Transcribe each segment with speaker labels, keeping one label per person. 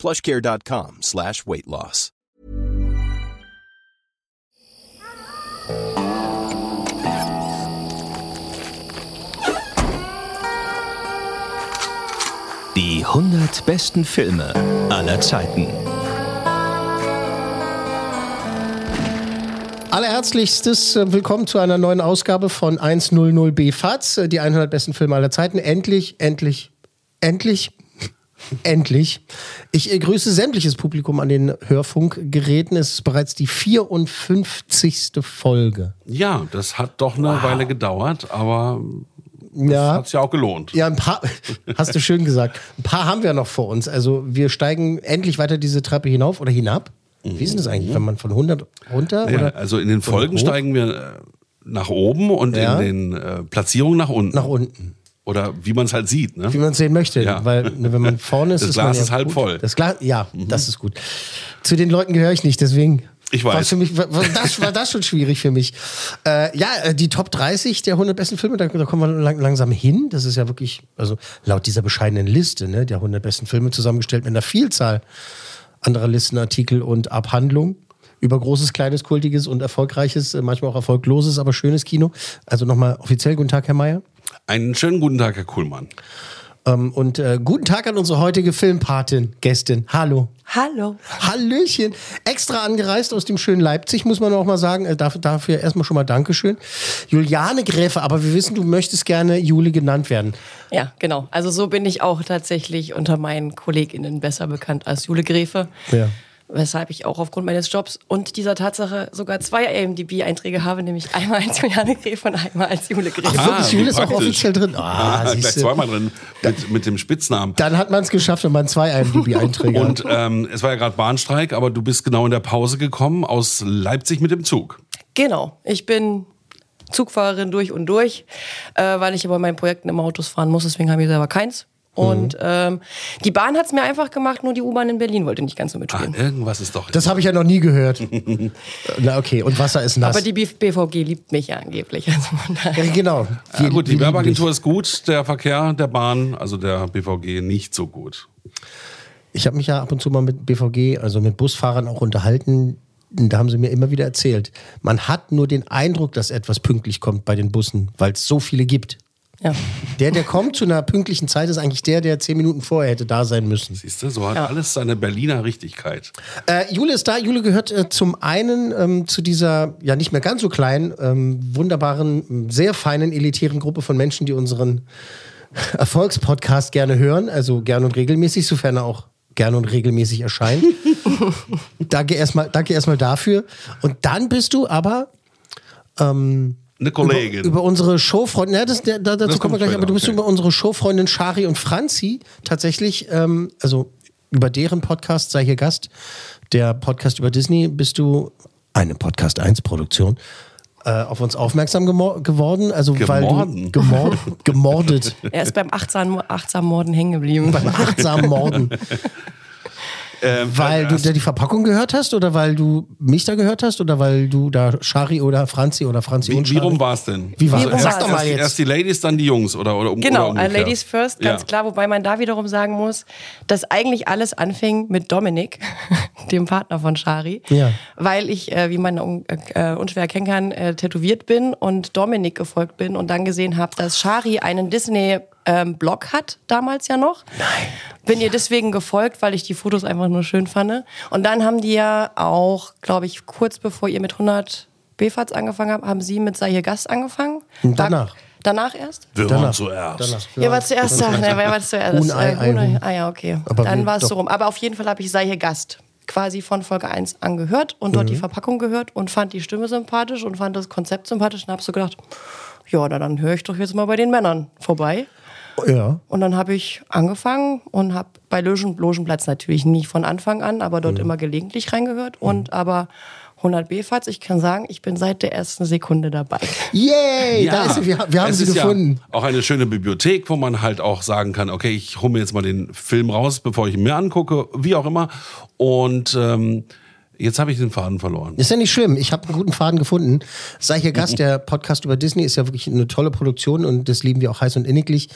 Speaker 1: plushcare.com slash weight loss.
Speaker 2: Die 100 besten Filme aller Zeiten.
Speaker 3: Allerherzlichstes äh, Willkommen zu einer neuen Ausgabe von 100b FATS, äh, die 100 besten Filme aller Zeiten. Endlich, endlich, endlich, endlich. Ich äh, grüße sämtliches Publikum an den Hörfunkgeräten. Es ist bereits die 54. Folge.
Speaker 4: Ja, das hat doch eine Weile gedauert, aber
Speaker 3: Ja.
Speaker 4: hat es ja auch gelohnt.
Speaker 3: Ja, ein paar, hast du schön gesagt. Ein paar haben wir noch vor uns. Also wir steigen endlich weiter diese Treppe hinauf oder hinab. Wie ist denn das eigentlich, wenn man von 100 runter?
Speaker 4: Ja,
Speaker 3: oder
Speaker 4: also in den Folgen steigen wir äh, nach oben und
Speaker 3: Ja.
Speaker 4: in den äh, Platzierungen nach unten.
Speaker 3: nach unten?
Speaker 4: Oder wie man es halt sieht. Ne?
Speaker 3: Wie man es sehen möchte.
Speaker 4: Ja.
Speaker 3: Weil ne, wenn man vorne ist,
Speaker 4: Das
Speaker 3: ist
Speaker 4: Glas ist halb
Speaker 3: gut.
Speaker 4: voll. Mhm.
Speaker 3: Das Glas, ja, das ist gut. Zu den Leuten gehöre ich nicht, deswegen.
Speaker 4: Ich
Speaker 3: War,
Speaker 4: weiß.
Speaker 3: für mich, war, war, das, war das schon schwierig für mich. Äh, ja, äh, die Top 30 der 100 besten Filme, da, da kommen wir lang, langsam hin. Das ist ja wirklich, also laut dieser bescheidenen Liste, ne, der 100 besten Filme zusammengestellt mit einer Vielzahl anderer Listenartikel und Abhandlungen über großes, kleines, kultiges und erfolgreiches, äh, manchmal auch erfolgloses, aber schönes Kino. Also nochmal offiziell guten Tag, Herr Mayer.
Speaker 4: Einen schönen guten Tag, Herr Kuhlmann.
Speaker 3: Ähm, und äh, guten Tag an unsere heutige Filmpatin, Gästin. Hallo.
Speaker 5: Hallo.
Speaker 3: Hallöchen. Extra angereist aus dem schönen Leipzig, muss man auch mal sagen. Äh, dafür, dafür erstmal schon mal Dankeschön. Juliane Gräfe, aber wir wissen, du möchtest gerne Juli genannt werden.
Speaker 5: Ja, genau. Also so bin ich auch tatsächlich unter meinen KollegInnen besser bekannt als Jule Gräfe.
Speaker 3: Ja.
Speaker 5: Weshalb ich auch aufgrund meines Jobs und dieser Tatsache sogar zwei AMDB-Einträge habe, nämlich einmal als Juliane Gräfe und einmal als Jule Gräfe.
Speaker 3: Ach, wirklich, Jule ist auch offiziell drin. Ah,
Speaker 4: Ah, gleich zweimal drin mit, mit dem Spitznamen.
Speaker 3: Dann hat man es geschafft, wenn man zwei IMDb-Einträge hat.
Speaker 4: Und ähm, es war ja gerade Bahnstreik, aber du bist genau in der Pause gekommen aus Leipzig mit dem Zug.
Speaker 5: Genau. Ich bin Zugfahrerin durch und durch, äh, weil ich aber meinen Projekten immer Autos fahren muss, deswegen habe ich selber keins. Und ähm, die Bahn hat es mir einfach gemacht, nur die U-Bahn in Berlin wollte nicht ganz so
Speaker 4: Ah,
Speaker 5: mitspielen.
Speaker 4: irgendwas ist doch.
Speaker 3: Das habe ich ja noch nie gehört. Na okay, und Wasser ist nass.
Speaker 5: aber die BVG liebt mich ja angeblich. Also
Speaker 3: ja, genau.
Speaker 4: ja, gut, die
Speaker 3: lieben
Speaker 4: Werbeagentur ist gut, der Verkehr der Bahn, also der BVG, nicht so gut.
Speaker 3: Ich habe mich ja ab und zu mal mit BVG, also mit Busfahrern auch unterhalten. Da haben sie mir immer wieder erzählt, man hat nur den Eindruck, dass etwas pünktlich kommt bei den Bussen, weil es so viele gibt.
Speaker 5: Ja.
Speaker 3: Der, der kommt zu einer pünktlichen Zeit, ist eigentlich der, der zehn Minuten vorher hätte da sein müssen.
Speaker 4: Siehst du, so hat
Speaker 5: Ja.
Speaker 4: alles seine Berliner Richtigkeit.
Speaker 3: Äh, Jule ist da. Jule gehört äh, zum einen ähm, zu dieser, ja nicht mehr ganz so kleinen, ähm, wunderbaren, sehr feinen, elitären Gruppe von Menschen, die unseren Erfolgspodcast gerne hören, also gern und regelmäßig, sofern er auch gern und regelmäßig erscheint. danke erstmal, danke erstmal dafür. Und dann bist du aber
Speaker 4: Eine Kollegin.
Speaker 3: über, über unsere Showfreundin, ja, das, da, dazu
Speaker 4: Das
Speaker 3: kommen wir gleich, aber du bist
Speaker 4: später,
Speaker 3: über unsere Showfreundin Shari und Franzi tatsächlich, ähm, also über deren Podcast sei hier Gast, der Podcast über Disney, bist du eine Podcast 1 Produktion. Äh, auf uns aufmerksam geworden, also weil du
Speaker 4: Gemorden?
Speaker 3: gemor gemordet,
Speaker 5: Er ist beim achtsamen, achtsamen Morden hängen geblieben.
Speaker 3: beim achtsamen Morden,
Speaker 4: Äh,
Speaker 3: weil du da die Verpackung gehört hast oder weil du mich da gehört hast oder weil du da Shari oder Franzi oder Franzi und
Speaker 4: wie, wie
Speaker 3: Shari.
Speaker 4: rum war es denn?
Speaker 3: Wie war-
Speaker 4: also
Speaker 5: Sag
Speaker 4: erst,
Speaker 5: doch
Speaker 3: mal
Speaker 4: erst,
Speaker 3: jetzt.
Speaker 4: erst die Ladies, dann die Jungs oder, oder, um,
Speaker 5: Genau,
Speaker 4: oder?
Speaker 5: Ladies first, ganz
Speaker 4: Ja.
Speaker 5: klar. Wobei man da wiederum sagen muss, dass eigentlich alles anfing mit Dominik, dem Partner von Shari.
Speaker 3: Ja.
Speaker 5: Weil ich, äh, wie man un äh, unschwer erkennen kann, äh, tätowiert bin und Dominik gefolgt bin und dann gesehen habe, dass Shari einen Disney ähm, Blog hat, damals ja noch. Nein. Bin ihr deswegen gefolgt, weil ich die Fotos einfach nur schön fand. Und dann haben die ja auch, glaube ich, kurz bevor ihr mit 100 BFATs angefangen habt, haben sie mit Sei hier Gast angefangen.
Speaker 3: Und danach?
Speaker 5: Danach erst?
Speaker 4: Wir
Speaker 3: Danach.
Speaker 4: waren zuerst.
Speaker 3: Danach.
Speaker 5: Ja, war zuerst da. Ne, war zuerst?
Speaker 3: Huhn, Ei,
Speaker 5: Äh. Ah ja, okay.
Speaker 3: Aber
Speaker 5: Dann war es so rum. Aber auf jeden Fall habe ich Sei hier Gast quasi von Folge 1 angehört und
Speaker 3: Mhm.
Speaker 5: dort die Verpackung gehört und fand die Stimme sympathisch und fand das Konzept sympathisch und habe so gedacht, ja, na, dann höre ich doch jetzt mal bei den Männern vorbei.
Speaker 3: Ja.
Speaker 5: Und dann habe ich angefangen und habe bei Logen, Logenplatz natürlich nie von Anfang an, aber
Speaker 3: Mhm.
Speaker 5: dort immer gelegentlich reingehört. Und aber 100 B-Fahrt, ich kann sagen, ich bin seit der ersten Sekunde dabei.
Speaker 3: Yay, da ist sie, wir, wir haben
Speaker 4: es
Speaker 3: sie
Speaker 4: ist
Speaker 3: gefunden.
Speaker 4: Ja auch eine schöne Bibliothek, wo man halt auch sagen kann, okay, ich hole mir jetzt mal den Film raus, bevor ich ihn mir angucke, wie auch immer. Und ähm, jetzt habe ich den Faden verloren.
Speaker 3: Ist ja nicht schlimm. Ich habe einen guten Faden gefunden. Sei hier Gast, der Podcast über Disney ist ja wirklich eine tolle Produktion und das lieben wir auch heiß und inniglich.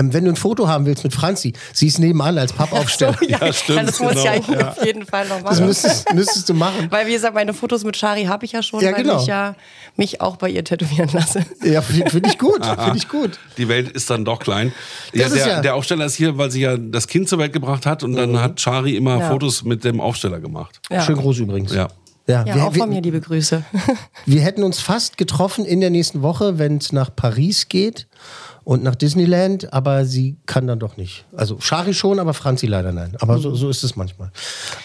Speaker 3: Ähm, wenn du ein Foto haben willst mit Franzi, sie ist nebenan als Pappaufsteller.
Speaker 4: Ja, stimmt,
Speaker 5: Das muss
Speaker 4: genau.
Speaker 5: ich eigentlich auf jeden Fall noch
Speaker 3: Das
Speaker 5: machen.
Speaker 3: müsstest, müsstest du machen.
Speaker 5: Weil, wie gesagt, meine Fotos mit Shari habe ich ja schon,
Speaker 3: Ja,
Speaker 5: weil
Speaker 3: genau.
Speaker 5: ich ja mich auch bei ihr tätowieren lasse.
Speaker 3: Ja, finde find ich gut. Finde ich gut.
Speaker 4: Die Welt ist dann doch klein. Ja,
Speaker 3: Das
Speaker 4: der,
Speaker 3: ja-
Speaker 4: der Aufsteller ist hier, weil sie ja das Kind zur Welt gebracht hat und dann hat Shari immer
Speaker 5: Ja.
Speaker 4: Fotos mit dem Aufsteller gemacht.
Speaker 5: Ja.
Speaker 3: Schön groß übrigens.
Speaker 4: Ja.
Speaker 3: Ja,
Speaker 5: Ja,
Speaker 3: wir,
Speaker 5: auch von
Speaker 3: wir,
Speaker 5: mir liebe Grüße.
Speaker 3: wir hätten uns fast getroffen in der nächsten Woche, wenn es nach Paris geht und nach Disneyland, aber sie kann dann doch nicht. Also Shari schon, aber Franzi leider nein. Aber so, so ist es manchmal.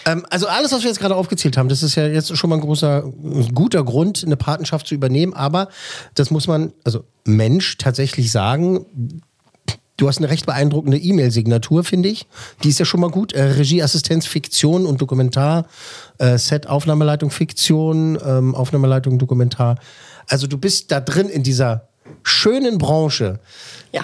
Speaker 3: Ähm, also alles, was wir jetzt gerade aufgezählt haben, das ist ja jetzt schon mal ein großer, ein guter Grund, eine Patenschaft zu übernehmen. Aber das muss man, also Mensch, tatsächlich sagen. Du hast eine recht beeindruckende E-Mail-Signatur, finde ich. Die ist ja schon mal gut. Äh, Regieassistenz, Fiktion und Dokumentar. Äh, Set, Aufnahmeleitung, Fiktion, ähm, Aufnahmeleitung, Dokumentar. Also du bist da drin in dieser schönen Branche.
Speaker 5: Ja,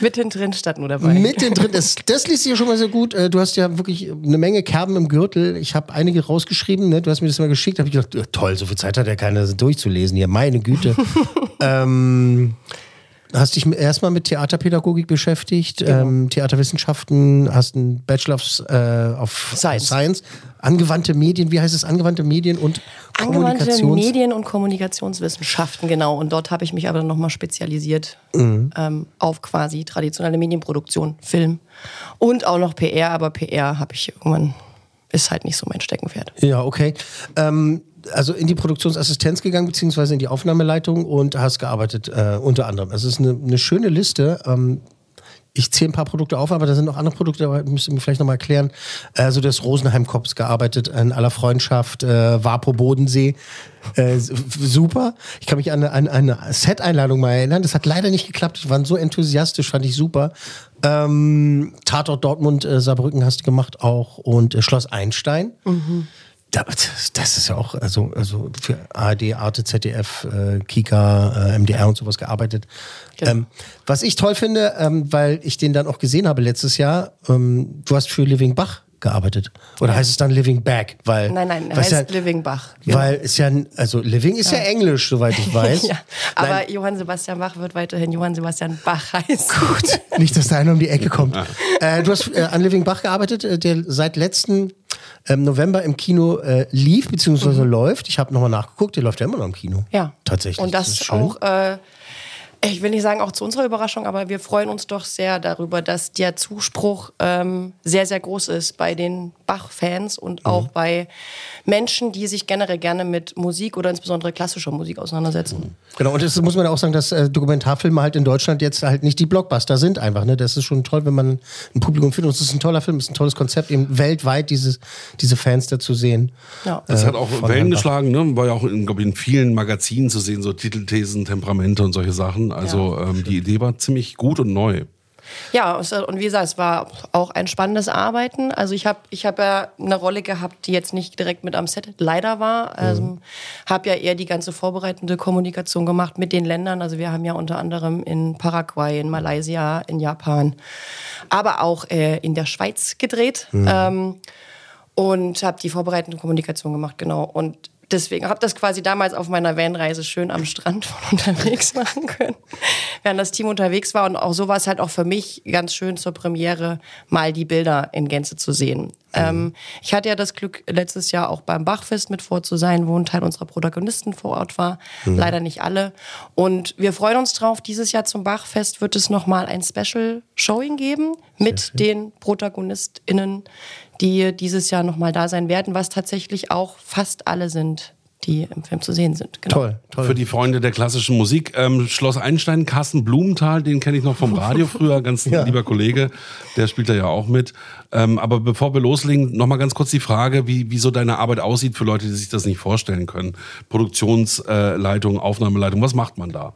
Speaker 5: mittendrin statt nur dabei.
Speaker 3: Mittendrin, das, das liest sich ja schon mal sehr gut. Äh, Du hast ja wirklich eine Menge Kerben im Gürtel. Ich habe einige rausgeschrieben, ne? du hast mir das mal geschickt. habe ich gedacht, ja, toll, so viel Zeit hat ja keiner, das durchzulesen hier. Meine Güte. ähm, hast dich erstmal mit Theaterpädagogik beschäftigt,
Speaker 5: Genau.
Speaker 3: ähm, Theaterwissenschaften, hast einen Bachelor of, äh, of
Speaker 5: Science.
Speaker 3: Science, angewandte Medien, wie heißt es, angewandte Medien und
Speaker 5: Angewandte
Speaker 3: Kommunikations...
Speaker 5: Medien- und Kommunikationswissenschaften, genau. Und dort habe ich mich aber nochmal spezialisiert
Speaker 3: Mhm.
Speaker 5: ähm, auf quasi traditionelle Medienproduktion, Film und auch noch PR. Aber PR habe ich irgendwann, ist halt nicht so mein Steckenpferd.
Speaker 3: Ja, okay. Ähm, also in die Produktionsassistenz gegangen, beziehungsweise in die Aufnahmeleitung und hast gearbeitet, äh, unter anderem. Es ist eine, eine schöne Liste. Ähm, ich zähle ein paar Produkte auf, aber da sind noch andere Produkte, aber müsst ihr mir vielleicht nochmal erklären. Also das Rosenheim Cops gearbeitet, in aller Freundschaft, äh, Vapo Bodensee. Äh, super. Ich kann mich an eine, an eine Set-Einladung mal erinnern. Das hat leider nicht geklappt. Die waren so enthusiastisch, fand ich super. Ähm, Tatort Dortmund, äh, Saarbrücken hast du gemacht auch und äh, Schloss Einstein. Da- Das, ist ja auch also, also für ARD, Arte, ZDF, äh, Kika, äh, MDR und sowas gearbeitet.
Speaker 5: Genau.
Speaker 3: Ähm, was ich toll finde, ähm, weil ich den dann auch gesehen habe letztes Jahr, ähm, du hast für Living Bach gearbeitet. Oder heißt es dann Living Back? Weil,
Speaker 5: Nein, nein, heißt
Speaker 3: ja,
Speaker 5: Living Bach.
Speaker 3: Weil es ja, also Living ist ja, Englisch, soweit ich weiß.
Speaker 5: Ja, aber
Speaker 3: Nein,
Speaker 5: Johann Sebastian Bach wird weiterhin Johann Sebastian Bach heißen.
Speaker 3: gut, nicht, dass da einer um die Ecke kommt. Äh, du hast äh, an Living Bach gearbeitet, äh, der seit letzten ähm, November im Kino äh, lief, beziehungsweise läuft. Ich habe nochmal nachgeguckt, der läuft ja immer noch im Kino.
Speaker 5: Mhm. Ja.
Speaker 3: Tatsächlich.
Speaker 5: Und das,
Speaker 3: ist schön.
Speaker 5: auch, äh, ich will nicht sagen auch zu unserer Überraschung, aber wir freuen uns doch sehr darüber, dass der Zuspruch ähm, sehr, sehr groß ist bei den Bach-Fans und auch bei Menschen, die sich generell gerne mit Musik oder insbesondere klassischer Musik auseinandersetzen.
Speaker 3: Genau, und das muss man auch sagen, dass äh, Dokumentarfilme halt in Deutschland jetzt halt nicht die Blockbuster sind einfach. Ne? Das ist schon toll, wenn man ein Publikum findet. Und es ist ein toller Film, es ist ein tolles Konzept, eben weltweit dieses, diese Fans dazu sehen.
Speaker 5: Ja.
Speaker 4: Das
Speaker 3: Äh,
Speaker 4: hat auch Wellen geschlagen, ne? war ja auch in, ich, in vielen Magazinen zu sehen, so Titelthesen, Temperamente und solche Sachen. Also ähm, die Idee war ziemlich gut und neu.
Speaker 5: Ja, es- und wie gesagt, es war auch ein spannendes Arbeiten. Also ich habe ich hab ja eine Rolle gehabt, die jetzt nicht direkt mit am Set leider war. Also habe ja eher die ganze vorbereitende Kommunikation gemacht mit den Ländern. Also wir haben ja unter anderem in Paraguay, in Malaysia, in Japan, aber auch äh, in der Schweiz gedreht. Ähm, und habe die vorbereitende Kommunikation gemacht, genau. Und deswegen habe das quasi damals auf meiner Vanreise schön am Strand von unterwegs machen können, während das Team unterwegs war. Und auch so war es halt auch für mich ganz schön zur Premiere, mal die Bilder in Gänze zu sehen. Ähm, ich hatte ja das Glück, letztes Jahr auch beim Bachfest mit vor zu sein, wo ein Teil unserer Protagonisten vor Ort war. Leider nicht alle. Und wir freuen uns drauf. Dieses Jahr zum Bachfest wird es nochmal ein Special Showing geben mit den ProtagonistInnen, die dieses Jahr nochmal da sein werden, was tatsächlich auch fast alle sind, die im Film zu sehen sind. Genau.
Speaker 3: Toll, toll.
Speaker 4: Für die Freunde der klassischen Musik. Ähm, Schloss Einstein, Carsten Blumenthal, den kenne ich noch vom Radio früher, ganz
Speaker 3: Ja.
Speaker 4: lieber Kollege, der spielt da ja auch mit. Ähm, aber bevor wir loslegen, noch mal ganz kurz die Frage, wie, wie so deine Arbeit aussieht für Leute, die sich das nicht vorstellen können. Produktionsleitung, Aufnahmeleitung, was macht man da?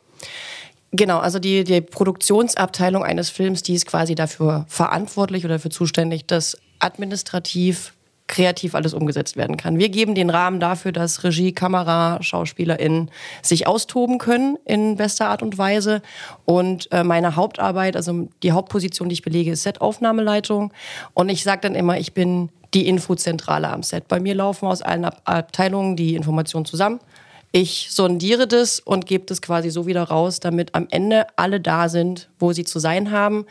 Speaker 5: Genau, also die, die Produktionsabteilung eines Films, die ist quasi dafür verantwortlich oder dafür zuständig, dass administrativ kreativ alles umgesetzt werden kann. Wir geben den Rahmen dafür, dass Regie, Kamera, SchauspielerInnen sich austoben können in bester Art und Weise. Und äh, meine Hauptarbeit, also die Hauptposition, die ich belege, ist Set-Aufnahmeleitung. Und ich sage dann immer, ich bin die Infozentrale am Set. Bei mir laufen aus allen Ab Abteilungen die Informationen zusammen. Ich sondiere das und gebe das quasi so wieder raus, damit am Ende alle da sind, wo sie zu sein haben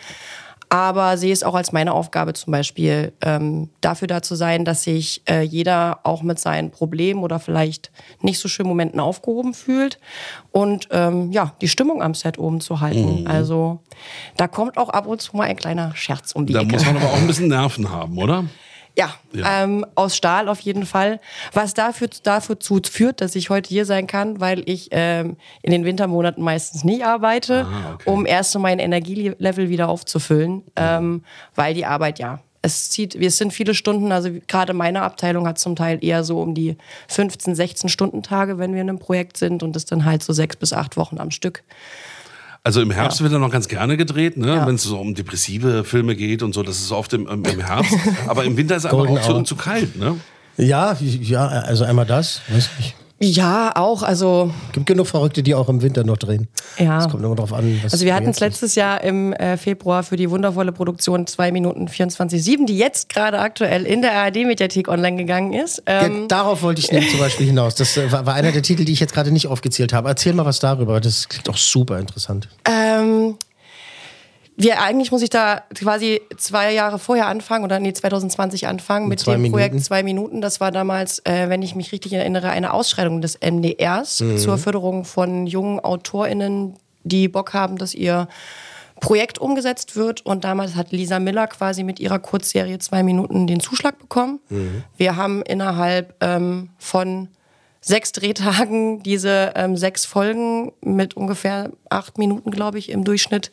Speaker 5: aber sehe es auch als meine Aufgabe zum Beispiel ähm, dafür da zu sein, dass sich äh, jeder auch mit seinen Problemen oder vielleicht nicht so schönen Momenten aufgehoben fühlt und ähm, ja die Stimmung am Set oben zu halten. Mhm. Also da kommt auch ab und zu mal ein kleiner Scherz um die
Speaker 4: da
Speaker 5: Ecke.
Speaker 4: Da muss man aber auch ein bisschen Nerven haben, oder?
Speaker 5: Ja, ja. Ähm, aus Stahl auf jeden Fall. Was dafür, dafür führt, dass ich heute hier sein kann, weil ich ähm, in den Wintermonaten meistens nie arbeite, ah, okay. um erst mein Energielevel wieder aufzufüllen, ähm, weil die Arbeit ja es zieht, wir sind viele Stunden, also gerade meine Abteilung hat zum Teil eher so um die 15, 16 Stunden Tage, wenn wir in einem Projekt sind und das dann halt so sechs bis acht Wochen am Stück.
Speaker 4: Also im Herbst ja. wird er noch ganz gerne gedreht, ne? Ja. wenn es so um depressive Filme geht und so. Das ist oft im, im Herbst. Aber im Winter ist es einfach auch zu, zu kalt. Ne?
Speaker 3: Ja, ja, also einmal das, weiß ich.
Speaker 5: Ja, auch. Also
Speaker 3: gibt genug Verrückte, die auch im Winter noch drehen.
Speaker 5: Ja.
Speaker 3: Es kommt immer darauf an.
Speaker 5: Was also wir hatten es letztes Jahr im äh, Februar für die wundervolle Produktion 2 Minuten 24,7, die jetzt gerade aktuell in der ARD-Mediathek online gegangen ist.
Speaker 3: Ähm, ja, darauf wollte ich nämlich zum Beispiel hinaus. Das äh, war, war, einer der Titel, die ich jetzt gerade nicht aufgezählt habe. Erzähl mal was darüber. Das klingt auch super interessant.
Speaker 5: Ähm, wir eigentlich muss ich da quasi zwei Jahre vorher anfangen oder nee 2020 anfangen mit, mit dem Minuten. Projekt zwei Minuten. Das war damals, äh, wenn ich mich richtig erinnere, eine Ausschreibung des MDRs mhm. zur Förderung von jungen AutorInnen, die Bock haben, dass ihr Projekt umgesetzt wird. Und damals hat Lisa Miller quasi mit ihrer Kurzserie zwei Minuten den Zuschlag bekommen. Mhm. Wir haben innerhalb ähm, von sechs Drehtagen diese ähm, sechs Folgen mit ungefähr acht Minuten, glaube ich, im Durchschnitt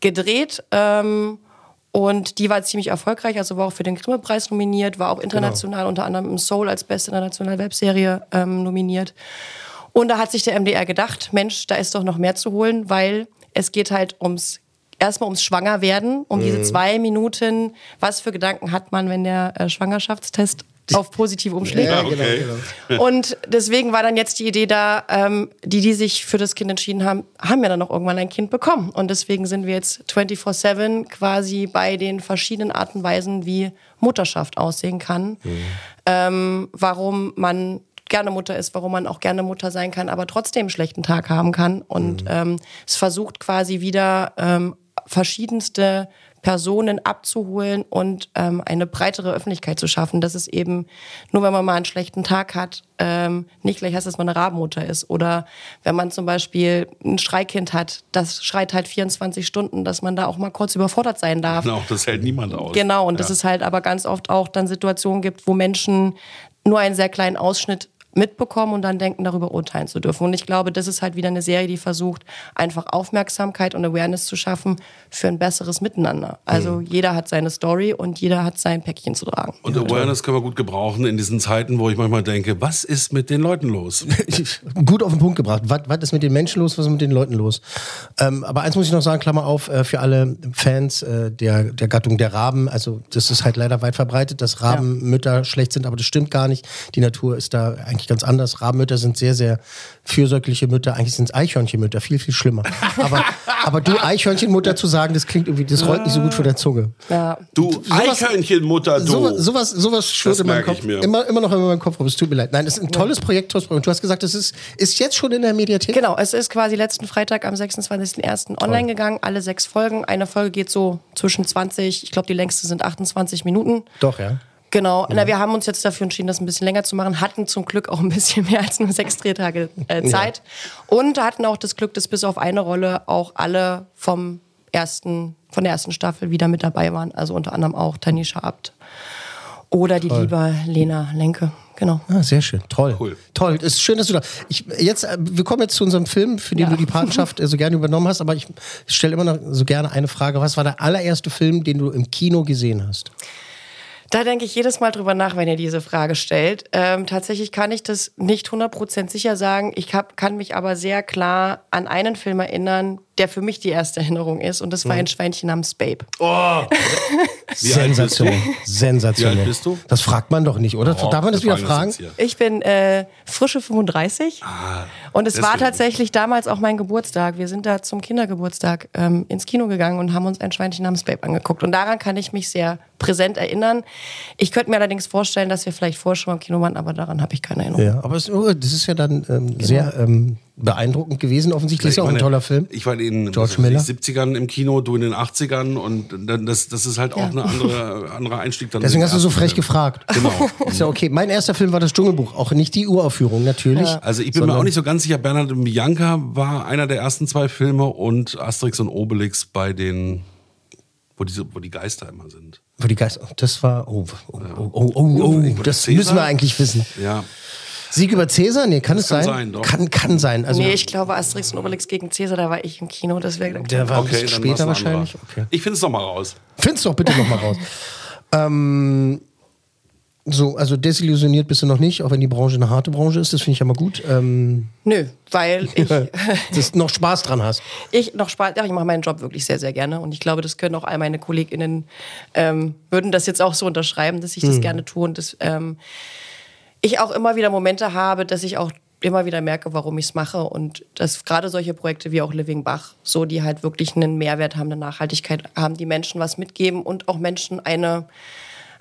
Speaker 5: gedreht. Ähm, und die war ziemlich erfolgreich, also war auch für den Grimme-Preis nominiert, war auch international genau. unter anderem im Soul als beste internationale Webserie ähm, nominiert. Und da hat sich der MDR gedacht, Mensch, da ist doch noch mehr zu holen, weil es geht halt ums erstmal ums Schwangerwerden, um mhm. diese zwei Minuten. Was für Gedanken hat man, wenn der äh, Schwangerschaftstest auf positiv umschlägt. Ja, genau, okay. genau. Und deswegen war dann jetzt die Idee da, ähm, die, die sich für das Kind entschieden haben, haben ja dann noch irgendwann ein Kind bekommen. Und deswegen sind wir jetzt 24-7 quasi bei den verschiedenen Arten und Weisen, wie Mutterschaft aussehen kann. Mhm. Ähm, warum man gerne Mutter ist, warum man auch gerne Mutter sein kann, aber trotzdem einen schlechten Tag haben kann. Und mhm. ähm, es versucht quasi wieder ähm, verschiedenste Personen abzuholen und ähm, eine breitere Öffentlichkeit zu schaffen, dass es eben nur wenn man mal einen schlechten Tag hat, ähm, nicht gleich heißt, dass man eine Rabenmutter ist. Oder wenn man zum Beispiel ein Schreikind hat, das schreit halt 24 Stunden, dass man da auch mal kurz überfordert sein darf.
Speaker 4: Genau, das hält niemand aus.
Speaker 5: Genau, und ja. dass es halt aber ganz oft auch dann Situationen gibt, wo Menschen nur einen sehr kleinen Ausschnitt mitbekommen und dann denken, darüber urteilen zu dürfen. Und ich glaube, das ist halt wieder eine Serie, die versucht, einfach Aufmerksamkeit und Awareness zu schaffen für ein besseres Miteinander. Also mhm. jeder hat seine Story und jeder hat sein Päckchen zu tragen.
Speaker 4: Und Awareness können wir gut gebrauchen in diesen Zeiten, wo ich manchmal denke, was ist mit den Leuten los?
Speaker 3: gut auf den Punkt gebracht. Was, was ist mit den Menschen los, was ist mit den Leuten los? Ähm, aber eins muss ich noch sagen, Klammer auf, äh, für alle Fans äh, der, der Gattung der Raben, also das ist halt leider weit verbreitet, dass Rabenmütter ja. schlecht sind, aber das stimmt gar nicht. Die Natur ist da eigentlich eigentlich ganz anders. Rabenmütter sind sehr, sehr fürsorgliche Mütter. Eigentlich sind es Eichhörnchenmütter, viel, viel schlimmer. Aber, aber du Eichhörnchenmutter zu sagen, das klingt irgendwie, das rollt nicht so gut vor der Zunge.
Speaker 4: Ja. Du Eichhörnchenmutter, du.
Speaker 3: Sowas, sowas, sowas schwirrt in meinem Kopf. Immer, immer noch in meinem Kopf rum. Es tut mir leid. Nein, es ist ein tolles Projekt, Und du hast gesagt, es ist, ist jetzt schon in der Mediathek?
Speaker 5: Genau, es ist quasi letzten Freitag am 26.01. online gegangen. Alle sechs Folgen. Eine Folge geht so zwischen 20, ich glaube, die längste sind 28 Minuten.
Speaker 3: Doch, ja.
Speaker 5: Genau. Na, wir haben uns jetzt dafür entschieden, das ein bisschen länger zu machen, hatten zum Glück auch ein bisschen mehr als nur sechs Drehtage äh, Zeit ja. und hatten auch das Glück, dass bis auf eine Rolle auch alle vom ersten, von der ersten Staffel wieder mit dabei waren. Also unter anderem auch Tanisha Abt oder die Toll. liebe Lena Lenke. Genau.
Speaker 3: Ah, sehr schön. Toll. Cool. Toll. Es ist schön, dass du da. Ich, jetzt, äh, wir kommen jetzt zu unserem Film, für den ja. du die Patenschaft äh, so gerne übernommen hast, aber ich stelle immer noch so gerne eine Frage. Was war der allererste Film, den du im Kino gesehen hast?
Speaker 5: Da denke ich jedes Mal drüber nach, wenn ihr diese Frage stellt. Ähm, tatsächlich kann ich das nicht 100% sicher sagen. Ich hab, kann mich aber sehr klar an einen Film erinnern, der für mich die erste Erinnerung ist. Und das war ein Schweinchen namens Babe.
Speaker 4: Bist du?
Speaker 3: Sensationell. Sensationell.
Speaker 4: Wie alt bist du?
Speaker 3: Das fragt man doch nicht, oder?
Speaker 4: Oh,
Speaker 3: Darf man das wieder
Speaker 4: fragen.
Speaker 5: Ich bin äh, frische 35. und es war
Speaker 4: Ah,
Speaker 5: tatsächlich damals auch mein Geburtstag. Wir sind da zum Kindergeburtstag ähm, ins Kino gegangen und haben uns ein Schweinchen namens Babe angeguckt. Und daran kann ich mich sehr präsent erinnern. Ich könnte mir allerdings vorstellen, dass wir vielleicht vorher schon mal im Kino waren, aber daran habe ich keine Erinnerung.
Speaker 3: Ja, aber es, oh, das ist ja dann ähm, sehr ähm, beeindruckend gewesen. Offensichtlich ist ja auch ein toller Film.
Speaker 4: Ich war in den
Speaker 3: George
Speaker 4: was weiß
Speaker 3: Miller.
Speaker 4: ich, 70ern im Kino, du in den 80ern und dann, das, das ist halt auch
Speaker 5: Ja.
Speaker 4: eine andere, anderer Einstieg. Dann
Speaker 3: Deswegen hast du so frech
Speaker 4: Film.
Speaker 3: gefragt.
Speaker 4: Genau.
Speaker 3: Ist ja okay. Mein erster Film war das Dschungelbuch, auch nicht die Uraufführung, natürlich.
Speaker 4: Also ich bin mir auch nicht so ganz sicher, Bernhard und Bianca war einer der ersten zwei Filme und Asterix und Obelix bei den, wo, diese, wo die Geister immer sind.
Speaker 3: Wo die Geister. Das war. Oh, oh, oh, oh, oh, oh das
Speaker 4: Cäsar?
Speaker 3: müssen wir eigentlich wissen.
Speaker 4: Ja,
Speaker 3: Sieg über Cäsar? Nee, kann es
Speaker 4: kann
Speaker 3: sein?
Speaker 4: sein, doch.
Speaker 3: Kann, kann sein. Also,
Speaker 5: nee, ich glaube Asterix und Obelix gegen Cäsar, da war ich im Kino. Das wäre
Speaker 3: der war ein
Speaker 4: okay,
Speaker 3: später
Speaker 4: ein
Speaker 3: wahrscheinlich. Okay.
Speaker 4: Ich finde es noch mal raus.
Speaker 3: Find's doch bitte noch mal raus. ähm, so, also desillusioniert bist du noch nicht, auch wenn die Branche eine harte Branche ist. Das finde ich ja mal gut. Ähm,
Speaker 5: Nö, weil ich,
Speaker 3: dass du noch Spaß dran hast.
Speaker 5: ich noch Spaß, ja, ich mache meinen Job wirklich sehr, sehr gerne. Und ich glaube, das können auch all meine KollegInnen, ähm, würden das jetzt auch so unterschreiben, dass ich das gerne tue und dass ähm, ich auch immer wieder Momente habe, dass ich auch immer wieder merke, warum ich es mache und dass gerade solche Projekte wie auch Living Bach, so die halt wirklich einen Mehrwert haben, eine Nachhaltigkeit haben, die Menschen was mitgeben und auch Menschen eine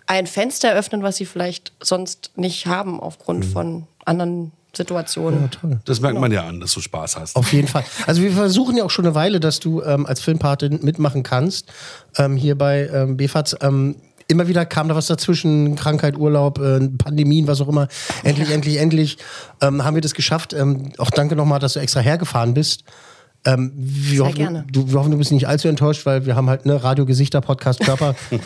Speaker 5: ein Fenster öffnen, was sie vielleicht sonst nicht haben aufgrund von anderen Situationen.
Speaker 4: Das merkt man ja an, dass du Spaß hast.
Speaker 3: Auf jeden Fall. Also wir versuchen ja auch schon eine Weile, dass du ähm, als Filmpatin mitmachen kannst. Ähm, hier bei ähm, BFATS. Ähm, immer wieder kam da was dazwischen, Krankheit, Urlaub, äh, Pandemien, was auch immer. Endlich, endlich, endlich ähm, haben wir das geschafft. Ähm, auch danke nochmal, dass du extra hergefahren bist. Ähm, wir,
Speaker 5: Sehr
Speaker 3: hoffen,
Speaker 5: gerne.
Speaker 3: Du, wir hoffen, du bist nicht allzu enttäuscht, weil wir haben halt ne Radiogesichter, Podcast, Körper, wie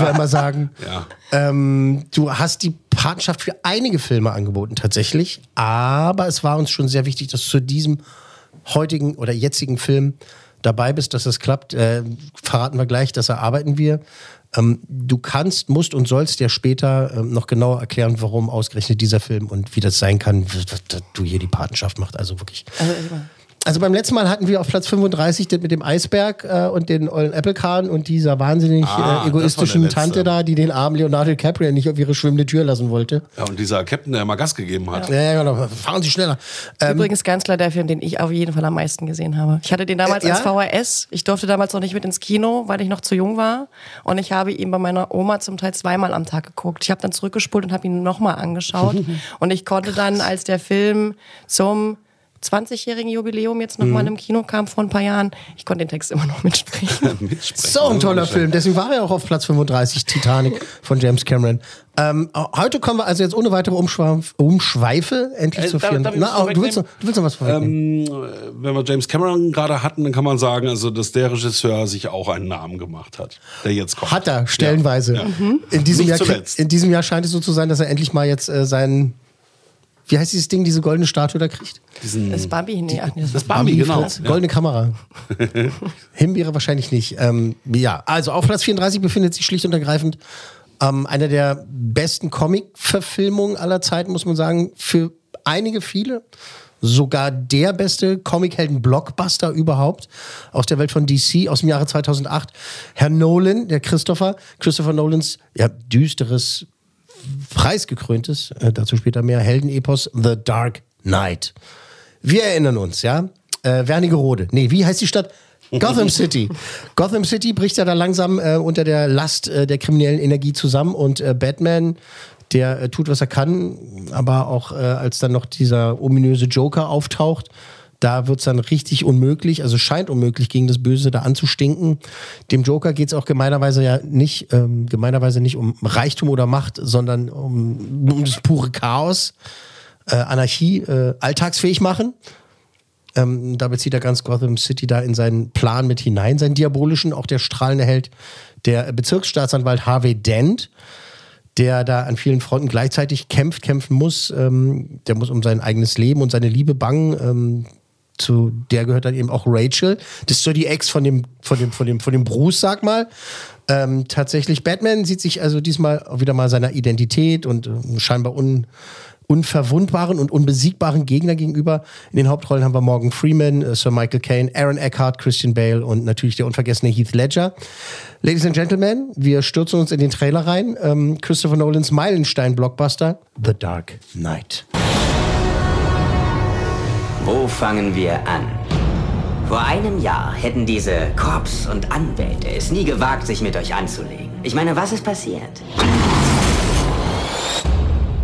Speaker 3: wir immer sagen.
Speaker 4: Ja.
Speaker 3: Ähm, du hast die Patenschaft für einige Filme angeboten, tatsächlich. Aber es war uns schon sehr wichtig, dass du zu diesem heutigen oder jetzigen Film dabei bist, dass das klappt. Äh, verraten wir gleich, das erarbeiten wir. Ähm, du kannst, musst und sollst ja später ähm, noch genauer erklären, warum ausgerechnet dieser Film und wie das sein kann, dass du hier die Patenschaft machst. Also wirklich.
Speaker 5: Also, immer.
Speaker 3: Also beim letzten Mal hatten wir auf Platz 35 das mit dem Eisberg äh, und den ollen Applecahn und dieser wahnsinnig
Speaker 4: Ah,
Speaker 3: äh, egoistischen. Tante da, die den armen Leonardo DiCaprio nicht auf ihre schwimmende Tür lassen wollte.
Speaker 4: Ja, und dieser Captain, der immer Gas gegeben hat.
Speaker 3: Ja, ja genau. Fahren Sie schneller. Ähm,
Speaker 5: Übrigens ganz klar der Film, den ich auf jeden Fall am meisten gesehen habe. Ich hatte den damals
Speaker 3: Äh, ja?
Speaker 5: als VHS. Ich durfte damals noch nicht mit ins Kino, weil ich noch zu jung war. Und ich habe ihn bei meiner Oma zum Teil zweimal am Tag geguckt. Ich habe dann zurückgespult und habe ihn nochmal angeschaut. und ich konnte dann, als der Film zum 20-jährigen Jubiläum jetzt nochmal
Speaker 3: Mhm.
Speaker 5: im Kino kam vor ein paar Jahren, ich konnte den Text immer noch mitsprechen.
Speaker 4: Mitsprechen.
Speaker 3: so ein toller Film. Deswegen war er auch auf Platz 35, Titanic von James Cameron. Ähm, heute kommen wir also jetzt ohne weitere Umschweif Umschweife endlich
Speaker 4: Äh,
Speaker 3: zu
Speaker 4: ich
Speaker 3: Na, oh, du, willst noch, du willst noch was vorwegnehmen?
Speaker 4: Ähm, wenn wir James Cameron gerade hatten, dann kann man sagen, also, dass der Regisseur sich auch einen Namen gemacht hat, der jetzt kommt.
Speaker 3: Hat er, stellenweise.
Speaker 4: Ja.
Speaker 3: In, diesem Jahr, in diesem Jahr scheint es so zu sein, dass er endlich mal jetzt äh, seinen, wie heißt dieses Ding, diese goldene Statue da kriegt?
Speaker 4: Diesen,
Speaker 5: Das ist Bambi, nee, ach, das
Speaker 4: das Bambi, genau.
Speaker 3: Fritz,
Speaker 4: Ja.
Speaker 3: Goldene Kamera. Himbeere wahrscheinlich nicht. Ähm, ja, also auf Platz 34 befindet sich schlicht und ergreifend ähm, einer der besten Comic-Verfilmungen aller Zeiten, muss man sagen. Für einige, viele. Sogar der beste Comichelden-Blockbuster überhaupt aus der Welt von DC aus dem Jahre 2008. Herr Nolan, der Christopher, Christopher Nolans, ja, düsteres, preisgekröntes, äh, dazu später mehr, Heldenepos The Dark Knight. Wir erinnern uns, ja. Äh, Wernigerode. Nee, wie heißt die Stadt? Gotham City. Gotham City bricht ja da langsam äh, unter der Last äh, der kriminellen Energie zusammen und äh, Batman, der äh, tut, was er kann, aber auch äh, als dann noch dieser ominöse Joker auftaucht, da wird's dann richtig unmöglich, also scheint unmöglich, gegen das Böse da anzustinken. Dem Joker geht's auch gemeinerweise ja nicht, ähm, gemeinerweise nicht um Reichtum oder Macht, sondern um, um das pure Chaos, äh, Anarchie, äh, alltagsfähig machen. Ähm, da bezieht er ganz Gotham City da in seinen Plan mit hinein, seinen diabolischen, auch der strahlende Held, der Bezirksstaatsanwalt Harvey Dent, der da an vielen Fronten gleichzeitig kämpft, kämpfen muss. Ähm, der muss um sein eigenes Leben und seine Liebe bangen. Ähm, zu der gehört dann eben auch Rachel. Das ist so die Ex von dem, von dem, von dem, von dem Bruce, sag mal. Ähm, tatsächlich, Batman sieht sich also diesmal wieder mal seiner Identität und äh, scheinbar un, unverwundbaren und unbesiegbaren Gegner gegenüber. In den Hauptrollen haben wir Morgan Freeman, äh, Sir Michael Caine, Aaron Eckhart, Christian Bale und natürlich der unvergessene Heath Ledger. Ladies and Gentlemen, wir stürzen uns in den Trailer rein. Ähm, Christopher Nolans Meilenstein-Blockbuster The Dark Knight.
Speaker 6: Wo fangen wir an? Vor einem Jahr hätten diese Korps und Anwälte es nie gewagt, sich mit euch anzulegen. Ich meine, was ist passiert?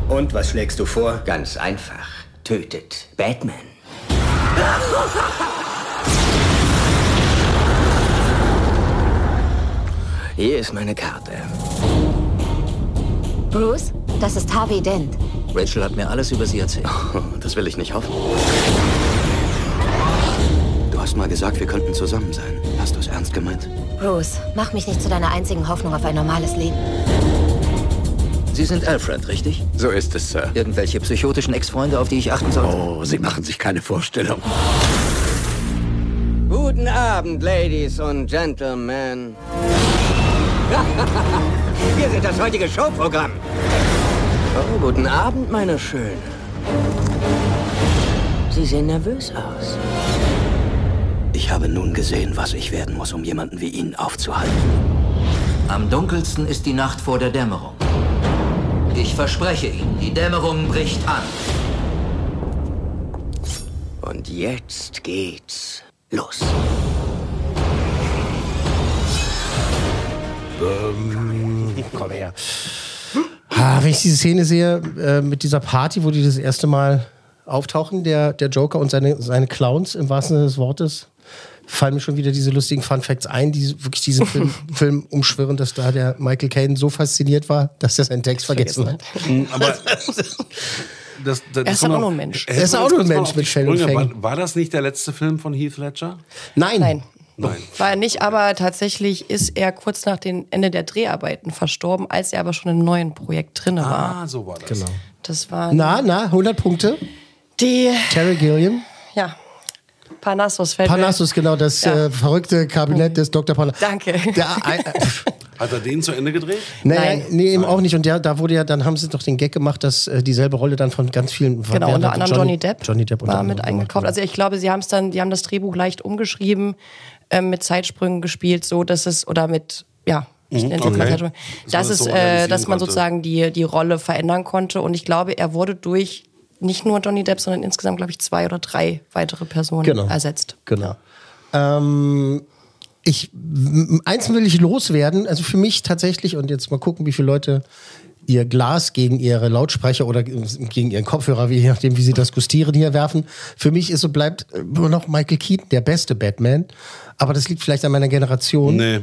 Speaker 7: Und was schlägst du vor?
Speaker 6: Ganz einfach. Tötet Batman. Hier ist meine Karte.
Speaker 8: Bruce, das ist Harvey Dent.
Speaker 7: Rachel hat mir alles über sie erzählt.
Speaker 6: Das will ich nicht hoffen.
Speaker 7: Du hast mal gesagt, wir könnten zusammen sein. Hast du es ernst gemeint?
Speaker 8: Bruce, mach mich nicht zu deiner einzigen Hoffnung auf ein normales Leben.
Speaker 7: Sie sind Alfred, richtig?
Speaker 9: So ist es, Sir.
Speaker 7: Irgendwelche psychotischen Ex-Freunde, auf die ich achten sollte?
Speaker 9: Oh, Sie machen sich keine Vorstellung.
Speaker 6: Guten Abend, Ladies und Gentlemen. Wir sind das heutige Showprogramm. Oh, guten Abend, meine Schöne. Sie sehen nervös aus.
Speaker 7: Ich habe nun gesehen, was ich werden muss, um jemanden wie ihn aufzuhalten.
Speaker 10: Am dunkelsten ist die Nacht vor der Dämmerung. Ich verspreche Ihnen, die Dämmerung bricht an.
Speaker 6: Und jetzt geht's los.
Speaker 3: Komm her. Ah, wenn ich diese Szene sehe, äh, mit dieser Party, wo die das erste Mal auftauchen, der, der Joker und seine, seine Clowns im wahrsten Sinne des Wortes, fallen mir schon wieder diese lustigen Fun Facts ein, die wirklich diesen Film, Film umschwirren, dass da der Michael Caine so fasziniert war, dass er seinen Text vergessen hat.
Speaker 4: Aber das, das,
Speaker 5: Er ist auch nur ein Mensch.
Speaker 3: Er ist auch nur ein Mensch mit.
Speaker 4: War, war das nicht der letzte Film von Heath Ledger?
Speaker 3: Nein.
Speaker 5: Nein.
Speaker 4: Nein.
Speaker 5: War er nicht, aber tatsächlich ist er kurz nach dem Ende der Dreharbeiten verstorben, als er aber schon im neuen Projekt drin war.
Speaker 4: Ah, so war das.
Speaker 3: Genau.
Speaker 5: Das war
Speaker 3: Na, na, 100 Punkte.
Speaker 5: die,
Speaker 3: Terry Gilliam.
Speaker 5: ja, Parnassus fällt mir-
Speaker 3: Parnassus, genau, das
Speaker 5: Ja.
Speaker 3: äh, verrückte Kabinett des Dr. Parnassus.
Speaker 5: Danke.
Speaker 3: Der, äh, äh,
Speaker 4: Hat er den zu Ende gedreht?
Speaker 3: naja,
Speaker 5: Nein.
Speaker 3: nee, eben auch nicht. Und der, da wurde ja, dann haben sie doch den Gag gemacht, dass äh, dieselbe Rolle dann von ganz vielen.
Speaker 5: Genau,
Speaker 3: wer
Speaker 5: unter anderem Johnny, Depp,
Speaker 3: Johnny Depp
Speaker 5: war mit eingekauft. Also ich glaube, sie haben es dann, die haben das Drehbuch leicht umgeschrieben, ähm, mit Zeitsprüngen gespielt, so dass es, oder mit, ja, ich nenne
Speaker 4: okay.
Speaker 5: Zeitsprünge,
Speaker 4: Dass
Speaker 5: es,
Speaker 4: so
Speaker 5: äh, dass man
Speaker 4: konnte.
Speaker 5: sozusagen die, die Rolle verändern konnte. Und ich glaube, er wurde durch nicht nur Johnny Depp, sondern insgesamt, glaube ich, zwei oder drei weitere Personen
Speaker 3: Genau.
Speaker 5: ersetzt.
Speaker 3: Genau. Ähm, ich, eins will ich loswerden, also für mich tatsächlich, und jetzt mal gucken, wie viele Leute ihr Glas gegen ihre Lautsprecher oder gegen ihren Kopfhörer, wie, je nachdem, wie sie das gustieren, hier werfen. Für mich ist so bleibt immer noch Michael Keaton der beste Batman. Aber das liegt vielleicht an meiner Generation.
Speaker 4: Nee.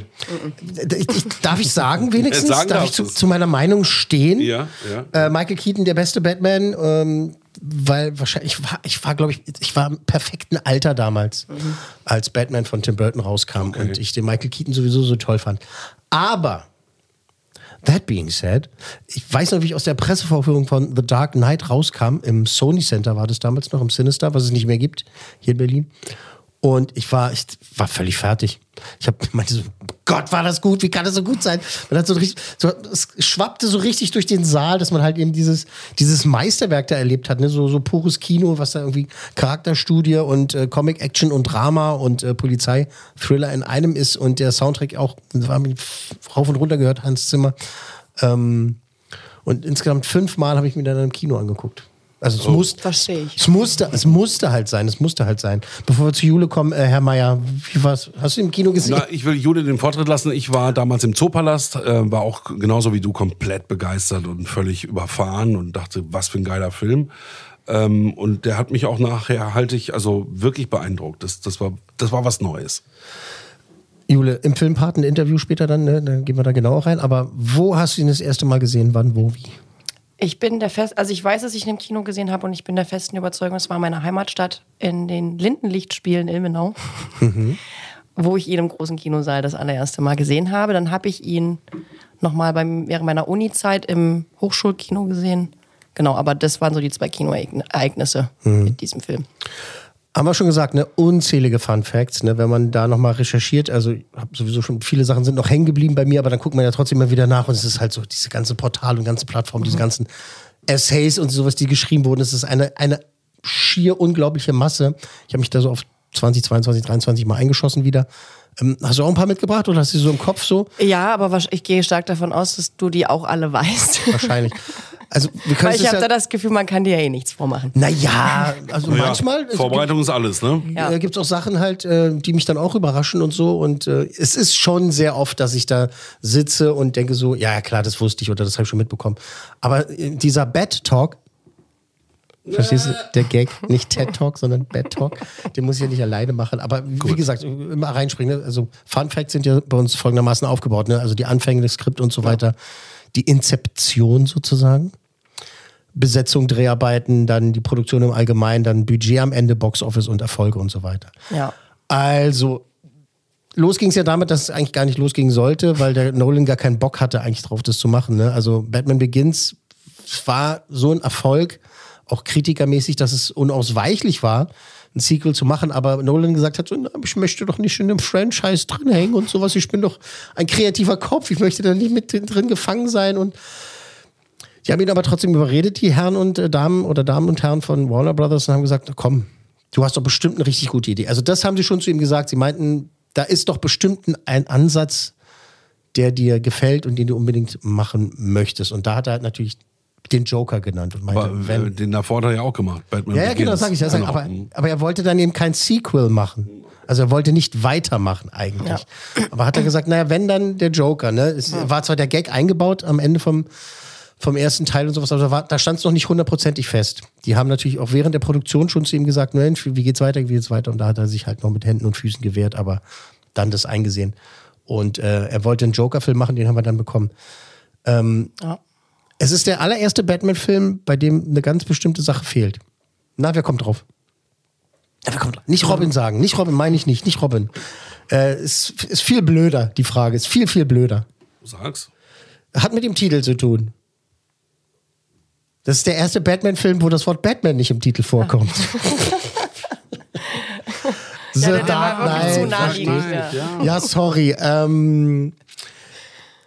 Speaker 3: Ich, ich, darf ich sagen wenigstens?
Speaker 4: Sagen
Speaker 3: darf ich zu, zu meiner Meinung stehen?
Speaker 4: Ja, ja.
Speaker 3: Äh, Michael Keaton der beste Batman, ähm, weil wahrscheinlich ich war, ich war glaube ich, ich war im perfekten Alter damals, als Batman von Tim Burton rauskam und ich den Michael Keaton sowieso so toll fand. Aber That being said, ich weiß noch, wie ich aus der Pressevorführung von The Dark Knight rauskam. Im Sony Center war das damals noch, im Sinister, was es nicht mehr gibt, hier in Berlin. Und ich war, ich war völlig fertig. Ich habe meinte so, Gott, war das gut, wie kann das so gut sein? Man hat so richtig, so, es schwappte so richtig durch den Saal, dass man halt eben dieses, dieses Meisterwerk da erlebt hat, ne? so, so pures Kino, was da irgendwie Charakterstudie und äh, Comic Action und Drama und äh, Polizei Thriller in einem ist und der Soundtrack auch, war mir rauf und runter gehört, Hans Zimmer. Ähm, und insgesamt fünfmal habe ich mir dann im Kino angeguckt. Also es, muss,
Speaker 5: Verstehe ich.
Speaker 3: es, musste, es musste halt sein, es musste halt sein. Bevor wir zu Jule kommen, äh, Herr Meier, wie war's? Hast du im Kino gesehen?
Speaker 4: Na, ich will Jule den Vortritt lassen. Ich war damals im Zoopalast, äh, war auch genauso wie du komplett begeistert und völlig überfahren und dachte, was für ein geiler Film. Ähm, und der hat mich auch nachher halte ich also wirklich beeindruckt. Das, das, war, das war was Neues.
Speaker 3: Jule, im Filmpart ein Interview später dann, ne? dann gehen wir da genauer rein. Aber wo hast du ihn das erste Mal gesehen? Wann, wo, wie?
Speaker 5: Ich bin der fest, also ich weiß, dass ich ihn im Kino gesehen habe und ich bin der festen Überzeugung, es war meine Heimatstadt in den Lindenlichtspielen Ilmenau, wo ich ihn im großen Kinosaal das allererste Mal gesehen habe. Dann habe ich ihn nochmal während meiner Uni-Zeit im Hochschulkino gesehen. Genau, aber das waren so die zwei Kinoereignisse mit diesem Film.
Speaker 3: Haben wir schon gesagt, ne, unzählige Fun Facts, ne, wenn man da nochmal recherchiert. Also, ich habe sowieso schon, viele Sachen sind noch hängen geblieben bei mir, aber dann guckt man ja trotzdem mal wieder nach und es ist halt so, diese ganze Portal und ganze Plattform, diese ganzen Essays und sowas, die geschrieben wurden. Es ist eine, eine schier unglaubliche Masse. Ich habe mich da so auf 2022, 23 mal eingeschossen wieder. Ähm, hast du auch ein paar mitgebracht oder hast du die so im Kopf so?
Speaker 5: Ja, aber ich gehe stark davon aus, dass du die auch alle weißt.
Speaker 3: Wahrscheinlich. Also wir können
Speaker 5: Weil
Speaker 3: es
Speaker 5: ich habe
Speaker 3: ja,
Speaker 5: da das Gefühl, man kann dir ja eh nichts vormachen.
Speaker 3: Naja, also
Speaker 4: Ja,
Speaker 3: manchmal. es
Speaker 4: Vorbereitung ist alles, ne?
Speaker 3: gibt,
Speaker 5: Ja.
Speaker 3: äh, gibt's auch Sachen halt, äh, die mich dann auch überraschen und so. Und äh, es ist schon sehr oft, dass ich da sitze und denke so, ja ja, klar, das wusste ich oder das habe ich schon mitbekommen. Aber äh, dieser Bad Talk, verstehst du, der Gag, nicht TED Talk, sondern Bad Talk, den muss ich ja nicht alleine machen. Aber wie gesagt, immer reinspringen. Ne? Also Fun Facts sind ja bei uns folgendermaßen aufgebaut. Ne? Also die Anfänge des Skript und so weiter. Die Inzeption sozusagen. Besetzung, Dreharbeiten, dann die Produktion im Allgemeinen, dann Budget am Ende, Boxoffice und Erfolge und so weiter.
Speaker 5: Ja.
Speaker 3: Also, los ging es ja damit, dass es eigentlich gar nicht losgehen sollte, weil der Nolan gar keinen Bock hatte, eigentlich drauf, das zu machen. Ne? Also, Batman Begins war so ein Erfolg, auch kritikermäßig, dass es unausweichlich war, ein Sequel zu machen, aber Nolan gesagt hat, so, na, ich möchte doch nicht in einem Franchise drin hängen und sowas, ich bin doch ein kreativer Kopf, ich möchte da nicht mit drin gefangen sein und die haben ihn aber trotzdem überredet, die Herren und äh, Damen oder Damen und Herren von Warner Brothers und haben gesagt, na komm, du hast doch bestimmt eine richtig gute Idee. Also das haben sie schon zu ihm gesagt. Sie meinten, da ist doch bestimmt ein- Ansatz, der dir gefällt und den du unbedingt machen möchtest. Und da hat er halt natürlich den Joker genannt und meinte,
Speaker 4: Aber
Speaker 3: wenn,
Speaker 4: äh, den davor hat er ja auch gemacht. Batman
Speaker 3: ja, ja, genau,
Speaker 4: Begins.
Speaker 3: sag ich. Ja, sag,
Speaker 4: Genau.
Speaker 3: aber, aber er wollte dann eben kein Sequel machen. Also er wollte nicht weitermachen eigentlich. Aber hat er gesagt, naja, wenn dann der Joker, ne? Es war zwar der Gag eingebaut am Ende vom, vom ersten Teil und sowas, aber da, war- da stand es noch nicht hundertprozentig fest. Die haben natürlich auch während der Produktion schon zu ihm gesagt, Mensch, wie geht's weiter, wie geht's weiter? Und da hat er sich halt noch mit Händen und Füßen gewehrt, aber dann das eingesehen. Und äh, er wollte einen Joker-Film machen, den haben wir dann bekommen. Ähm,
Speaker 5: Ja.
Speaker 3: Es ist der allererste Batman-Film, bei dem eine ganz bestimmte Sache fehlt. Na, wer kommt drauf? Na, wer kommt drauf? Nicht Robin sagen. Nicht Robin, meine ich nicht. Nicht Robin. Äh, ist, ist viel blöder, die Frage. Ist viel, viel blöder.
Speaker 4: Sag's.
Speaker 3: Hat mit dem Titel zu tun. Das ist der erste Batman-Film, wo das Wort Batman nicht im Titel vorkommt. The
Speaker 5: der
Speaker 3: Dark
Speaker 5: war wirklich zu
Speaker 3: Knight. du?
Speaker 5: ja.
Speaker 3: Ja, sorry. Ähm,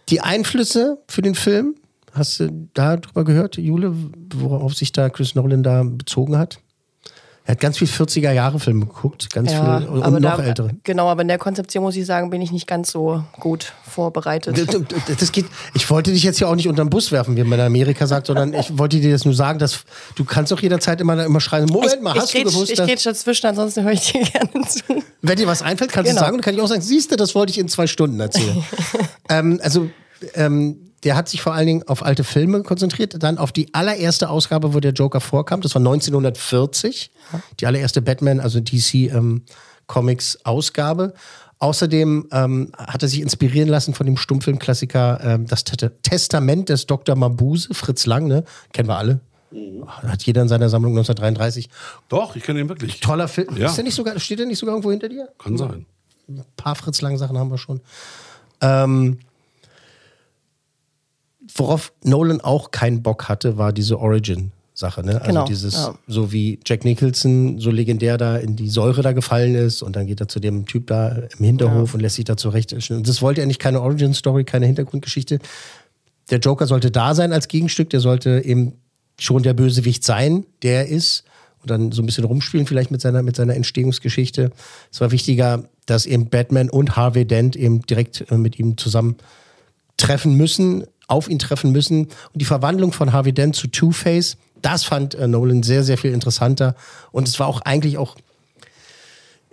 Speaker 3: die Einflüsse für den Film, hast du da drüber gehört, Jule, worauf sich da Chris Nolan da bezogen hat? Er hat ganz viel 40er-Jahre-Filme geguckt, ganz
Speaker 5: Ja,
Speaker 3: viel und noch
Speaker 5: da,
Speaker 3: ältere.
Speaker 5: Genau, aber in der Konzeption muss ich sagen, bin ich nicht ganz so gut vorbereitet.
Speaker 3: Das- das- geht, ich wollte dich jetzt ja auch nicht unter den Bus werfen, wie man in Amerika sagt, sondern ich wollte dir das nur sagen, dass du kannst doch jederzeit immer, immer schreien, Moment mal, hast
Speaker 5: ich
Speaker 3: du gewusst,
Speaker 5: ich grätsch dazwischen, ansonsten höre ich dir gerne zu.
Speaker 3: wenn dir was einfällt, kannst
Speaker 5: Genau.
Speaker 3: du sagen und kann ich auch sagen, siehst du, das wollte ich in zwei Stunden erzählen. ähm, also, ähm, der hat sich vor allen Dingen auf alte Filme konzentriert, dann auf die allererste Ausgabe, wo der Joker vorkam, das war 1940, die allererste Batman, also DC ähm, Comics Ausgabe. Außerdem ähm, hat er sich inspirieren lassen von dem Stummfilmklassiker ähm, Das Testament des Dr. Mabuse, Fritz Lang, ne? Kennen wir alle. Hat jeder in seiner Sammlung 1933.
Speaker 4: Doch, ich kenne ihn wirklich.
Speaker 3: Toller Film.
Speaker 4: Ja.
Speaker 3: Ist der nicht sogar, steht der nicht sogar irgendwo hinter dir?
Speaker 4: Kann sein.
Speaker 3: Ein paar Fritz Lang Sachen haben wir schon. Ähm, worauf Nolan auch keinen Bock hatte, war diese Origin-Sache. Ne? Also
Speaker 5: Genau,
Speaker 3: dieses,
Speaker 5: ja.
Speaker 3: so wie Jack Nicholson so legendär da in die Säure da gefallen ist und dann geht er zu dem Typ da im Hinterhof und lässt sich da zurecht. Und das wollte er nicht, keine Origin-Story, keine Hintergrundgeschichte. Der Joker sollte da sein als Gegenstück, der sollte eben schon der Bösewicht sein, der er ist. Und dann so ein bisschen rumspielen, vielleicht mit seiner, mit seiner Entstehungsgeschichte. Es war wichtiger, dass eben Batman und Harvey Dent eben direkt äh, mit ihm zusammen treffen müssen, auf ihn treffen müssen. Und die Verwandlung von Harvey Dent zu Two-Face, das fand äh, Nolan sehr, sehr viel interessanter. Und es war auch eigentlich auch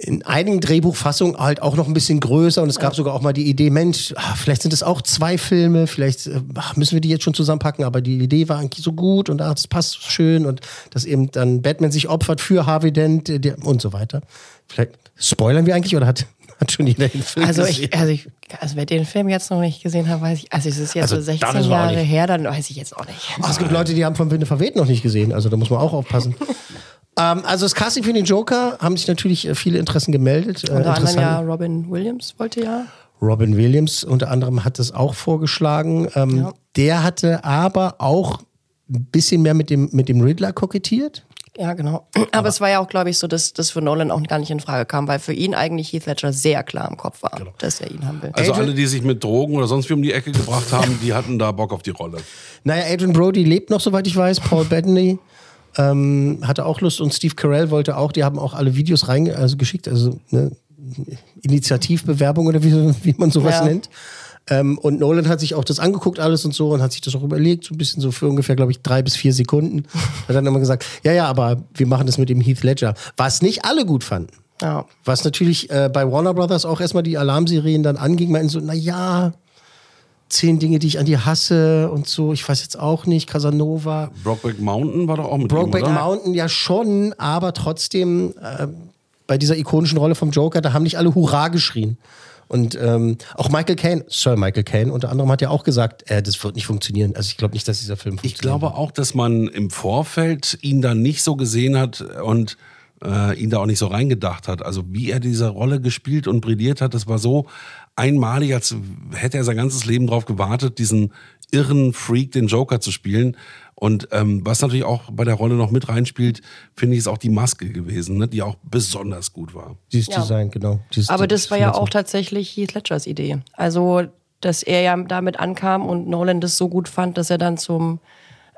Speaker 3: in einigen Drehbuchfassungen halt auch noch ein bisschen größer und es gab sogar auch mal die Idee, Mensch, ah, vielleicht sind es auch zwei Filme, vielleicht äh, ach, müssen wir die jetzt schon zusammenpacken, aber die Idee war eigentlich so gut und ach, das passt so schön und dass eben dann Batman sich opfert für Harvey Dent äh, und so weiter. Vielleicht spoilern wir eigentlich oder hat, hat schon jeder den Film
Speaker 5: Also
Speaker 3: gesehen?
Speaker 5: ich, also ich, also wer den Film jetzt noch nicht gesehen hat, weiß ich, also es ist jetzt
Speaker 3: Also
Speaker 5: so
Speaker 3: da
Speaker 5: 16
Speaker 3: wissen wir auch
Speaker 5: Jahre her, dann weiß ich jetzt auch nicht.
Speaker 3: Ah, es gibt Leute, die haben von Winde verweht noch nicht gesehen, also da muss man auch aufpassen. ähm, also das Casting für den Joker haben sich natürlich äh, viele Interessen gemeldet. Äh,
Speaker 5: Unter anderem ja Robin Williams wollte ja.
Speaker 3: Robin Williams unter anderem hat es auch vorgeschlagen. Ähm,
Speaker 5: Ja.
Speaker 3: Der hatte aber auch ein bisschen mehr mit dem, mit dem Riddler kokettiert.
Speaker 5: Ja, genau. Aber, es war ja auch, glaube ich, so, dass das für Nolan auch gar nicht in Frage kam, weil für ihn eigentlich Heath Ledger sehr klar im Kopf war, dass er ihn haben will.
Speaker 4: Also alle, die sich mit Drogen oder sonst wie um die Ecke gebracht haben, die hatten da Bock auf die Rolle.
Speaker 3: Naja, Adrian Brody lebt noch, soweit ich weiß. Paul Bettany ähm, hatte auch Lust und Steve Carell wollte auch. Die haben auch alle Videos reinge also geschickt, also ne, Initiativbewerbung oder wie, wie man sowas
Speaker 5: Ja.
Speaker 3: nennt. Ähm, und Nolan hat sich auch das angeguckt alles und so und hat sich das auch überlegt, so ein bisschen so für ungefähr, glaube ich, drei bis vier Sekunden. Hat dann immer gesagt, ja, ja, aber wir machen das mit dem Heath Ledger. Was nicht alle gut fanden.
Speaker 5: Ja.
Speaker 3: Was natürlich äh, bei Warner Brothers auch erstmal die Alarmserien dann anging, meinten so, na ja, zehn Dinge, die ich an dir hasse und so, ich weiß jetzt auch nicht, Casanova.
Speaker 4: Brokeback Mountain war doch auch mit
Speaker 3: Brokeback? Mountain ja schon, aber trotzdem äh, bei dieser ikonischen Rolle vom Joker, da haben nicht alle Hurra geschrien. Und ähm, auch Michael Caine, Sir Michael Caine unter anderem hat ja auch gesagt, äh, das wird nicht funktionieren. Also ich glaube nicht, dass dieser Film
Speaker 4: Ich
Speaker 3: funktioniert.
Speaker 4: glaube auch, dass man im Vorfeld ihn da nicht so gesehen hat und äh, ihn da auch nicht so reingedacht hat. Also wie er diese Rolle gespielt und brilliert hat, das war so einmalig, als hätte er sein ganzes Leben darauf gewartet, diesen irren Freak, den Joker zu spielen. Und ähm, was natürlich auch bei der Rolle noch mit reinspielt, finde ich, ist auch die Maske gewesen, ne, die auch besonders gut war.
Speaker 3: Dieses
Speaker 5: Ja.
Speaker 3: Design, genau. Dieses,
Speaker 5: Aber das war ja auch tatsächlich Heath Ledgers Idee. Also, dass er ja damit ankam und Nolan das so gut fand, dass er dann zum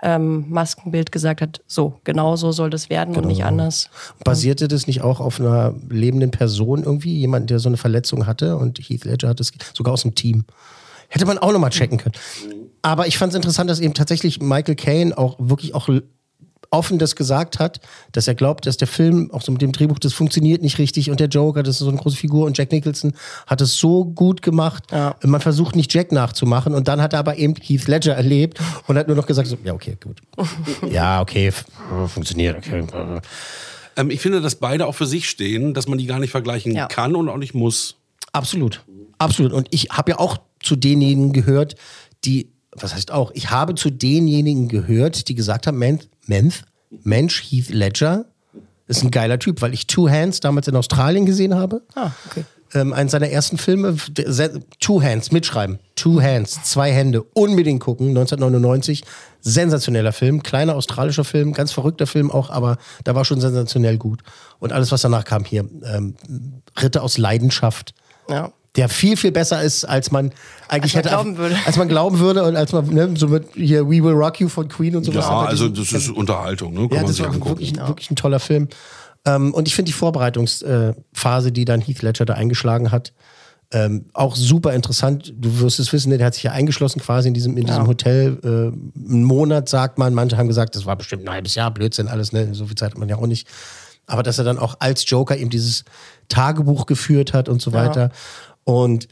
Speaker 5: ähm, Maskenbild gesagt hat, so, genau so soll das werden und nicht anders.
Speaker 3: Basierte das nicht auch auf einer lebenden Person irgendwie? Jemand, der so eine Verletzung hatte und Heath Ledger hat es sogar aus dem Team. Hätte man auch nochmal checken können. Aber ich fand es interessant, dass eben tatsächlich Michael Caine auch wirklich auch offen das gesagt hat, dass er glaubt, dass der Film, auch so mit dem Drehbuch, das funktioniert nicht richtig und der Joker, das ist so eine große Figur und Jack Nicholson hat es so gut gemacht. Man versucht nicht Jack nachzumachen und dann hat er aber eben Heath Ledger erlebt und hat nur noch gesagt, so, ja, okay, gut. ja, okay, funktioniert, okay.
Speaker 4: Ähm, ich finde, dass beide auch für sich stehen, dass man die gar nicht vergleichen
Speaker 5: Ja.
Speaker 4: kann und auch nicht muss.
Speaker 3: Absolut. Absolut. Und ich habe ja auch zu denjenigen gehört, die, was heißt auch, ich habe zu denjenigen gehört, die gesagt haben, Mensch, Mensch, Mensch Heath Ledger ist ein geiler Typ, weil ich Two Hands damals in Australien gesehen habe.
Speaker 5: Ah, okay.
Speaker 3: Ähm, einen seiner ersten Filme, Two Hands, mitschreiben. Two Hands, zwei Hände, unbedingt gucken, 1999. Sensationeller Film, kleiner australischer Film, ganz verrückter Film auch, aber da war schon sensationell gut. Und alles, was danach kam hier, ähm, Ritter aus Leidenschaft
Speaker 5: Ja.
Speaker 3: Der viel, viel besser ist, als man eigentlich
Speaker 5: man
Speaker 3: hätte.
Speaker 5: glauben würde.
Speaker 3: Als man glauben würde und als man ne, so mit hier We Will Rock You von Queen und sowas.
Speaker 4: Ja,
Speaker 3: aber
Speaker 4: also das ist Unterhaltung, ne? Kann
Speaker 3: ja,
Speaker 4: man
Speaker 3: das
Speaker 4: sich angucken.
Speaker 3: wirklich, wirklich ein toller Film. Ähm, und ich finde die Vorbereitungsphase, die dann Heath Ledger da eingeschlagen hat, ähm, auch super interessant. Du wirst es wissen, der hat sich ja eingeschlossen quasi in diesem, in diesem Hotel. Äh, einen Monat, sagt man. Manche haben gesagt, das war bestimmt ein halbes Jahr, Blödsinn, alles, ne? So viel Zeit hat man ja auch nicht. Aber dass er dann auch als Joker eben dieses Tagebuch geführt hat und so weiter. Und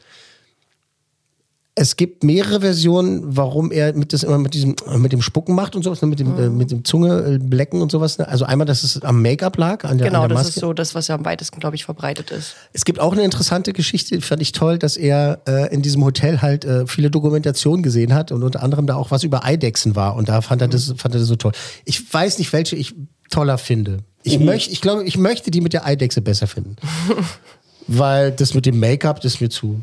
Speaker 3: es gibt mehrere Versionen, warum er mit das immer mit diesem mit dem Spucken macht und sowas, ne, mit dem äh, mit dem Zunge äh, blecken und sowas. Ne? Also einmal, dass es am Make-up lag, an der,
Speaker 5: Genau,
Speaker 3: an der
Speaker 5: das ist so das, was ja am weitesten, glaube ich, verbreitet ist.
Speaker 3: Es gibt auch eine interessante Geschichte, fand ich toll, dass er äh, in diesem Hotel halt äh, viele Dokumentationen gesehen hat und unter anderem da auch was über Eidechsen war und da fand er das, fand er das so toll. Ich weiß nicht, welche ich toller finde. Ich möchte, ich glaube, ich möchte die mit der Eidechse besser finden. Weil das mit dem Make-up, das ist mir zu.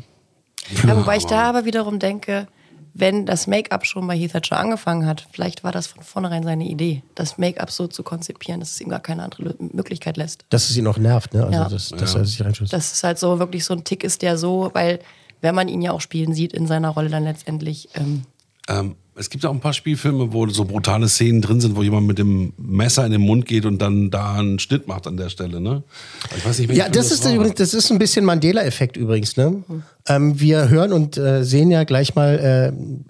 Speaker 5: Ja, wobei ich da aber wiederum denke, wenn das Make-up schon bei Heath Ledger angefangen hat, vielleicht war das von vornherein seine Idee, das Make-up so zu konzipieren, dass es ihm gar keine andere Möglichkeit lässt.
Speaker 3: Dass es ihn auch nervt, ne? Also,
Speaker 5: Ja.
Speaker 3: dass, dass er sich reinschützt.
Speaker 5: Dass es halt so wirklich so ein Tick ist, der so, weil wenn man ihn ja auch spielen sieht in seiner Rolle dann letztendlich, ähm,
Speaker 4: Ähm, es gibt auch ein paar Spielfilme, wo so brutale Szenen drin sind, wo jemand mit dem Messer in den Mund geht und dann da einen Schnitt macht an der Stelle, ne? Ich weiß nicht,
Speaker 3: Ja,
Speaker 4: Film
Speaker 3: das ist,
Speaker 4: war.
Speaker 3: übrigens, das ist ein bisschen Mandela-Effekt übrigens. Ne? Ähm, wir hören und äh, sehen ja gleich mal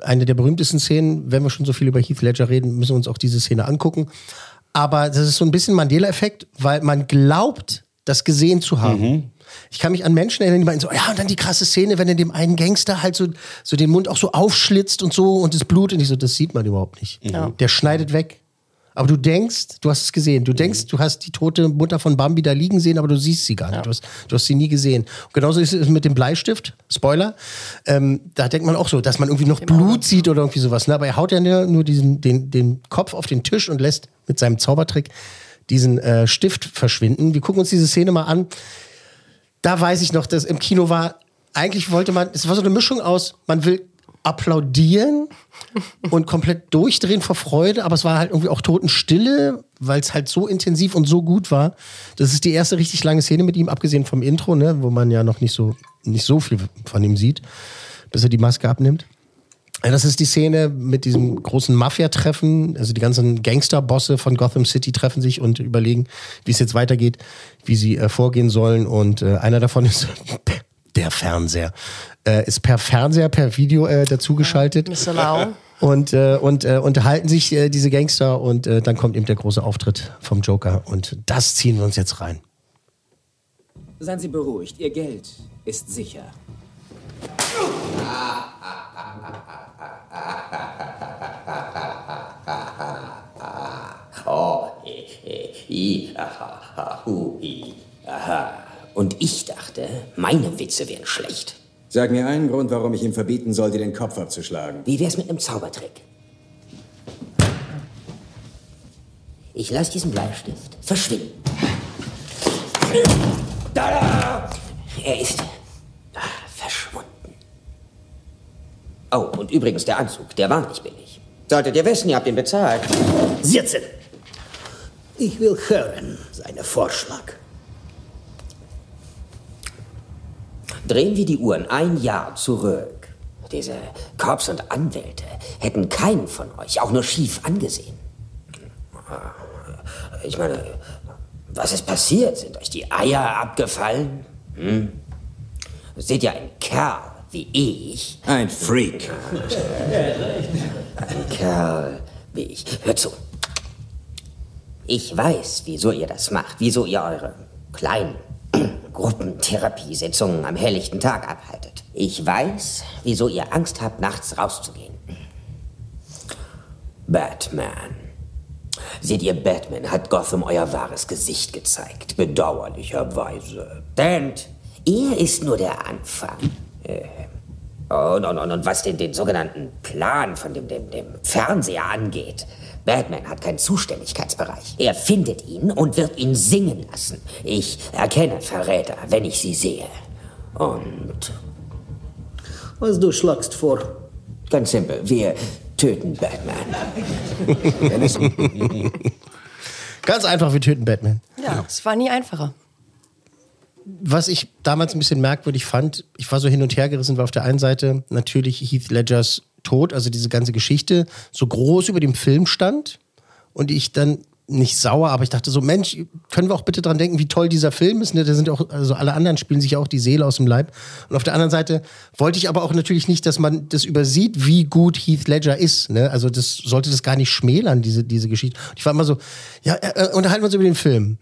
Speaker 3: äh, eine der berühmtesten Szenen. Wenn wir schon so viel über Heath Ledger reden, müssen wir uns auch diese Szene angucken. Aber das ist so ein bisschen Mandela-Effekt, weil man glaubt, das gesehen zu haben. Ich kann mich an Menschen erinnern, die meinen so, ja, und dann die krasse Szene, wenn er dem einen Gangster halt so, so den Mund auch so aufschlitzt und so und das Blut und ich so, das sieht man überhaupt nicht.
Speaker 5: Ja.
Speaker 3: Der schneidet weg. Aber du denkst, du hast es gesehen. Du denkst, du hast die tote Mutter von Bambi da liegen sehen, aber du siehst sie gar nicht. Du, hast, du hast sie nie gesehen. Und genauso ist es mit dem Bleistift. Spoiler. Ähm, da denkt man auch so, dass man irgendwie noch Blut sieht oder irgendwie sowas. Ne? Aber er haut ja nur nur diesen, den, den Kopf auf den Tisch und lässt mit seinem Zaubertrick diesen äh, Stift verschwinden. Wir gucken uns diese Szene mal an. Da weiß ich noch, dass im Kino war, eigentlich wollte man, es war so eine Mischung aus, man will applaudieren und komplett durchdrehen vor Freude, aber es war halt irgendwie auch Totenstille, weil es halt so intensiv und so gut war. Das ist die erste richtig lange Szene mit ihm, abgesehen vom Intro, ne, wo man ja noch nicht so, nicht so viel von ihm sieht, bis er die Maske abnimmt. Ja, Das ist die Szene mit diesem großen Mafia-Treffen. Also die ganzen Gangsterbosse von Gotham City treffen sich und überlegen, wie es jetzt weitergeht, wie sie äh, vorgehen sollen. Und äh, einer davon ist der Fernseher. Äh, ist per Fernseher, per Video äh, dazugeschaltet.
Speaker 5: Mr. Lau.
Speaker 3: Und, äh, und äh, unterhalten sich äh, diese Gangster und äh, dann kommt eben der große Auftritt vom Joker. Und das ziehen wir uns jetzt rein.
Speaker 11: Seien Sie beruhigt, Ihr Geld ist sicher.
Speaker 6: Und ich dachte, meine Witze wären schlecht.
Speaker 11: Sag mir einen Grund, warum ich ihm verbieten soll, dir den Kopf abzuschlagen.
Speaker 6: Wie wär's mit einem Zaubertrick? Ich lasse diesen Bleistift verschwinden. Da! Er ist ah, verschwunden. Oh, und übrigens, der Anzug, der war nicht billig. Solltet ihr wissen, ihr habt ihn bezahlt.
Speaker 7: Sitzen! Ich will hören, seinen Vorschlag.
Speaker 6: Drehen wir die Uhren ein Jahr zurück. Diese Korps und Anwälte hätten keinen von euch auch nur schief angesehen. Ich meine, was ist passiert? Sind euch die Eier abgefallen? Hm? Seht ihr ein Kerl wie ich?
Speaker 11: Ein Freak.
Speaker 6: Ein Kerl wie ich. Hört zu. Ich weiß, wieso ihr das macht, wieso ihr eure kleinen Gruppentherapiesitzungen am helllichten Tag abhaltet. Ich weiß, wieso ihr Angst habt, nachts rauszugehen. Batman. Seht ihr, Batman hat Gotham euer wahres Gesicht gezeigt. Bedauerlicherweise. Dent, er ist nur der Anfang. Und, und, und, und was den, den sogenannten Plan von dem, dem, dem Fernseher angeht. Batman hat keinen Zuständigkeitsbereich. Er findet ihn und wird ihn singen lassen. Ich erkenne Verräter, wenn ich sie sehe. Und
Speaker 7: Was du schlagst vor?
Speaker 6: ganz simpel, wir töten Batman.
Speaker 3: Ganz einfach, wir töten Batman.
Speaker 5: Ja, es war nie einfacher.
Speaker 3: Was ich damals ein bisschen merkwürdig fand, ich war so hin und her gerissen, weil auf der einen Seite natürlich Heath Ledgers Tod, also diese ganze Geschichte, so groß über dem Film stand und ich dann nicht sauer, aber ich dachte so, Mensch, können wir auch bitte dran denken, wie toll dieser Film ist. Ne? Da sind auch, also alle anderen spielen sich auch die Seele aus dem Leib. Und auf der anderen Seite wollte ich aber auch natürlich nicht, dass man das übersieht, wie gut Heath Ledger ist. Ne? Also das sollte das gar nicht schmälern, diese, diese Geschichte. Und ich war immer so, ja, äh, unterhalten wir uns über den Film.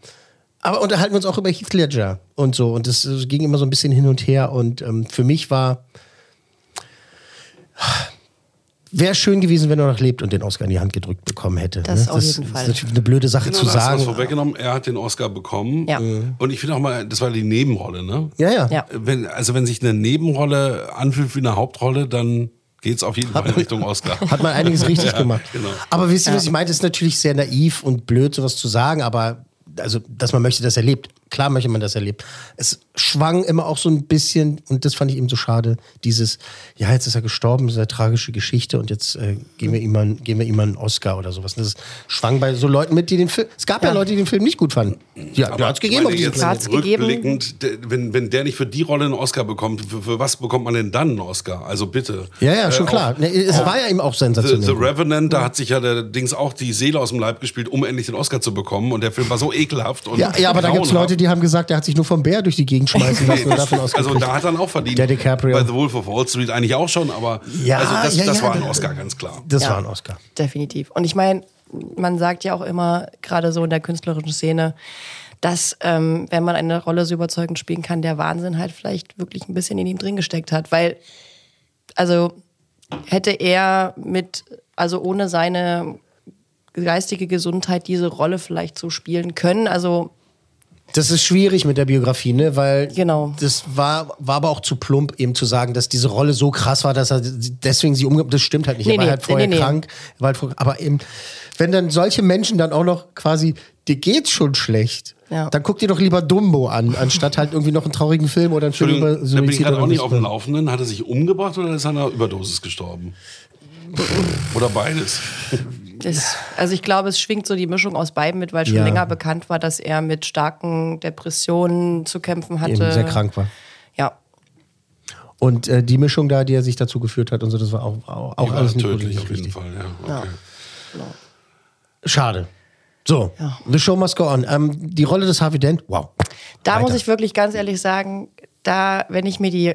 Speaker 3: Aber unterhalten wir uns auch über Heath Ledger und so. Und das äh, ging immer so ein bisschen hin und her. Und ähm, für mich war. Wäre schön gewesen, wenn er noch lebt und den Oscar in die Hand gedrückt bekommen hätte.
Speaker 5: Das
Speaker 3: ne?
Speaker 5: auf jeden
Speaker 3: ist
Speaker 5: Fall.
Speaker 3: natürlich eine blöde Sache
Speaker 4: Genau,
Speaker 3: zu sagen.
Speaker 4: vorweggenommen. Er hat den Oscar bekommen.
Speaker 5: Ja.
Speaker 4: Und ich finde auch mal, das war die Nebenrolle, ne?
Speaker 3: Ja, ja.
Speaker 5: Ja.
Speaker 4: Wenn, also wenn sich eine Nebenrolle anfühlt wie eine Hauptrolle, dann geht's auf jeden Fall in Richtung Oscar.
Speaker 3: Hat man einiges richtig
Speaker 4: Ja,
Speaker 3: gemacht.
Speaker 4: genau.
Speaker 3: Aber wisst ihr, was ich meinte? ist natürlich sehr naiv und blöd, sowas zu sagen, aber also, dass man möchte, dass er lebt. Klar möchte man, dass er lebt. Es schwang immer auch so ein bisschen, und das fand ich eben so schade, dieses, ja, jetzt ist er gestorben, das ist eine tragische Geschichte und jetzt äh, geben, wir ihm mal, geben wir ihm einen Oscar oder sowas. Das schwang bei so Leuten mit, die den Film, es gab ja,
Speaker 5: Ja.
Speaker 3: Leute, die den Film nicht gut fanden. Ja,
Speaker 4: Aber
Speaker 3: hat's gegeben
Speaker 4: meine,
Speaker 3: auf diesem
Speaker 4: jetzt.
Speaker 5: Hat's gegeben.
Speaker 4: rückblickend, der- wenn, wenn der nicht für die Rolle einen Oscar bekommt, für, für was bekommt man denn dann einen Oscar? Also bitte.
Speaker 3: Ja, ja, schon
Speaker 4: Äh,
Speaker 3: klar.
Speaker 4: auch-
Speaker 3: es war ja eben auch
Speaker 4: The,
Speaker 3: sensationell.
Speaker 4: The Revenant, da hat sich ja der Dings auch die Seele aus dem Leib gespielt, um endlich den Oscar zu bekommen. Und der Film war so ekelhaft. Und
Speaker 3: ja, ja, aber da gibt es
Speaker 4: grauenhaft.
Speaker 3: Leute, die haben gesagt, der hat sich nur vom Bär durch die Gegend schmeißen lassen und davon
Speaker 4: Also da hat er dann auch verdient.
Speaker 3: Der DiCaprio.
Speaker 4: Bei The Wolf of Wall Street eigentlich auch schon, aber
Speaker 3: Ja,
Speaker 4: also das,
Speaker 3: ja,
Speaker 4: das
Speaker 3: ja,
Speaker 4: war ein Oscar, ganz klar.
Speaker 3: Das
Speaker 5: Ja.
Speaker 3: war ein Oscar.
Speaker 5: Definitiv. Und ich meine, man sagt ja auch immer, gerade so in der künstlerischen Szene, dass, ähm, wenn man eine Rolle so überzeugend spielen kann, der Wahnsinn halt vielleicht wirklich ein bisschen in ihm drin gesteckt hat. Weil, also hätte er mit, also ohne seine geistige Gesundheit diese Rolle vielleicht so spielen können. Also
Speaker 3: Das ist schwierig mit der Biografie, ne? Weil
Speaker 5: Genau.
Speaker 3: das war, war aber auch zu plump, eben zu sagen, dass diese Rolle so krass war, dass er deswegen sie umgebracht Das stimmt halt nicht.
Speaker 5: Nee,
Speaker 3: er war
Speaker 5: nee,
Speaker 3: halt vorher
Speaker 5: nee, nee.
Speaker 3: krank. War halt vor, aber eben, wenn dann solche Menschen dann auch noch quasi, dir geht's schon schlecht.
Speaker 5: Ja.
Speaker 3: Dann guck dir doch lieber Dumbo an, anstatt halt irgendwie noch einen traurigen Film oder einen Film über
Speaker 4: Entschuldigung, da bin ich
Speaker 3: Suizid
Speaker 4: gerade auch nicht auf dem. Laufenden. Hat er sich umgebracht oder ist er an einer Überdosis gestorben? Oder beides?
Speaker 5: Das, also ich glaube, es schwingt so die Mischung aus beiden mit, weil schon
Speaker 3: Ja.
Speaker 5: länger bekannt war, dass er mit starken Depressionen zu kämpfen hatte.
Speaker 3: Eben sehr krank war.
Speaker 5: Ja.
Speaker 3: Und äh, die Mischung da, die er sich dazu geführt hat und so, das war auch, auch, auch
Speaker 4: war
Speaker 3: alles nicht
Speaker 4: tödlich auf jeden. Fall, ja.
Speaker 5: Ja.
Speaker 4: Okay.
Speaker 3: Schade. So, the show must go on. Ähm, die Rolle des Harvey Dent, wow.
Speaker 5: Da
Speaker 3: Weiter.
Speaker 5: muss ich wirklich ganz ehrlich sagen, da, wenn ich mir die,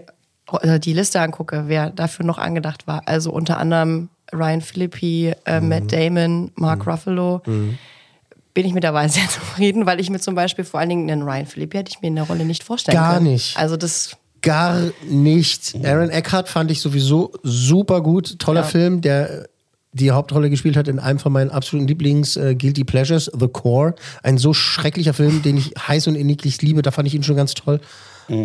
Speaker 5: die Liste angucke, wer dafür noch angedacht war, also unter anderem Ryan Philippi, äh,
Speaker 3: Mhm.
Speaker 5: Matt Damon, Mark Ruffalo, bin ich mittlerweile sehr zufrieden, weil ich mir zum Beispiel vor allen Dingen einen Ryan Philippi hätte ich mir in der Rolle nicht vorstellen
Speaker 3: Gar
Speaker 5: können.
Speaker 3: nicht.
Speaker 5: Also das,
Speaker 3: Gar nicht. Aaron Eckhart fand ich sowieso super gut. Toller
Speaker 5: Ja.
Speaker 3: Film, der die Hauptrolle gespielt hat in einem von meinen absoluten Lieblings äh, Guilty Pleasures, The Core. Ein so schrecklicher Film, den ich heiß und inniglich liebe. Da fand ich ihn schon ganz toll.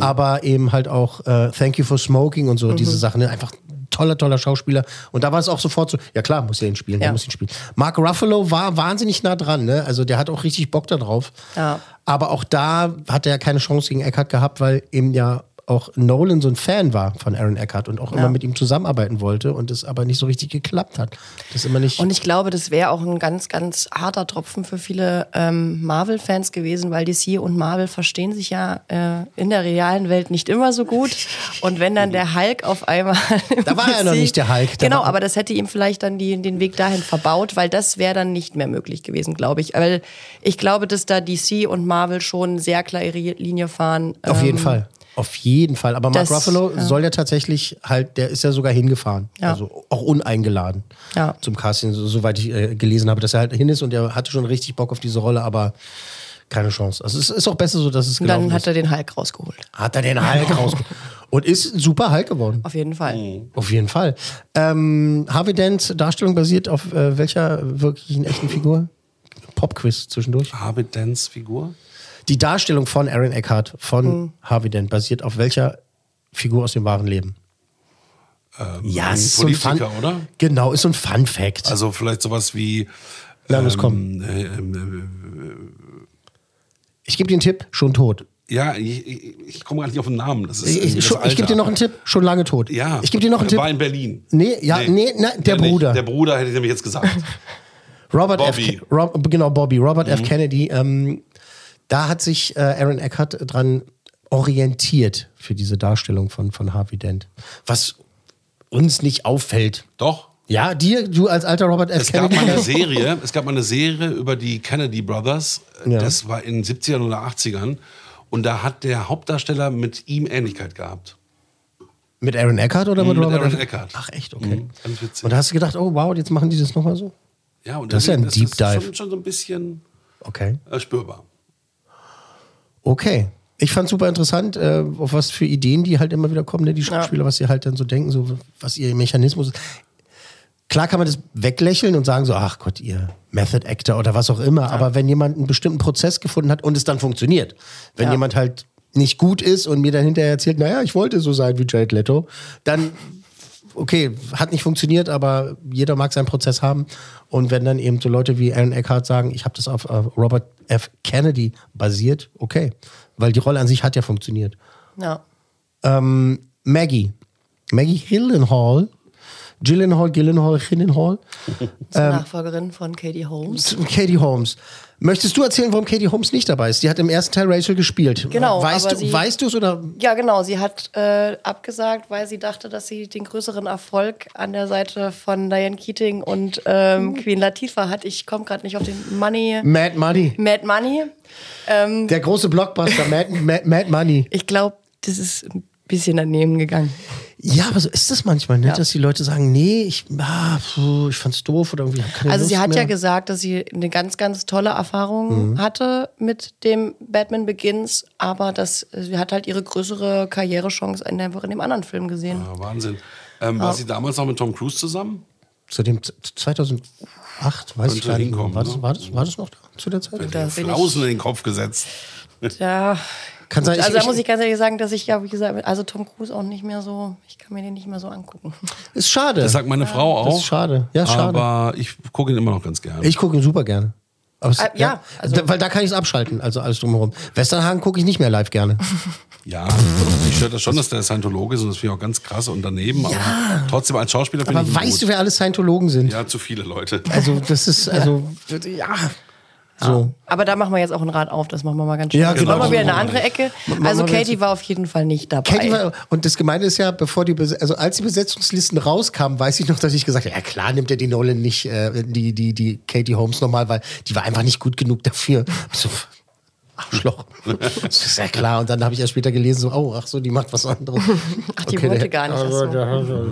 Speaker 3: Aber eben halt auch äh, Thank You for Smoking und so, diese Sachen. Ne? Einfach toller, toller Schauspieler. Und da war es auch sofort so, ja klar, muss er ihn spielen,
Speaker 5: Ja.
Speaker 3: der muss ihn spielen. Mark Ruffalo war wahnsinnig nah dran, ne? Also der hat auch richtig Bock da drauf.
Speaker 5: Ja.
Speaker 3: Aber auch da hat er ja keine Chance gegen Eckhart gehabt, weil eben ja auch Nolan so ein Fan war von Aaron Eckhart und auch immer mit ihm zusammenarbeiten wollte und es aber nicht so richtig geklappt hat. Das immer nicht.
Speaker 5: und ich glaube, das wäre auch ein ganz, ganz harter Tropfen für viele ähm, Marvel-Fans gewesen, weil DC und Marvel verstehen sich ja äh, in der realen Welt nicht immer so gut. Und wenn dann der Hulk auf einmal.
Speaker 3: Da war er noch nicht der Hulk. Da
Speaker 5: Genau, aber das hätte ihm vielleicht dann die, den Weg dahin verbaut, weil das wäre dann nicht mehr möglich gewesen, glaube ich. Weil ich glaube, dass da DC und Marvel schon sehr klar ihre Linie fahren.
Speaker 3: auf jeden
Speaker 5: Ähm,
Speaker 3: Fall. Auf jeden Fall. Aber Mark
Speaker 5: das-
Speaker 3: Ruffalo
Speaker 5: ja.
Speaker 3: soll ja tatsächlich halt, der ist ja sogar hingefahren.
Speaker 5: Ja.
Speaker 3: Also auch uneingeladen
Speaker 5: Ja.
Speaker 3: zum Casting, so, soweit ich äh, gelesen habe, dass er halt hin ist und er hatte schon richtig Bock auf diese Rolle, aber keine Chance. Also es ist auch besser so, dass es
Speaker 5: Und
Speaker 3: gelaufen
Speaker 5: dann hat
Speaker 3: ist.
Speaker 5: er den Hulk rausgeholt.
Speaker 3: Hat er den Hulk rausgeholt. Und ist super Hulk geworden.
Speaker 5: Auf jeden Fall.
Speaker 3: Mhm. Auf jeden Fall. Ähm, Harvey Dents Darstellung basiert auf äh, welcher wirklichen echten Figur? Popquiz zwischendurch.
Speaker 4: Harvey Dents Figur?
Speaker 3: Die Darstellung von Aaron Eckhart von
Speaker 5: Mhm.
Speaker 3: Harvey Dent basiert auf welcher Figur aus dem wahren Leben? ja,
Speaker 4: ein
Speaker 3: es ist so ein
Speaker 4: Politiker,
Speaker 3: Fun,
Speaker 4: oder?
Speaker 3: Genau, ist so ein Fun Fact.
Speaker 4: Also vielleicht sowas wie.
Speaker 3: Na,
Speaker 4: ähm,
Speaker 3: komm.
Speaker 4: äh, ähm,
Speaker 3: Ich gebe dir einen Tipp, schon tot.
Speaker 4: äh, ja, ich, ich, ich komme gar nicht auf den Namen. Das ist
Speaker 3: Ich, ich, gebe dir noch einen Tipp, schon lange tot.
Speaker 4: Ja.
Speaker 3: Ich gebe dir noch einen Tipp.
Speaker 4: War in Berlin.
Speaker 3: Nee, ja, nee, na, der
Speaker 4: nicht.
Speaker 3: Bruder.
Speaker 4: Der Bruder hätte ich nämlich jetzt gesagt.
Speaker 3: Robert
Speaker 4: Bobby.
Speaker 3: F. Rob, genau, Bobby. Robert
Speaker 4: Mhm.
Speaker 3: F. Kennedy. Ähm, da hat sich äh, Aaron Eckhart dran orientiert für diese Darstellung von, von Harvey Dent. Was uns nicht auffällt.
Speaker 4: Doch.
Speaker 3: Ja, dir, du als alter Robert F.
Speaker 4: Es gab
Speaker 3: Kennedy.
Speaker 4: mal eine Serie, es gab mal eine Serie über die Kennedy Brothers.
Speaker 3: Ja.
Speaker 4: Das war in den 70ern oder 80ern. Und da hat der Hauptdarsteller mit ihm Ähnlichkeit gehabt.
Speaker 3: Mit Aaron Eckhart oder mit,
Speaker 4: Mit
Speaker 3: Robert
Speaker 4: Aaron. Eckhart.
Speaker 3: Ach, echt? Okay.
Speaker 4: Mhm, ganz witzig.
Speaker 3: Und da hast du gedacht, oh wow, jetzt machen die das nochmal so?
Speaker 4: Ja, und
Speaker 3: Das ist ja ein Deep Dive.
Speaker 4: Schon, schon so ein bisschen
Speaker 3: Okay.
Speaker 4: äh, spürbar.
Speaker 3: Okay. Ich fand super interessant, äh, auf was für Ideen die halt immer wieder kommen, ne? die Schauspieler, was sie halt dann so denken, so was ihr Mechanismus ist. Klar kann man das weglächeln und sagen so, ach Gott, ihr Method Actor oder was auch immer. Aber wenn jemand einen bestimmten Prozess gefunden hat und es dann funktioniert, wenn
Speaker 5: Ja.
Speaker 3: jemand halt nicht gut ist und mir dann hinterher erzählt, naja, ich wollte so sein wie Jared Leto, dann okay, hat nicht funktioniert, aber jeder mag seinen Prozess haben. Und wenn dann eben so Leute wie Aaron Eckhart sagen, ich habe das auf Robert F. Kennedy basiert, okay. Weil die Rolle an sich hat ja funktioniert.
Speaker 5: Ja.
Speaker 3: Ähm, Maggie. Maggie Gyllenhaal. Gyllenhaal, Gyllenhaal, Gyllenhaal.
Speaker 5: Zur
Speaker 3: Ähm,
Speaker 5: Nachfolgerin von Katie Holmes.
Speaker 3: Katie Holmes. Möchtest du erzählen, warum Katie Holmes nicht dabei ist? Die hat im ersten Teil Rachel gespielt.
Speaker 5: Genau,
Speaker 3: Weißt du
Speaker 5: sie-
Speaker 3: weißt du es oder?
Speaker 5: Ja, genau. Sie hat äh, abgesagt, weil sie dachte, dass sie den größeren Erfolg an der Seite von Diane Keating und ähm, Queen Latifah hat. Ich komme gerade nicht auf den Money.
Speaker 3: Mad Money.
Speaker 5: Mad Money. Ähm,
Speaker 3: Der große Blockbuster, Mad, Mad, Mad Money.
Speaker 5: ich glaube, das ist ein bisschen daneben gegangen.
Speaker 3: Ja, aber so ist das manchmal, ne?
Speaker 5: Ja.
Speaker 3: dass die Leute sagen, nee, ich, ah, puh, ich fand's doof oder irgendwie
Speaker 5: Also
Speaker 3: Lust
Speaker 5: sie hat
Speaker 3: mehr.
Speaker 5: ja gesagt, dass sie eine ganz, ganz tolle Erfahrung
Speaker 3: Mhm.
Speaker 5: hatte mit dem Batman Begins, aber dass sie hat halt ihre größere Karrierechance in, einfach in dem anderen Film gesehen.
Speaker 4: Ja, Wahnsinn. Ähm, War sie damals noch mit Tom Cruise zusammen?
Speaker 3: Zu dem z- 2008, weiß ich
Speaker 4: Könnte
Speaker 3: gar nicht. War das,
Speaker 4: ne?
Speaker 3: war, das, war das noch da, zu der Zeit?
Speaker 5: Da bin ich-
Speaker 4: Flausen in den Kopf gesetzt.
Speaker 5: Ja.
Speaker 3: Kann sein, ich-
Speaker 5: also da
Speaker 3: ich-
Speaker 5: muss ich ganz ehrlich sagen, dass ich ja, wie gesagt, also Tom Cruise auch nicht mehr so, ich kann mir den nicht mehr so angucken.
Speaker 3: Ist schade.
Speaker 4: Das sagt meine Frau auch.
Speaker 3: Das ist schade. Ja, schade.
Speaker 4: Aber ich gucke ihn immer noch ganz gerne.
Speaker 3: Ich gucke ihn super gerne. Aber es,
Speaker 5: Äh, ja, also-
Speaker 3: da, weil da kann ich es abschalten, also alles drumherum. Westernhagen gucke ich nicht mehr live gerne.
Speaker 4: Ja, mich stört das schon, dass der Scientologe ist und das finde ich auch ganz krass und daneben. Aber trotzdem als Schauspieler finde
Speaker 3: Aber
Speaker 4: ich ihn
Speaker 3: weißt
Speaker 4: gut.
Speaker 3: du, wer alle Scientologen sind?
Speaker 4: Ja, zu viele Leute.
Speaker 3: Also, das ist, also, ja. So.
Speaker 5: Aber da machen wir jetzt auch ein Rad auf, das machen wir mal ganz schnell.
Speaker 3: Ja, genau.
Speaker 5: machen wir wieder in eine andere Ecke. Also Katie war auf jeden Fall nicht dabei.
Speaker 3: Katie war, und das Gemeine ist ja, bevor die, also als die Besetzungslisten rauskamen, weiß ich noch, dass ich gesagt habe, ja klar nimmt er die Nolan nicht, äh, die, die, die Katie Holmes nochmal, weil die war einfach nicht gut genug dafür. So, Arschloch. das ist ja klar. Und dann habe ich erst später gelesen, so, oh, ach so, die macht was anderes.
Speaker 5: Ach, die
Speaker 3: Okay,
Speaker 5: wollte
Speaker 3: der-
Speaker 5: gar nicht. Ach so.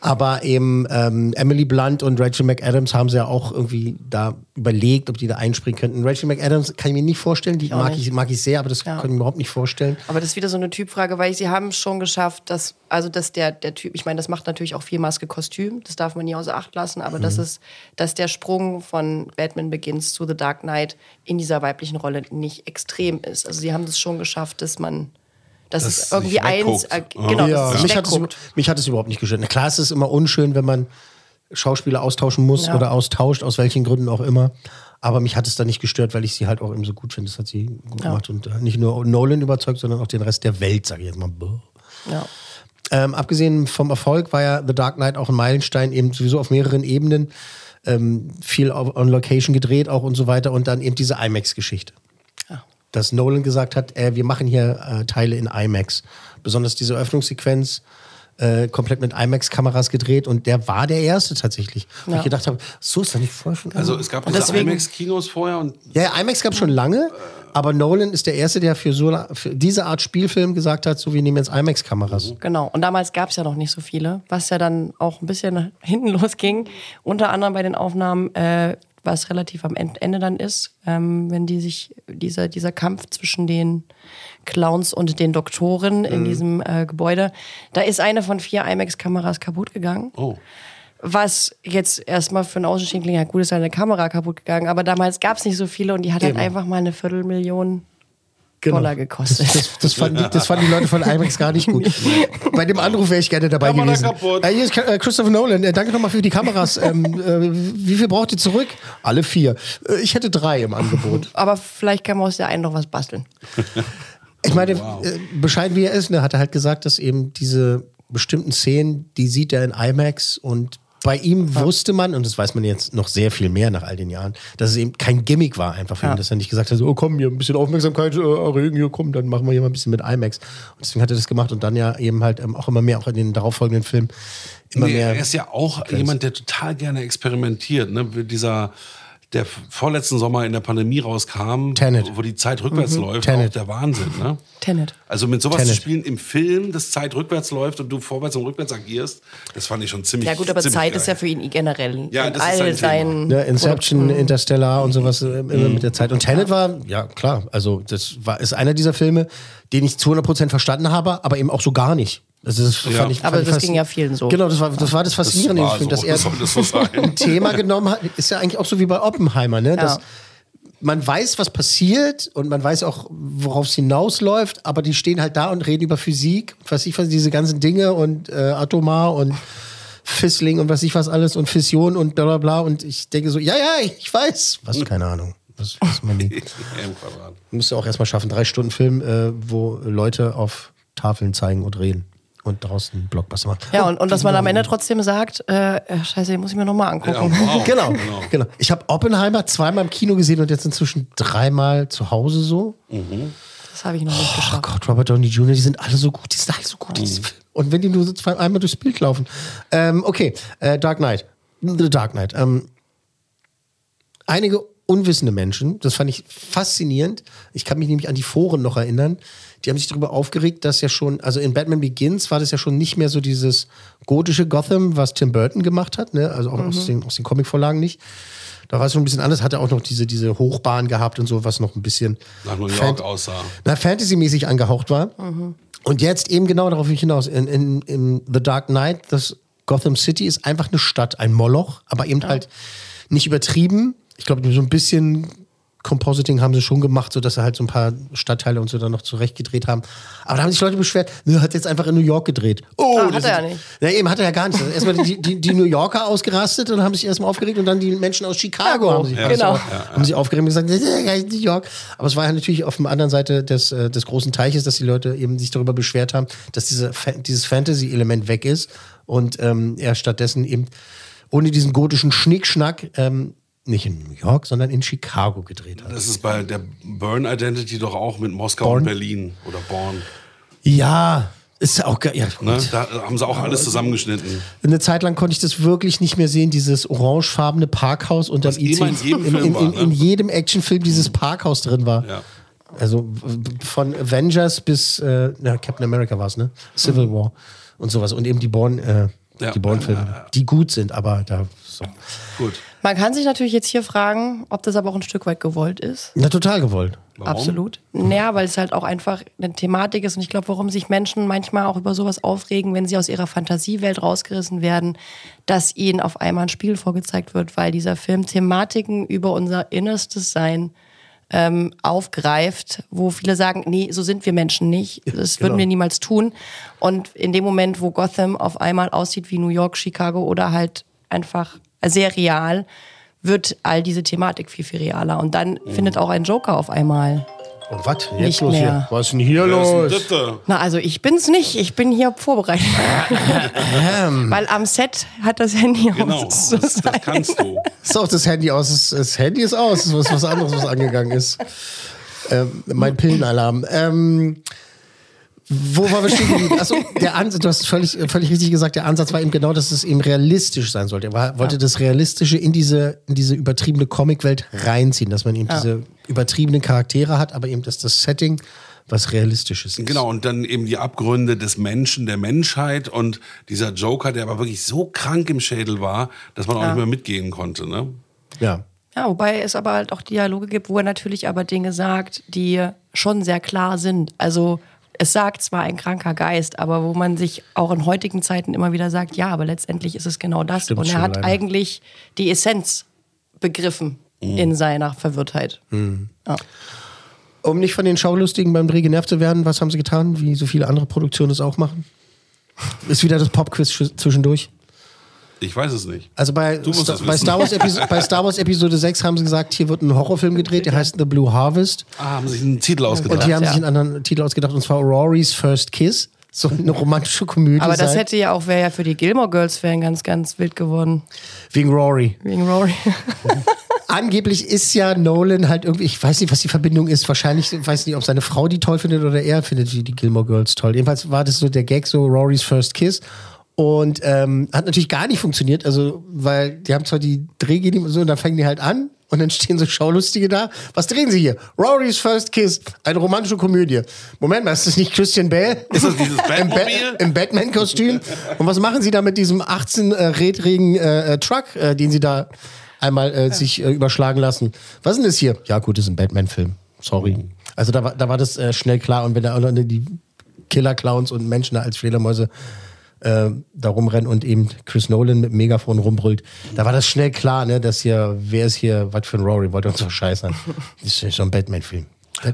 Speaker 3: Aber eben ähm, Emily Blunt und Rachel McAdams haben sie ja auch irgendwie da überlegt, ob die da einspringen könnten. Rachel McAdams kann ich mir nicht vorstellen, die
Speaker 5: auch
Speaker 3: mag
Speaker 5: nicht.
Speaker 3: ich, mag ich sehr, aber das
Speaker 5: Ja.
Speaker 3: kann ich mir überhaupt nicht vorstellen.
Speaker 5: Aber das ist wieder so eine Typfrage, weil sie haben es schon geschafft, dass, also dass der, der Typ, ich meine, das macht natürlich auch viel Maske Kostüm, das darf man nie außer Acht lassen, aber das
Speaker 3: Mhm.
Speaker 5: ist, dass der Sprung von Batman Begins zu The Dark Knight in dieser weiblichen Rolle nicht extrem ist. Also sie haben das schon geschafft, dass man, dass es
Speaker 3: es
Speaker 5: irgendwie eins, äh, genau,
Speaker 3: ja.
Speaker 5: es
Speaker 3: mich, hat es, mich hat es überhaupt nicht gestört. Klar, es ist immer unschön, wenn man Schauspieler austauschen muss
Speaker 5: Ja.
Speaker 3: oder austauscht, aus welchen Gründen auch immer. Aber mich hat es dann nicht gestört, weil ich sie halt auch eben so gut finde. Das hat sie gut
Speaker 5: Ja.
Speaker 3: gemacht und äh, nicht nur Nolan überzeugt, sondern auch den Rest der Welt, sage ich jetzt mal.
Speaker 5: Ja.
Speaker 3: Ähm, abgesehen vom Erfolg war ja The Dark Knight auch ein Meilenstein, eben sowieso auf mehreren Ebenen. Ähm, viel on Location gedreht auch und so weiter und dann eben diese IMAX-Geschichte. Dass Nolan gesagt hat, äh, wir machen hier äh, Teile in IMAX. Besonders diese Öffnungssequenz äh, komplett mit IMAX-Kameras gedreht und der war der Erste tatsächlich. Wo
Speaker 5: Ja.
Speaker 3: ich gedacht habe, so ist das nicht vorher schon.
Speaker 4: Also es gab
Speaker 3: Und
Speaker 4: diese IMAX-Kinos vorher und
Speaker 3: ja, ja, IMAX gab es schon lange, aber Nolan ist der Erste, der für, so, für diese Art Spielfilm gesagt hat, so wir nehmen jetzt IMAX-Kameras.
Speaker 5: Genau. Und damals gab es ja noch nicht so viele, was ja dann auch ein bisschen nach hinten losging. Unter anderem bei den Aufnahmen, äh, was relativ am End- Ende dann ist, ähm, wenn die sich, dieser, dieser Kampf zwischen den Clowns und den Doktoren in
Speaker 4: Mhm.
Speaker 5: diesem äh, Gebäude, da ist eine von vier IMAX-Kameras kaputt gegangen.
Speaker 4: Oh.
Speaker 5: Was jetzt erstmal für einen Außenstehenden klingt, ja gut, ist eine Kamera kaputt gegangen, aber damals gab es nicht so viele und die hat halt einfach mal eine Viertelmillion
Speaker 3: Genau.
Speaker 5: Dollar gekostet.
Speaker 3: Das, das, das, fanden die, das fanden die Leute von IMAX gar nicht gut. Bei dem Anruf wäre ich gerne dabei
Speaker 4: Kamera
Speaker 3: gewesen.
Speaker 4: kaputt.
Speaker 3: Äh, hier ist äh, Christopher Nolan. Äh, danke nochmal für die Kameras. ähm, äh, wie viel braucht ihr zurück? Alle vier. Äh, ich hätte drei im Angebot.
Speaker 5: aber vielleicht kann man aus der einen noch was basteln.
Speaker 3: Ich meine, äh, bescheiden wie er ist, ne, hat er halt gesagt, dass eben diese bestimmten Szenen, die sieht er in IMAX und bei ihm wusste man, und das weiß man jetzt noch sehr viel mehr nach all den Jahren, dass es eben kein Gimmick war einfach für ihn, dass er nicht gesagt hat, so, oh komm, hier ein bisschen Aufmerksamkeit äh, erregen, hier komm, dann machen wir hier mal ein bisschen mit IMAX. Und deswegen hat er das gemacht und dann ja eben halt ähm, auch immer mehr, auch in den darauffolgenden Filmen, immer
Speaker 4: nee,
Speaker 3: mehr.
Speaker 4: er ist ja auch jemand, der total gerne experimentiert. Ne? Dieser, der vorletzten Sommer in der Pandemie rauskam,
Speaker 3: Tenet.
Speaker 4: wo die Zeit rückwärts
Speaker 3: Mhm.
Speaker 4: läuft,
Speaker 3: Tenet.
Speaker 4: auch der Wahnsinn. Ne?
Speaker 5: Tenet.
Speaker 4: Also mit sowas
Speaker 3: Tenet.
Speaker 4: zu spielen im Film, dass Zeit rückwärts läuft und du vorwärts und rückwärts agierst, das fand ich schon ziemlich
Speaker 5: Ja gut, aber Zeit
Speaker 4: geil.
Speaker 5: ist ja für ihn generell
Speaker 4: Ja,
Speaker 5: in
Speaker 4: das ist
Speaker 5: all
Speaker 4: sein Thema.
Speaker 5: seinen
Speaker 3: Ne, Inception,
Speaker 5: Produkten.
Speaker 3: Interstellar und sowas äh, immer mit der Zeit. Und Tenet war, ja klar, also das war, ist einer dieser Filme, den ich zu 100% verstanden habe, aber eben auch so gar nicht. Also das
Speaker 4: Ja.
Speaker 3: fand ich,
Speaker 5: Aber
Speaker 3: fand
Speaker 5: das ging ja vielen so.
Speaker 3: Genau, das war das, war das Faszinierende,
Speaker 4: war
Speaker 3: in dem Film,
Speaker 4: so,
Speaker 3: dass er
Speaker 4: das so
Speaker 3: ein Thema genommen hat. Ist ja eigentlich auch so wie bei Oppenheimer, ne? Dass
Speaker 5: Ja.
Speaker 3: man weiß, was passiert und man weiß auch, worauf es hinausläuft, aber die stehen halt da und reden über Physik, was ich weiß, diese ganzen Dinge und äh, Atomar und Fissling und was ich was alles und Fission und bla bla bla. Und ich denke so, ja, ja, ich weiß. Was, keine Ahnung. Was, was man
Speaker 4: Quadrat.
Speaker 3: Musst du auch erstmal schaffen. Drei Stunden Film, äh, wo Leute auf Tafeln zeigen und reden. Und draußen einen Blockbuster machen.
Speaker 5: Ja, und, und dass man am Ende trotzdem sagt, äh, scheiße, den muss ich mir nochmal angucken.
Speaker 4: Ja, wow.
Speaker 3: Genau, genau. Ich habe Oppenheimer zweimal im Kino gesehen und jetzt inzwischen dreimal zu Hause so.
Speaker 5: Das habe ich noch nicht
Speaker 3: Oh
Speaker 5: geschafft.
Speaker 3: Gott, Robert Downey Jr., die sind alle so gut, die sind alle so gut. Filme. Und wenn die nur so zwei, einmal durchs Bild laufen. Ähm, okay, äh, Dark Knight. The Dark Knight. Ähm, einige unwissende Menschen, das fand ich faszinierend. Ich kann mich nämlich an die Foren noch erinnern. Die haben sich darüber aufgeregt, dass ja schon, also in Batman Begins war das ja schon nicht mehr so dieses gotische Gotham, was Tim Burton gemacht hat, ne? also auch aus den, aus den Comicvorlagen nicht. Da war es schon ein bisschen anders, hat er auch noch diese, diese Hochbahn gehabt und so, was noch ein bisschen
Speaker 4: Nach New York aussah.
Speaker 3: na, Fantasy-mäßig angehaucht war. Und jetzt eben genau darauf hinaus. In, in, in The Dark Knight, das Gotham City ist einfach eine Stadt, ein Moloch, aber eben halt nicht übertrieben. Ich glaube, so ein bisschen Post-Compositing haben sie schon gemacht, sodass sie halt so ein paar Stadtteile und so dann noch zurechtgedreht haben. Aber da haben sich Leute beschwert, ne, hat jetzt einfach in New York gedreht. Oh,
Speaker 5: Ah, hat er ja nicht.
Speaker 3: Ja, eben hat er ja gar nicht. Erstmal die, die, die New Yorker ausgerastet und haben sich erstmal aufgeregt und dann die Menschen aus Chicago haben sich,
Speaker 5: Ja, genau.
Speaker 3: also, haben sich aufgeregt und gesagt, das ist ja New York. Aber es war ja natürlich auf der anderen Seite des, äh, des großen Teiches, dass die Leute eben sich darüber beschwert haben, dass diese, dieses Fantasy-Element weg ist und ähm, er stattdessen eben ohne diesen gotischen Schnickschnack ähm, nicht in New York, sondern in Chicago gedreht hat.
Speaker 4: Das ist bei der Burn Identity doch auch mit Moskau
Speaker 3: Born?
Speaker 4: und Berlin oder Born.
Speaker 3: Ja, ist auch geil. Ja,
Speaker 4: Ne? Da haben sie auch alles zusammengeschnitten.
Speaker 3: Eine Zeit lang konnte ich das wirklich nicht mehr sehen, dieses orangefarbene Parkhaus unterm
Speaker 4: Was immer in
Speaker 3: IC.
Speaker 4: jedem
Speaker 3: in, in,
Speaker 4: war,
Speaker 3: in,
Speaker 4: ne?
Speaker 3: in jedem Actionfilm dieses Parkhaus drin war.
Speaker 4: Ja.
Speaker 3: Also von Avengers bis äh, na, Captain America war es, ne? Civil War und sowas. Und eben die Born, äh,
Speaker 4: Ja.
Speaker 3: die Born-Filme, die gut sind, aber da so.
Speaker 4: Gut.
Speaker 5: Man kann sich natürlich jetzt hier fragen, ob das aber auch ein Stück weit gewollt ist.
Speaker 3: Na, total gewollt.
Speaker 4: Warum?
Speaker 5: Absolut. Naja, weil es halt auch einfach eine Thematik ist. Und ich glaube, warum sich Menschen manchmal auch über sowas aufregen, wenn sie aus ihrer Fantasiewelt rausgerissen werden, dass ihnen auf einmal ein Spiel vorgezeigt wird, weil dieser Film Thematiken über unser innerstes Sein ähm, aufgreift, wo viele sagen, nee, so sind wir Menschen nicht. Das würden
Speaker 3: Genau.
Speaker 5: wir niemals tun. Und in dem Moment, wo Gotham auf einmal aussieht wie New York, Chicago oder halt einfach sehr real, wird all diese Thematik viel, viel realer. Und dann findet auch ein Joker auf einmal.
Speaker 3: Und was? Jetzt
Speaker 5: Nicht
Speaker 3: los
Speaker 5: mehr.
Speaker 3: hier. Was ist denn hier
Speaker 4: Wer ist denn
Speaker 3: los?
Speaker 5: Na, also ich bin's nicht. Ich bin hier vorbereitet. Weil am Set hat das Handy
Speaker 4: Genau,
Speaker 5: aus.
Speaker 4: das, das kannst du.
Speaker 3: Ist auch das Handy aus. Das, das Handy ist aus. Das ist was, was anderes, was angegangen ist. Ähm, mein Pillenalarm. Ähm, wo war wir stehen geblieben? Achso, der Ansatz, du hast völlig, völlig richtig gesagt, der Ansatz war eben genau, dass es eben realistisch sein sollte. Er war, wollte das Realistische in diese, in diese übertriebene Comicwelt reinziehen, dass man eben diese übertriebenen Charaktere hat, aber eben, dass das Setting was Realistisches ist.
Speaker 4: Genau, und dann eben die Abgründe des Menschen, der Menschheit und dieser Joker, der aber wirklich so krank im Schädel war, dass man auch
Speaker 5: Ja.
Speaker 4: nicht mehr mitgehen konnte. Ne?
Speaker 3: Ja.
Speaker 5: Ja, wobei es aber halt auch Dialoge gibt, wo er natürlich aber Dinge sagt, die schon sehr klar sind. Also es sagt zwar ein kranker Geist, aber wo man sich auch in heutigen Zeiten immer wieder sagt, ja, aber letztendlich ist es genau das.
Speaker 3: Stimmt
Speaker 5: Und er hat
Speaker 3: leider.
Speaker 5: eigentlich die Essenz begriffen in seiner Verwirrtheit. Ja.
Speaker 3: Um nicht von den Schaulustigen beim Dreh genervt zu werden, was haben sie getan, wie so viele andere Produktionen es auch machen? Ist wieder das Popquiz sch- zwischendurch.
Speaker 4: Ich weiß es nicht.
Speaker 3: Also bei,
Speaker 4: Du musst
Speaker 3: Star,
Speaker 4: es
Speaker 3: bei. Star Wars Episo bei Star Wars Episode 6 haben sie gesagt, hier wird ein Horrorfilm gedreht, der heißt The Blue Harvest.
Speaker 4: Ah, haben sich einen Titel ausgedacht.
Speaker 3: Und die haben
Speaker 5: ja.
Speaker 3: sich einen anderen Titel ausgedacht, und zwar Rory's First Kiss. So eine romantische Komödie.
Speaker 5: Aber das
Speaker 3: sein.
Speaker 5: hätte ja auch, wäre ja für die Gilmore Girls wären ganz, ganz wild geworden.
Speaker 3: Wegen Rory.
Speaker 5: Wegen Rory.
Speaker 3: Angeblich ist ja Nolan halt irgendwie, ich weiß nicht, was die Verbindung ist. Wahrscheinlich, ich weiß nicht, ob seine Frau die toll findet oder er findet die, die Gilmore Girls toll. Jedenfalls war das so der Gag, so Rory's First Kiss. Und ähm, hat natürlich gar nicht funktioniert, also, weil die haben zwar die Drehgenie und so, und dann fangen die halt an und dann stehen so Schaulustige da. Was drehen sie hier? Rory's First Kiss, eine romantische Komödie. Moment mal, ist das nicht Christian Bale?
Speaker 4: Ist das dieses
Speaker 3: Im, Ba- im Batman-Kostüm. Und was machen sie da mit diesem 18-rädrigen äh, äh, Truck, äh, den sie da einmal äh, sich äh, überschlagen lassen? Was ist denn das hier? Ja, gut, das ist ein Batman-Film. Sorry. Also da war, da war das äh, schnell klar. Und wenn da auch noch die Killer-Clowns und Menschen da als Fledermäuse äh, da rumrennen und eben Chris Nolan mit dem Megafon rumbrüllt, da war das schnell klar, ne, dass hier, wer ist hier, was für ein Rory, wollte uns verscheißern. Das ist ja schon ein Batman-Film.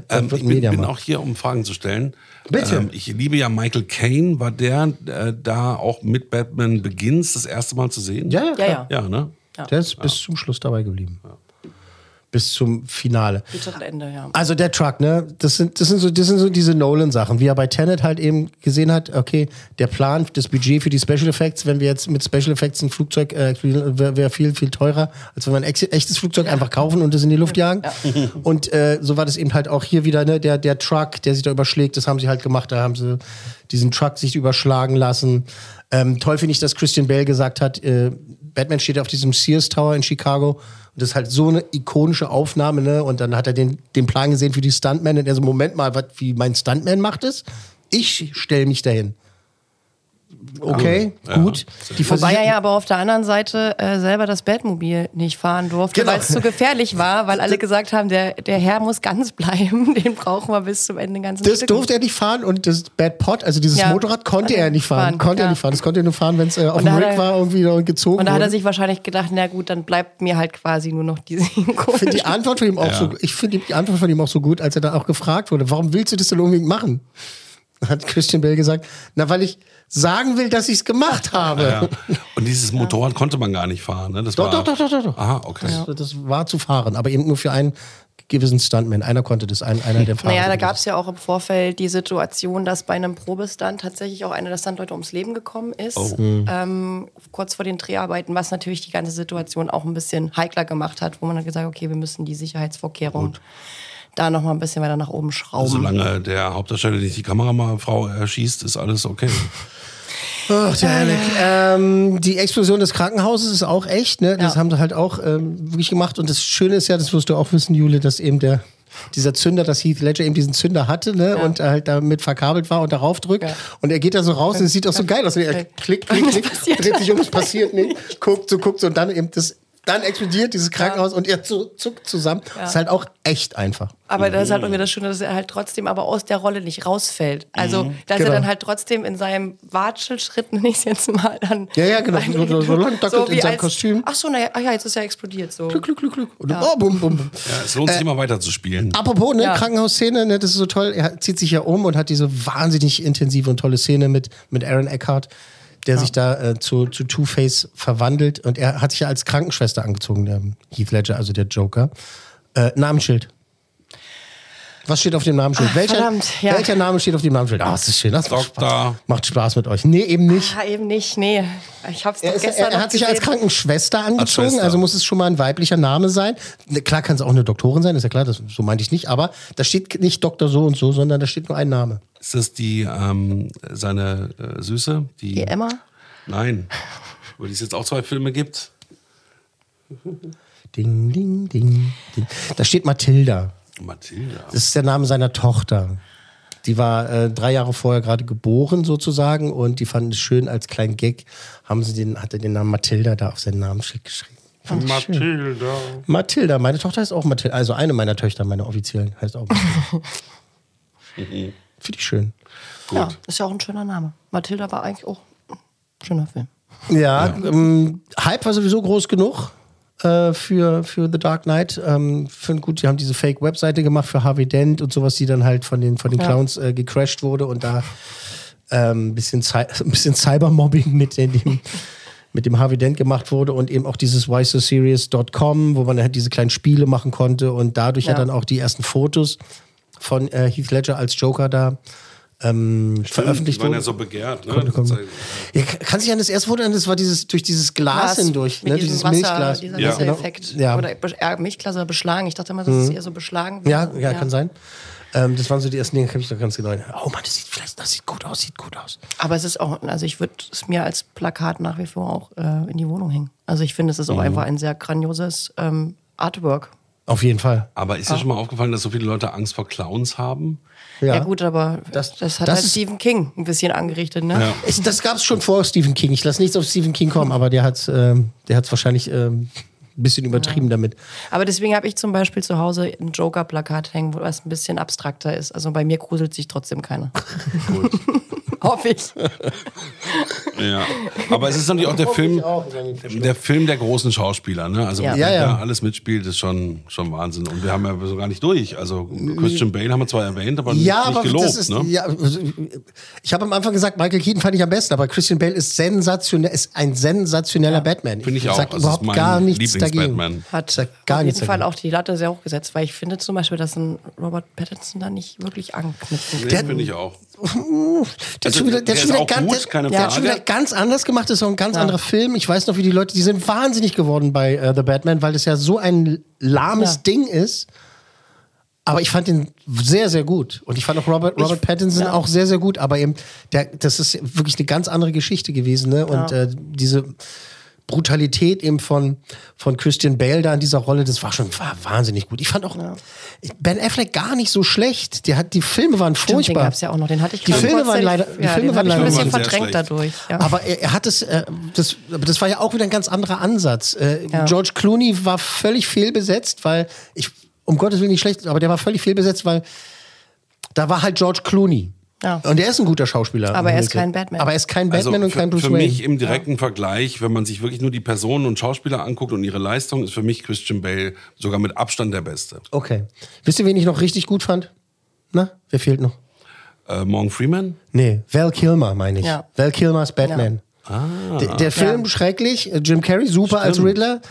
Speaker 4: Ähm, ich bin, bin auch hier, um Fragen zu stellen.
Speaker 3: Bitte.
Speaker 4: Ähm, ich liebe ja Michael Caine. War der äh, da auch mit Batman Begins das erste Mal zu sehen?
Speaker 3: Ja, ja,
Speaker 5: Ja, ja.
Speaker 4: Ja, ne?
Speaker 3: Der ist bis zum Schluss dabei geblieben. Bis zum Finale.
Speaker 5: Ende, ja.
Speaker 3: Also der Truck, ne? Das sind, das sind so, das sind so diese Nolan-Sachen, wie er bei Tenet halt eben gesehen hat, okay, der Plan, das Budget für die Special Effects, wenn wir jetzt mit Special Effects ein Flugzeug, äh, wäre wär viel, viel teurer, als wenn wir ein echtes Flugzeug einfach kaufen und es in die Luft jagen. Und äh, so war das eben halt auch hier wieder, ne? Der, der Truck, der sich da überschlägt, das haben sie halt gemacht, da haben sie diesen Truck sich überschlagen lassen. Ähm, toll finde ich, dass Christian Bale gesagt hat, äh, Batman steht auf diesem Sears Tower in Chicago das ist halt so eine ikonische Aufnahme, ne? Und dann hat er den, den Plan gesehen für die Stuntmen und er so, Moment mal, wat, wie mein Stuntman macht es? Ich stelle mich dahin. Okay,
Speaker 4: Ja.
Speaker 3: gut. Die
Speaker 5: Wobei er ja aber auf der anderen Seite äh, selber das Batmobil nicht fahren durfte,
Speaker 3: Genau.
Speaker 5: weil es zu gefährlich war, weil alle gesagt haben, der, der Herr muss ganz bleiben, den brauchen wir bis zum Ende ganz
Speaker 3: Das durfte er nicht fahren und das Bad Pot, also dieses
Speaker 5: Ja.
Speaker 3: Motorrad, konnte er nicht fahren.
Speaker 5: Fahren,
Speaker 3: konnte er
Speaker 5: ja.
Speaker 3: nicht fahren. Das konnte er nur fahren, wenn es äh, auf dem Rig war irgendwie und gezogen
Speaker 5: Und da hat er sich wahrscheinlich gedacht, na gut, dann bleibt mir halt quasi nur noch diese
Speaker 3: Ich finde die Antwort von ihm auch
Speaker 4: Ja.
Speaker 3: so. Ich finde die Antwort von ihm auch so gut, als er dann auch gefragt wurde, warum willst du das denn unbedingt machen? Hat Christian Bale gesagt, na weil ich sagen will, dass ich es gemacht habe.
Speaker 4: Ja. Und dieses Motorrad konnte man gar nicht fahren. Ne? Das
Speaker 3: Doch,
Speaker 4: war,
Speaker 3: doch, doch, doch, doch, doch.
Speaker 4: Aha, okay.
Speaker 3: Das, das war zu fahren, aber eben nur für einen gewissen Stuntman. Einer konnte das, ein, einer der Fahrer.
Speaker 5: Naja, da gab es ja auch im Vorfeld die Situation, dass bei einem Probestand tatsächlich auch einer der Standleute ums Leben gekommen ist.
Speaker 4: Oh.
Speaker 5: Ähm, kurz vor den Dreharbeiten, was natürlich die ganze Situation auch ein bisschen heikler gemacht hat, wo man dann gesagt hat, okay, wir müssen die Sicherheitsvorkehrungen da noch mal ein bisschen weiter nach oben schrauben.
Speaker 4: Solange der Hauptdarsteller nicht die Kamerafrau erschießt, ist alles okay.
Speaker 3: Ach, der Alec. Ähm, die Explosion des Krankenhauses ist auch echt, ne? Das
Speaker 5: Ja.
Speaker 3: haben sie halt auch ähm, wirklich gemacht. Und das Schöne ist ja, das wirst du auch wissen, Jule, dass eben der dieser Zünder, dass Heath Ledger eben diesen Zünder hatte, ne? Und er halt damit verkabelt war und darauf drückt.
Speaker 5: Ja.
Speaker 3: Und er geht da so raus und es sieht auch so geil aus. Und er klickt, klickt, klickt, dreht sich um, es passiert nicht, guckt, so guckt so und dann eben das. Dann explodiert dieses Krankenhaus und er zu- zuckt zusammen. Das ist halt auch echt einfach.
Speaker 5: Aber das ist halt irgendwie das Schöne, dass er halt trotzdem aber aus der Rolle nicht rausfällt. Also, dass
Speaker 3: Genau.
Speaker 5: er dann halt trotzdem in seinem Watschelschritt, nenne ich es jetzt mal, dann.
Speaker 3: Ja, ja, genau. So- so- so lang dackelt in seinem Kostüm.
Speaker 5: Ach so, naja, ach ja, jetzt ist er explodiert. So.
Speaker 3: Glück, Glück, Glück. Und oh, bum, bum.
Speaker 4: Ja, es lohnt sich immer weiter zu spielen.
Speaker 3: Apropos, ne,
Speaker 5: Ja.
Speaker 3: Krankenhausszene, ne, das ist so toll. Er zieht sich ja um und hat diese wahnsinnig intensive und tolle Szene mit, mit Aaron Eckhart, der sich da äh, zu, zu Two-Face verwandelt. Und er hat sich ja als Krankenschwester angezogen, der Heath Ledger, also der Joker. Äh, Namensschild. Was steht auf dem Namensschild?
Speaker 5: Ach,
Speaker 3: welcher,
Speaker 5: verdammt, ja.
Speaker 3: welcher Name steht auf dem Namensschild? Ah, das ist schön. Das macht
Speaker 4: Doktor.
Speaker 3: Spaß. Macht Spaß mit euch. Nee, eben nicht.
Speaker 5: Ah, eben nicht, nee. Ich hab's
Speaker 3: Er,
Speaker 5: doch
Speaker 3: ist,
Speaker 5: gestern
Speaker 3: er, er hat sich als
Speaker 5: gesehen.
Speaker 3: Krankenschwester angezogen,
Speaker 4: Schwester.
Speaker 3: also muss es schon mal ein weiblicher Name sein. Ne, Klar kann es auch eine Doktorin sein, ist ja klar, das, so meinte ich nicht, aber da steht nicht Doktor so und so, sondern da steht nur ein Name.
Speaker 4: Ist das die, ähm, seine äh, Süße? Die,
Speaker 5: Die Emma?
Speaker 4: Nein. Über die es jetzt auch zwei Filme gibt.
Speaker 3: Ding, ding, ding, ding. Da steht Mathilda.
Speaker 4: Mathilda.
Speaker 3: Das ist der Name seiner Tochter. Die war äh, drei Jahre vorher gerade geboren sozusagen und die fanden es schön als kleinen Gag, haben sie den, hat er den Namen Mathilda da auf seinen Namensschild geschrieben. Fand.
Speaker 4: Mathilda.
Speaker 3: Mathilda, meine Tochter heißt auch Mathilda, also eine meiner Töchter, meine offiziellen, heißt auch Mathilda. Finde ich schön.
Speaker 5: Ja, ist ja auch ein schöner Name. Mathilda war eigentlich auch ein schöner Film.
Speaker 3: Ja, Ähm, Hype war sowieso groß genug äh, für, für The Dark Knight. Ähm, find gut, die haben diese Fake-Webseite gemacht für Harvey Dent und sowas, die dann halt von den, von den
Speaker 5: Ja.
Speaker 3: Clowns äh, gecrashed wurde und da ähm, ein bisschen, Cy ein bisschen Cybermobbing mit in dem mit dem Harvey Dent gemacht wurde und eben auch dieses whysoseries.com, wo man halt diese kleinen Spiele machen konnte und dadurch ja,
Speaker 5: Ja.
Speaker 3: dann auch die ersten Fotos von äh, Heath Ledger als Joker da ähm, veröffentlicht
Speaker 4: Die waren
Speaker 3: wurden.
Speaker 4: ja so begehrt. Ne?
Speaker 3: Kommt.
Speaker 4: Das-
Speaker 3: Ja, kann sich an das erste Foto erinnern, das war dieses durch dieses Glas, hindurch,
Speaker 5: mit
Speaker 3: ne, dieses
Speaker 5: Wasser,
Speaker 3: Milchglas.
Speaker 5: dieser
Speaker 4: Ja.
Speaker 5: Wassereffekt.
Speaker 3: Ja.
Speaker 5: Oder äh, Milchglas oder beschlagen. Ich dachte immer, das ist eher so beschlagen.
Speaker 3: Ja, ja, kann sein. Ähm, das waren so die ersten Dinge, kann ich noch ganz genau erinnern. Oh Mann, das sieht vielleicht, das sieht gut aus, sieht gut aus.
Speaker 5: Aber es ist auch, also ich würde es mir als Plakat nach wie vor auch äh, in die Wohnung hängen. Also ich finde, es ist auch
Speaker 3: Mhm.
Speaker 5: einfach ein sehr grandioses ähm, Artwork.
Speaker 3: Auf jeden Fall.
Speaker 4: Aber ist dir schon mal aufgefallen, dass so viele Leute Angst vor Clowns haben?
Speaker 5: Ja, gut, aber das,
Speaker 3: Das-
Speaker 5: hat
Speaker 3: das
Speaker 5: halt Stephen King ein bisschen angerichtet, ne?
Speaker 4: Ja.
Speaker 3: Ich, das gab es schon vor Stephen King. Ich lasse nichts auf Stephen King kommen, aber der hat ähm, der hat's wahrscheinlich ähm, ein bisschen übertrieben damit.
Speaker 5: Aber deswegen habe ich zum Beispiel zu Hause ein Joker-Plakat hängen, wo was ein bisschen abstrakter ist. Also bei mir gruselt sich trotzdem keiner.
Speaker 4: Gut.
Speaker 5: Hoffe ich.
Speaker 4: Ja. Aber es ist natürlich auch der Film, der Film der großen Schauspieler. Ne? Also,
Speaker 5: Ja.
Speaker 4: wer
Speaker 3: Ja, ja.
Speaker 4: da alles mitspielt, ist schon, schon Wahnsinn. Und wir haben ja so gar nicht durch. Also, Christian Bale haben wir zwar erwähnt, aber
Speaker 3: Ja,
Speaker 4: nicht
Speaker 3: aber
Speaker 4: gelobt.
Speaker 3: das ist,
Speaker 4: ne?
Speaker 3: ja, ich habe am Anfang gesagt, Michael Keaton fand ich am besten, aber Christian Bale ist sensationell, ist ein sensationeller Batman.
Speaker 4: Finde ich auch.
Speaker 3: sag
Speaker 4: Also,
Speaker 3: überhaupt
Speaker 4: ist mein
Speaker 3: gar nichts dagegen.
Speaker 4: Lieblings-Batman.
Speaker 5: Hat
Speaker 3: Sag gar
Speaker 5: auf
Speaker 3: nichts
Speaker 5: jeden Fall
Speaker 3: dagegen.
Speaker 5: auch die Latte sehr hoch gesetzt, weil ich finde zum Beispiel, dass ein Robert Pattinson da nicht wirklich anknüpfen kann.
Speaker 4: finde ich auch.
Speaker 3: Der
Speaker 4: Also,
Speaker 3: hat schon wieder, der
Speaker 4: der
Speaker 3: ganz,
Speaker 4: gut, keine
Speaker 3: der hat schon
Speaker 4: Frage.
Speaker 3: wieder ganz anders gemacht. Das ist auch ein ganz anderer Film. Ich weiß noch, wie die Leute, die sind wahnsinnig geworden bei äh, The Batman, weil das ja so ein lahmes
Speaker 5: Ja.
Speaker 3: Ding ist. Aber ich fand ihn sehr, sehr gut. Und ich fand auch Robert, Robert Pattinson
Speaker 5: ja.
Speaker 3: auch sehr, sehr gut. Aber eben, der, das ist wirklich eine ganz andere Geschichte gewesen. Ne? Und
Speaker 5: Ja.
Speaker 3: äh, diese Brutalität eben von, von Christian Bale da in dieser Rolle, das war schon war wahnsinnig gut. Ich fand auch Ben Affleck gar nicht so schlecht. Der hat, die Filme waren
Speaker 5: Stimmt, den
Speaker 3: furchtbar.
Speaker 5: gab's ja auch noch. Den hatte ich
Speaker 3: Die Filme waren leider, die
Speaker 5: ja,
Speaker 3: Filme waren leider
Speaker 5: ein bisschen verdrängt
Speaker 4: schlecht.
Speaker 5: dadurch. Ja.
Speaker 3: aber er, er hat es, äh, das, aber das war ja auch wieder ein ganz anderer Ansatz. Äh,
Speaker 5: Ja.
Speaker 3: George Clooney war völlig fehlbesetzt, weil ich, um Gottes Willen nicht schlecht, aber der war völlig fehlbesetzt, weil da war halt George Clooney.
Speaker 5: Ja.
Speaker 3: Und er ist ein guter Schauspieler.
Speaker 5: Aber er ist kein Batman.
Speaker 3: Aber er ist kein Batman
Speaker 4: also
Speaker 3: und
Speaker 4: für,
Speaker 3: kein Bruce
Speaker 4: für
Speaker 3: Wayne.
Speaker 4: mich im direkten Vergleich, wenn man sich wirklich nur die Personen und Schauspieler anguckt und ihre Leistung, ist für mich Christian Bale sogar mit Abstand der Beste.
Speaker 3: Okay. Wisst ihr, wen ich noch richtig gut fand? Na, wer fehlt noch?
Speaker 4: Äh, Morgan Freeman?
Speaker 3: Nee, Val Kilmer meine ich.
Speaker 5: Ja.
Speaker 3: Val Kilmers Batman. Der, der Film schrecklich, äh, Jim Carrey super als Riddler,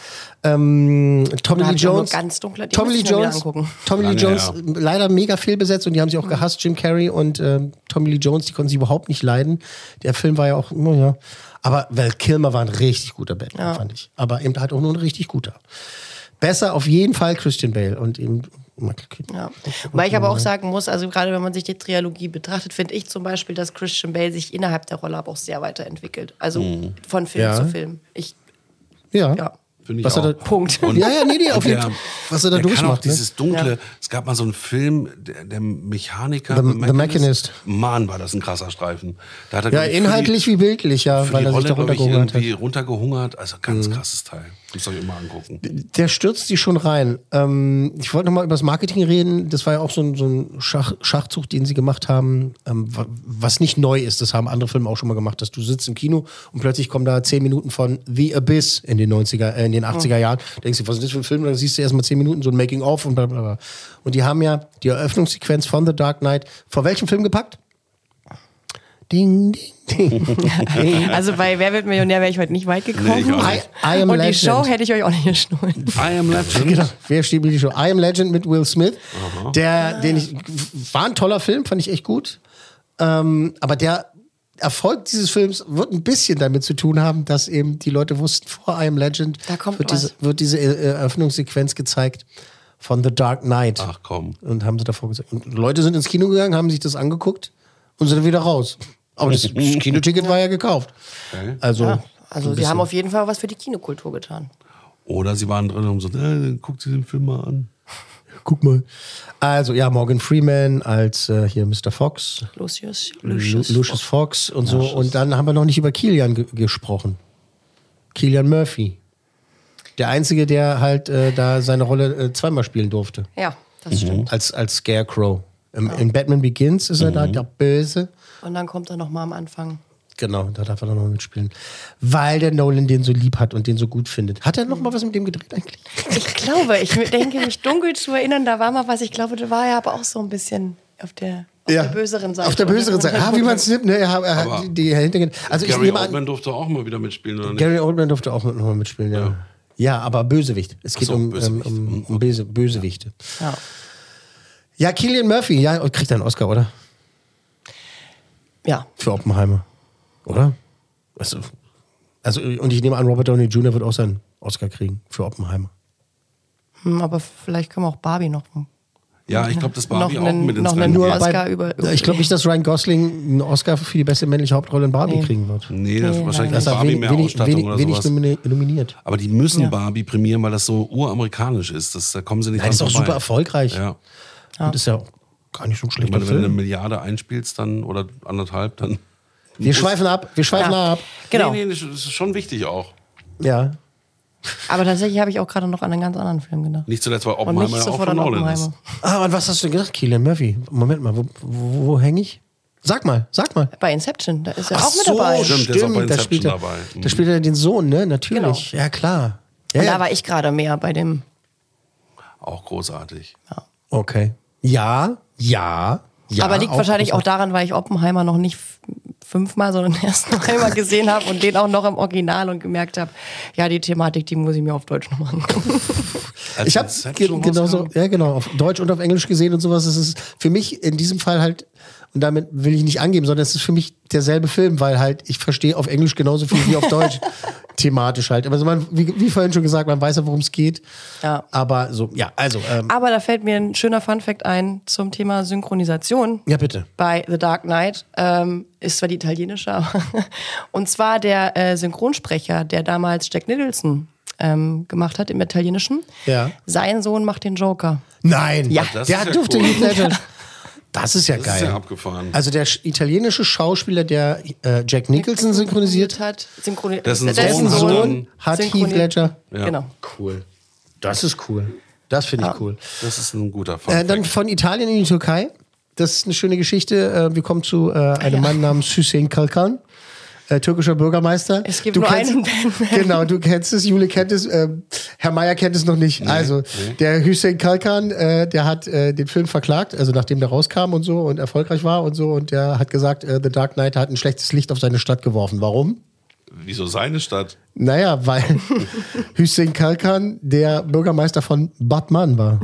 Speaker 3: ähm, Tommy Lee Jones,
Speaker 5: ganz dunkle-
Speaker 3: Tommy Lee Jones. Tommy Lee Jones äh, leider mega fehlbesetzt und die haben sich auch gehasst, Jim Carrey und ähm, Tommy Lee Jones, die konnten sie überhaupt nicht leiden. Der Film war ja auch, naja, aber Val Kilmer war ein richtig guter Batman, fand ich. Aber eben halt auch nur ein richtig guter. Besser auf jeden Fall Christian Bale und eben Michael Keaton.
Speaker 5: Ja. Wobei ich aber auch sagen muss, also gerade wenn man sich die Trilogie betrachtet, finde ich zum Beispiel, dass Christian Bale sich innerhalb der Rolle aber auch sehr weiterentwickelt. Also von Film
Speaker 3: Ja.
Speaker 5: zu Film. Ich,
Speaker 3: Ja.
Speaker 5: ja.
Speaker 4: Finde ich
Speaker 3: Was
Speaker 4: auch.
Speaker 3: er-
Speaker 5: Punkt.
Speaker 4: Und-
Speaker 3: Ja, ja, nee, nee, auf jeden Fall. Was er da
Speaker 4: der kann auch
Speaker 3: durchmacht, ne?
Speaker 4: dieses Dunkle.
Speaker 5: Ja.
Speaker 4: Es gab mal so einen Film, der, der Mechaniker.
Speaker 3: The- The Machinist.
Speaker 4: Mann, war das ein krasser Streifen. Da hat er,
Speaker 3: Ja,
Speaker 4: ich, für die-
Speaker 3: inhaltlich wie bildlich, ja, weil er sich da
Speaker 4: ich,
Speaker 3: runtergehungert hat. Mhm.
Speaker 4: irgendwie runtergehungert. Also ganz krasses Teil. Müsst ihr euch immer angucken.
Speaker 3: Der stürzt die schon rein. Ähm, ich wollte noch mal über das Marketing reden. Das war ja auch so ein, so ein Schach, Schachzug, den sie gemacht haben, ähm, wa- was nicht neu ist. Das haben andere Filme auch schon mal gemacht, dass du sitzt im Kino und plötzlich kommen da zehn Minuten von The Abyss in den 90er, äh, in den 80er Jahren. Denkst du, was ist das für ein Film? Dann siehst du erst mal zehn Minuten so ein Making-of und bla bla bla. Und die haben ja die Eröffnungssequenz von The Dark Knight vor welchem Film gepackt? Ding, ding, ding.
Speaker 5: Also bei Wer wird Millionär wäre ich heute nicht weit gekommen.
Speaker 4: Nee,
Speaker 3: I. I am
Speaker 5: Und die
Speaker 3: Legend.
Speaker 5: Show hätte ich euch auch nicht geschnullt.
Speaker 4: I am Legend.
Speaker 3: Genau, wer steht mir die Show? I Am Legend mit Will Smith. Der, den ich, war ein toller Film, fand ich echt gut. Ähm, aber der Erfolg dieses Films wird ein bisschen damit zu tun haben, dass eben die Leute wussten, vor I Am Legend
Speaker 5: Da kommt
Speaker 3: wird, diese, wird diese äh, Eröffnungssequenz gezeigt von The Dark Knight.
Speaker 4: Ach komm.
Speaker 3: Und haben sie davor gesagt. Und Leute sind ins Kino gegangen, haben sich das angeguckt und sind dann wieder raus. Aber das, Kinoticket war ja gekauft.
Speaker 4: Okay.
Speaker 3: Also,
Speaker 5: Ja,
Speaker 3: so
Speaker 5: also sie haben auf jeden Fall was für die Kinokultur getan.
Speaker 4: Oder sie waren drin und haben so, äh, guckt sie den Film mal an.
Speaker 3: Guck mal. Also, ja, Morgan Freeman als äh, hier Mr. Fox.
Speaker 5: Lucius,
Speaker 3: Lucius,
Speaker 5: Lucius.
Speaker 3: Lucius Fox und so. Und dann haben wir noch nicht über Kilian ge gesprochen. Kilian Murphy. Der Einzige, der halt äh, da seine Rolle äh, zweimal spielen durfte.
Speaker 5: Ja, das stimmt.
Speaker 3: Als, als Scarecrow. Im, In Batman Begins ist er da, der Böse.
Speaker 5: Und dann kommt er nochmal am Anfang.
Speaker 3: Genau, da darf er dann noch mitspielen. Weil der Nolan den so lieb hat und den so gut findet. Hat er noch mal was mit dem gedreht eigentlich?
Speaker 5: Ich glaube, ich denke mich dunkel zu erinnern, da war mal was. Ich glaube, da war er aber auch so ein bisschen auf der, auf der böseren Seite.
Speaker 3: Auf der böseren Seite. Ah, wie man es nimmt. Ne? Er, er hat die, die. Also ich
Speaker 4: Gary
Speaker 3: nehme an,
Speaker 4: Oldman durfte auch mal wieder mitspielen, oder nicht?
Speaker 3: Gary Oldman durfte auch noch mal mitspielen, ja. Ja, aber Bösewicht. Es geht
Speaker 4: so,
Speaker 3: um,
Speaker 4: Bösewicht.
Speaker 3: ähm, um, um Böse, Bösewichte.
Speaker 5: Ja.
Speaker 3: Ja, Killian Murphy, ja, und kriegt er einen Oscar, oder?
Speaker 5: ja,
Speaker 3: Für Oppenheimer. Oder? Also, also, und ich nehme an, Robert Downey Jr. wird auch seinen Oscar kriegen für Oppenheimer.
Speaker 5: Hm, aber vielleicht können wir auch Barbie noch.
Speaker 4: Ja, ich glaube, das Barbie auch
Speaker 5: einen-
Speaker 4: mit ins Rennen
Speaker 5: Nur. Oscar über-
Speaker 3: ich glaube nicht, dass Ryan Gosling einen Oscar für die beste männliche Hauptrolle in Barbie
Speaker 5: Nee.
Speaker 3: kriegen wird.
Speaker 4: Nee, das
Speaker 5: Nee,
Speaker 4: wahrscheinlich ist
Speaker 3: Das ist
Speaker 4: Barbie
Speaker 3: wenig,
Speaker 4: mehr
Speaker 3: wenig,
Speaker 4: Ausstattung
Speaker 3: wenig,
Speaker 4: oder
Speaker 3: wenig
Speaker 4: sowas.
Speaker 3: nomini- nominiert.
Speaker 4: Aber die müssen
Speaker 5: Ja.
Speaker 4: Barbie prämieren, weil das so uramerikanisch ist. Das, da kommen sie nicht
Speaker 3: Nein, ist
Speaker 4: dran
Speaker 3: auch
Speaker 4: vorbei.
Speaker 3: super erfolgreich.
Speaker 4: Ja.
Speaker 3: Und ist ja auch gar nicht so
Speaker 4: meine, wenn du eine. Milliarde einspielst dann oder anderthalb, dann.
Speaker 3: Wir schweifen ab, wir schweifen
Speaker 5: Ja.
Speaker 3: ab.
Speaker 5: Genau.
Speaker 4: Nee, nee, das ist schon wichtig auch.
Speaker 3: Ja.
Speaker 5: Aber tatsächlich habe ich auch gerade noch an einen ganz anderen Film gedacht.
Speaker 4: Nicht zuletzt,
Speaker 5: Und
Speaker 4: Oppenheimer
Speaker 5: nicht
Speaker 4: ja auch von
Speaker 5: an
Speaker 4: Nolan ist.
Speaker 5: Oppenheimer.
Speaker 3: Ah, und was hast du gedacht, Killian Murphy? Moment mal, wo, wo, wo hänge ich? Sag mal, sag mal.
Speaker 5: Bei Inception, da ist er
Speaker 3: Ach
Speaker 5: auch mit
Speaker 3: so,
Speaker 5: dabei.
Speaker 4: Stimmt, der ist auch bei
Speaker 3: da spielt er,
Speaker 4: dabei. Mhm.
Speaker 3: Da spielt er den Sohn, ne? Natürlich. Ja, klar. Ja,
Speaker 5: Und
Speaker 3: ja.
Speaker 5: da war ich gerade mehr bei dem.
Speaker 4: Auch großartig.
Speaker 3: Okay. Ja, ja, ja.
Speaker 5: aber liegt wahrscheinlich auch daran, weil ich Oppenheimer noch nicht fünfmal, sondern erst noch einmal gesehen habe und den auch noch im Original und gemerkt habe, ja, die Thematik, die muss ich mir auf Deutsch nochmal angucken.
Speaker 3: Ich habe genauso, ja genau, auf Deutsch und auf Englisch gesehen und sowas. Es ist für mich in diesem Fall halt Und damit will ich nicht angeben, sondern es ist für mich derselbe Film, weil halt ich verstehe auf Englisch genauso viel wie auf Deutsch. Thematisch halt. Also man, wie, wie vorhin schon gesagt, man weiß ja, worum es geht.
Speaker 5: Ja.
Speaker 3: Aber so, ja, also. Ähm,
Speaker 5: Aber da fällt mir ein schöner Funfact ein zum Thema Synchronisation.
Speaker 3: ja, bitte.
Speaker 5: bei The Dark Knight ähm, ist zwar die italienische, aber und zwar der äh, Synchronsprecher, der damals Jack Nicholson ähm, gemacht hat im Italienischen.
Speaker 3: Ja.
Speaker 5: Sein Sohn macht den Joker.
Speaker 3: Nein,
Speaker 5: Ja.
Speaker 3: Der durfte
Speaker 4: cool.
Speaker 3: Heath Ledger. Das ist ja
Speaker 4: Das
Speaker 3: geil.
Speaker 4: ist ja abgefahren.
Speaker 3: also der sch- italienische Schauspieler, der äh, Jack Nicholson synchronisiert hat,
Speaker 5: hat, synchroni
Speaker 4: Dessen
Speaker 5: äh,
Speaker 4: Sohn hat dann-
Speaker 3: hat Heath Ledger.
Speaker 4: Ja.
Speaker 5: Genau.
Speaker 3: Cool. Das ist cool. Das finde ich cool.
Speaker 4: Das ist ein guter Fun
Speaker 3: Äh, dann von Italien in die Türkei. Das ist eine schöne Geschichte. Äh, wir kommen zu äh, einem Mann namens Hüseyin Kalkan. Äh, türkischer Bürgermeister.
Speaker 5: Es gibt nur einen Batman.
Speaker 3: Genau, du kennst es, Jule kennt es, äh, Herr Meier kennt es noch nicht. also, der Hüseyin Kalkan, äh, der hat äh, den Film verklagt, also nachdem der rauskam und so und erfolgreich war und so. Und der hat gesagt, äh, The Dark Knight hat ein schlechtes Licht auf seine Stadt geworfen. Warum?
Speaker 4: Wieso seine Stadt?
Speaker 3: Naja, weil Hüseyin Kalkan der Bürgermeister von Batman war.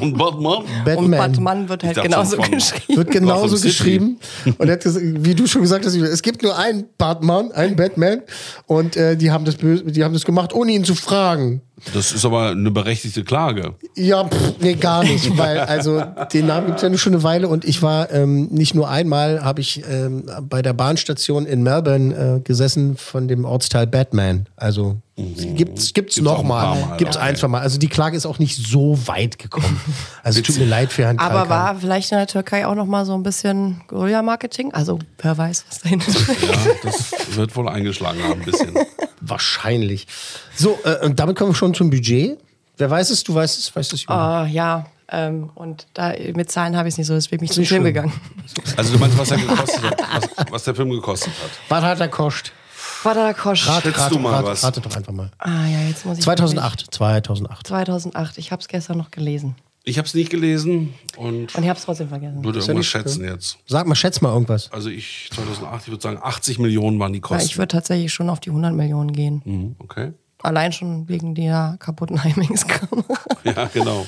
Speaker 4: Und Batman?
Speaker 3: Batman.
Speaker 5: Und Batman wird halt genauso geschrieben.
Speaker 3: Wird genauso geschrieben. Und er hat gesagt, wie du schon gesagt hast, es gibt nur einen Batman, einen Batman. Und äh, die, haben das böse, die haben das gemacht, ohne ihn zu fragen.
Speaker 4: Das ist aber eine berechtigte Klage.
Speaker 3: Ja, pff, nee, gar nicht. Weil, also, den Namen gibt es ja nur schon eine Weile. Und ich war ähm, nicht nur einmal, habe ich ähm, bei der Bahnstation in Melbourne äh, gesessen von dem Ortsteil Batman. Also, gibt's, gibt's,
Speaker 4: Gibt's
Speaker 3: noch
Speaker 4: ein
Speaker 3: mal.
Speaker 4: paar Mal,
Speaker 3: Gibt's
Speaker 4: okay.
Speaker 3: ein, zwei Mal. Also, die Klage ist auch nicht so weit gekommen. Also, es tut mir leid für Herrn
Speaker 5: Aber
Speaker 3: Kalkan.
Speaker 5: war vielleicht in der Türkei auch noch mal so ein bisschen Guerilla-Marketing? Also, wer weiß, was dahinter steckt.
Speaker 4: Ja, das wird wohl eingeschlagen haben, ein bisschen.
Speaker 3: Wahrscheinlich. So, äh, und damit kommen wir schon zum Budget. Wer weiß es? Du weißt es? Weißt du es?
Speaker 5: Ah, ja, ähm, und da mit Zahlen habe ich es nicht so, deswegen bin ich zum
Speaker 3: Nicht
Speaker 5: Film gegangen.
Speaker 4: Also du meinst, was er gekostet hat, was, was der Film gekostet hat.
Speaker 3: Was hat er kostet?
Speaker 5: War da Kosch?
Speaker 3: Rate,
Speaker 4: Schätzt
Speaker 3: rate,
Speaker 4: du mal
Speaker 3: rate,
Speaker 4: was?
Speaker 3: Rate doch einfach mal.
Speaker 5: Ah ja, jetzt muss ich.
Speaker 3: 2008. 2008.
Speaker 5: 2008. Ich habe es gestern noch gelesen.
Speaker 4: Ich habe es nicht gelesen und
Speaker 5: Und ich habe es trotzdem vergessen.
Speaker 4: würde
Speaker 3: ja
Speaker 4: irgendwas
Speaker 3: nicht
Speaker 4: schätzen
Speaker 3: schlimm.
Speaker 4: jetzt.
Speaker 3: Sag mal, schätz mal irgendwas.
Speaker 4: Also ich 2008, ich würde sagen 80 Millionen waren die
Speaker 5: Ja,
Speaker 4: Kosten.
Speaker 5: ich würde tatsächlich schon auf die 100 Millionen gehen.
Speaker 4: Mhm, okay.
Speaker 5: Allein schon wegen der kaputten IMAX-Kamera.
Speaker 4: Ja, genau.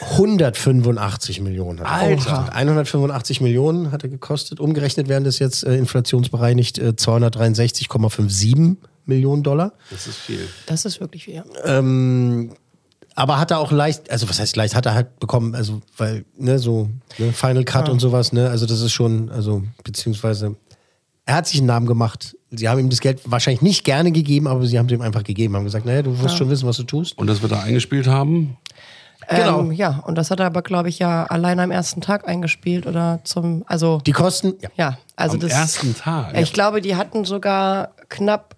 Speaker 3: 185 Millionen hat er
Speaker 5: Alter.
Speaker 3: gekostet. 185 Millionen hat er gekostet. Umgerechnet wären das jetzt äh, inflationsbereinigt äh, 263,57 Millionen Dollar.
Speaker 4: Das ist viel.
Speaker 5: Das ist wirklich viel.
Speaker 3: Ähm, aber hat er auch leicht, also was heißt leicht, hat er halt bekommen, also weil, ne, so ne, Final Cut und sowas, ne, also das ist schon, also beziehungsweise er hat sich einen Namen gemacht. Sie haben ihm das Geld wahrscheinlich nicht gerne gegeben, aber sie haben es ihm einfach gegeben, haben gesagt, naja, du wirst schon wissen, was du tust.
Speaker 4: Und das wird er eingespielt haben?
Speaker 3: Genau.
Speaker 5: Ähm, ja, und das hat er aber, glaube ich, ja allein am ersten Tag eingespielt oder zum, also.
Speaker 3: Die Kosten, ja.
Speaker 5: ja, also
Speaker 4: Am
Speaker 5: das.
Speaker 4: ersten Tag?
Speaker 5: Ich glaube, die hatten sogar knapp,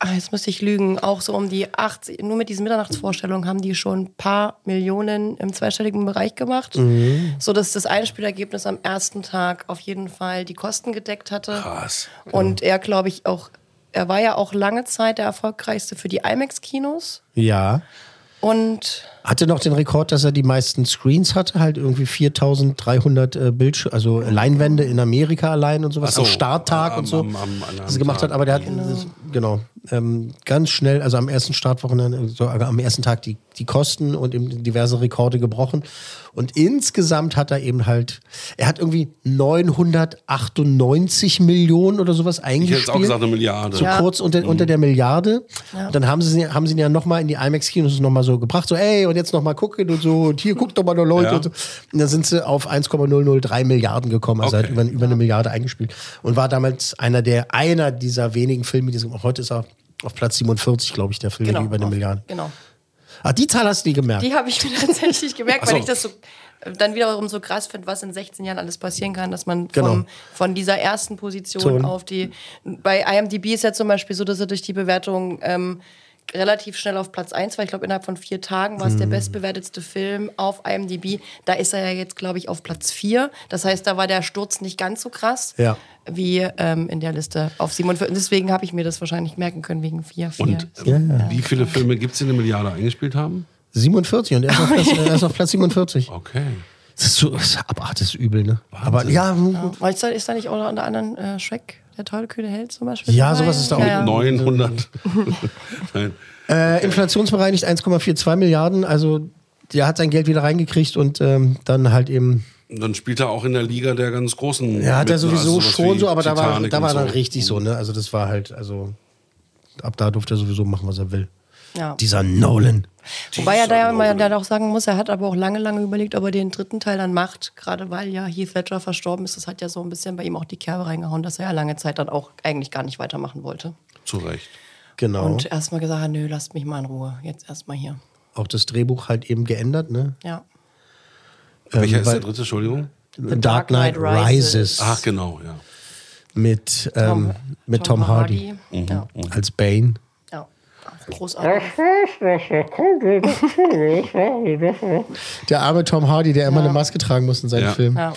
Speaker 5: ah, jetzt müsste ich lügen, auch so um die 80, nur mit diesen Mitternachtsvorstellungen haben die schon ein paar Millionen im zweistelligen Bereich gemacht,
Speaker 3: Mhm.
Speaker 5: so dass das Einspielergebnis am ersten Tag auf jeden Fall die Kosten gedeckt hatte.
Speaker 4: Krass.
Speaker 5: Und er, glaube ich, auch, er war ja auch lange Zeit der erfolgreichste für die IMAX-Kinos.
Speaker 3: Ja.
Speaker 5: Und
Speaker 3: Hatte noch den Rekord, dass er die meisten Screens hatte, halt irgendwie 4300 äh, Bildsch also Leinwände in Amerika allein und sowas,
Speaker 4: so,
Speaker 3: am Starttag
Speaker 4: am-
Speaker 3: und so,
Speaker 4: am- am- am
Speaker 3: er gemacht
Speaker 4: Tag.
Speaker 3: hat. Aber der hat, das, genau, ähm, ganz schnell, also am ersten Startwochenende, so, also am ersten Tag die, die Kosten und eben diverse Rekorde gebrochen. Und insgesamt hat er eben halt, er hat irgendwie 998 Millionen oder sowas
Speaker 4: Ich
Speaker 3: eingespielt.
Speaker 4: hätte jetzt auch gesagt eine Milliarde.
Speaker 3: So kurz unter, unter der Milliarde.
Speaker 5: Ja.
Speaker 3: Und dann haben sie, haben sie ihn ja nochmal in die IMAX-Kinos nochmal so gebracht, so, ey, und jetzt nochmal gucken und so, und hier guckt doch mal noch Leute
Speaker 4: Ja.
Speaker 3: und so. Und dann sind sie auf 1,003 Milliarden gekommen, also
Speaker 4: Okay.
Speaker 3: hat über, über eine Milliarde eingespielt. Und war damals einer der, einer dieser wenigen Filme, die so, heute ist er auf Platz 47, glaube ich, der Film,
Speaker 5: genau.
Speaker 3: über eine
Speaker 5: auf-
Speaker 3: Milliarde.
Speaker 5: Genau.
Speaker 3: Ah, die Zahl hast du nie gemerkt.
Speaker 5: Die habe ich mir tatsächlich gemerkt,
Speaker 3: so.
Speaker 5: weil ich das so äh, dann wiederum so krass finde, was in 16 Jahren alles passieren kann, dass man
Speaker 3: Genau.
Speaker 5: vom, von dieser ersten Position
Speaker 3: Ton.
Speaker 5: auf die. Bei IMDb ist ja zum Beispiel so, dass er durch die Bewertung ähm, relativ schnell auf Platz 1 war. Ich glaube, innerhalb von vier Tagen war es der
Speaker 3: Mhm.
Speaker 5: bestbewertetste Film auf IMDb. Da ist er ja jetzt, glaube ich, auf Platz 4. Das heißt, da war der Sturz nicht ganz so krass
Speaker 3: Ja.
Speaker 5: wie ähm, in der Liste auf 47. Deswegen habe ich mir das wahrscheinlich merken können, wegen 4, 4.
Speaker 4: Und äh, wie viele Filme gibt es, die eine Milliarde eingespielt haben?
Speaker 3: 47 und er ist auf Platz, er ist auf Platz 47.
Speaker 4: Okay.
Speaker 3: Das ist so, das ist abartig ist übel, ne? Aber ja,
Speaker 5: Ja, ist da, ist da nicht auch unter anderem äh, Shrek, der tolle kühne Held zum Beispiel?
Speaker 3: Ja,
Speaker 5: dabei?
Speaker 3: sowas ist da auch.
Speaker 5: Ja, ja.
Speaker 4: 900. Nein.
Speaker 3: Äh, inflationsbereinigt 1,42 Milliarden. Also der hat sein Geld wieder reingekriegt und ähm, dann halt eben
Speaker 4: Dann spielt er auch in der Liga der ganz großen.
Speaker 3: Ja, hat er
Speaker 4: mit,
Speaker 3: sowieso
Speaker 4: also
Speaker 3: schon so, aber da war,
Speaker 4: Titanic
Speaker 3: da war
Speaker 4: und
Speaker 3: dann
Speaker 4: so.
Speaker 3: richtig so, ne? Also das war halt, also ab da durfte er sowieso machen, was er will.
Speaker 5: Ja.
Speaker 3: Dieser Nolan.
Speaker 5: Wobei er da ja mal dann auch sagen muss, er hat aber auch lange, lange überlegt, ob er den dritten Teil dann macht. Gerade weil ja Heath Ledger verstorben ist. Das hat ja so ein bisschen bei ihm auch die Kerbe reingehauen, dass er ja lange Zeit dann auch eigentlich gar nicht weitermachen wollte.
Speaker 4: Zu Recht.
Speaker 3: Genau.
Speaker 5: Und erstmal gesagt hat, nö, lasst mich mal in Ruhe. Jetzt erstmal hier.
Speaker 3: auch das Drehbuch halt eben geändert, ne?
Speaker 5: Ja.
Speaker 3: Ähm,
Speaker 4: Welcher ist der dritte, Entschuldigung?
Speaker 3: The Dark Knight Rises.
Speaker 4: Ach, genau, ja.
Speaker 3: Mit, ähm, mit Tom, Hardy,
Speaker 4: Mhm.
Speaker 5: Ja.
Speaker 3: als Bane.
Speaker 5: Großartig.
Speaker 3: Der arme Tom Hardy, der immer
Speaker 5: Ja.
Speaker 3: eine Maske tragen muss in seinen
Speaker 4: Ja.
Speaker 3: Filmen.
Speaker 5: Ja.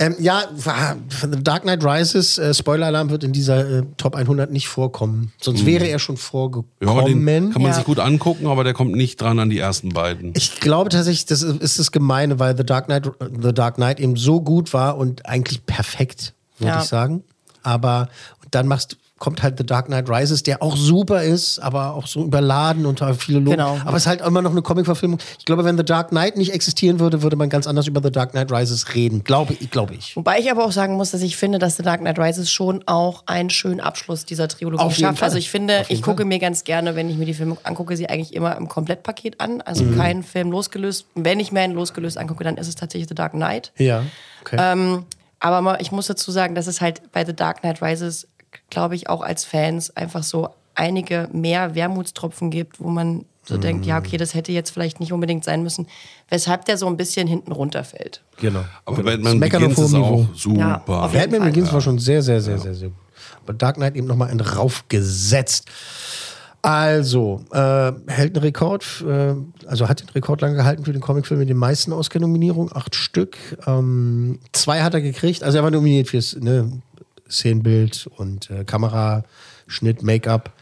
Speaker 3: Ähm, ja, The Dark Knight Rises, äh, Spoiler-Alarm wird in dieser äh, Top 100 nicht vorkommen. Sonst wäre er schon vorgekommen.
Speaker 4: Mhm. Ja, den kann man
Speaker 5: Ja.
Speaker 4: sich gut angucken, aber der kommt nicht dran an die ersten beiden.
Speaker 3: Ich glaube tatsächlich, das ist, ist das Gemeine, weil The Dark Knight, The Dark Knight eben so gut war und eigentlich perfekt, würde
Speaker 5: Ja.
Speaker 3: ich sagen. Aber und dann machst, kommt halt The Dark Knight Rises, der auch super ist, aber auch so überladen und viele Lob.
Speaker 5: Genau.
Speaker 3: Aber es ist halt immer noch eine Comic-Verfilmung. Ich glaube, wenn The Dark Knight nicht existieren würde, würde man ganz anders über The Dark Knight Rises reden. Glaube ich, glaube ich.
Speaker 5: Wobei ich aber auch sagen muss, dass ich finde, dass The Dark Knight Rises schon auch einen schönen Abschluss dieser Trilogie schafft. Also ich finde, ich gucke
Speaker 3: Fall.
Speaker 5: mir ganz gerne, wenn ich mir die Filme angucke, sie eigentlich immer im Komplettpaket an. Also
Speaker 3: Mhm.
Speaker 5: keinen Film losgelöst. Wenn ich mir einen losgelöst angucke, dann ist es tatsächlich The Dark Knight.
Speaker 3: Ja, okay.
Speaker 5: Ähm, aber ich muss dazu sagen, dass es halt bei The Dark Knight Rises, glaube ich, auch als Fans einfach so einige mehr Wermutstropfen gibt, wo man so
Speaker 3: Mhm.
Speaker 5: denkt, ja, okay, das hätte jetzt vielleicht nicht unbedingt sein müssen, weshalb der so ein bisschen hinten runterfällt.
Speaker 3: genau.
Speaker 4: Aber
Speaker 3: genau.
Speaker 4: Batman Begins ist auch
Speaker 3: Niveau.
Speaker 4: super.
Speaker 5: Ja,
Speaker 3: Batman
Speaker 5: Fall.
Speaker 3: Begins war schon sehr, sehr, sehr, sehr, sehr gut. Aber Dark Knight eben nochmal einen raufgesetzt. Also, äh, hält einen Rekord, äh, also hat den Rekord lange gehalten für den Comicfilm mit den meisten Oscar-Nominierungen, acht Stück. Ähm, zwei hat er gekriegt, also er war nominiert fürs ne, Szenenbild und äh, Kamera, Schnitt, Make-up,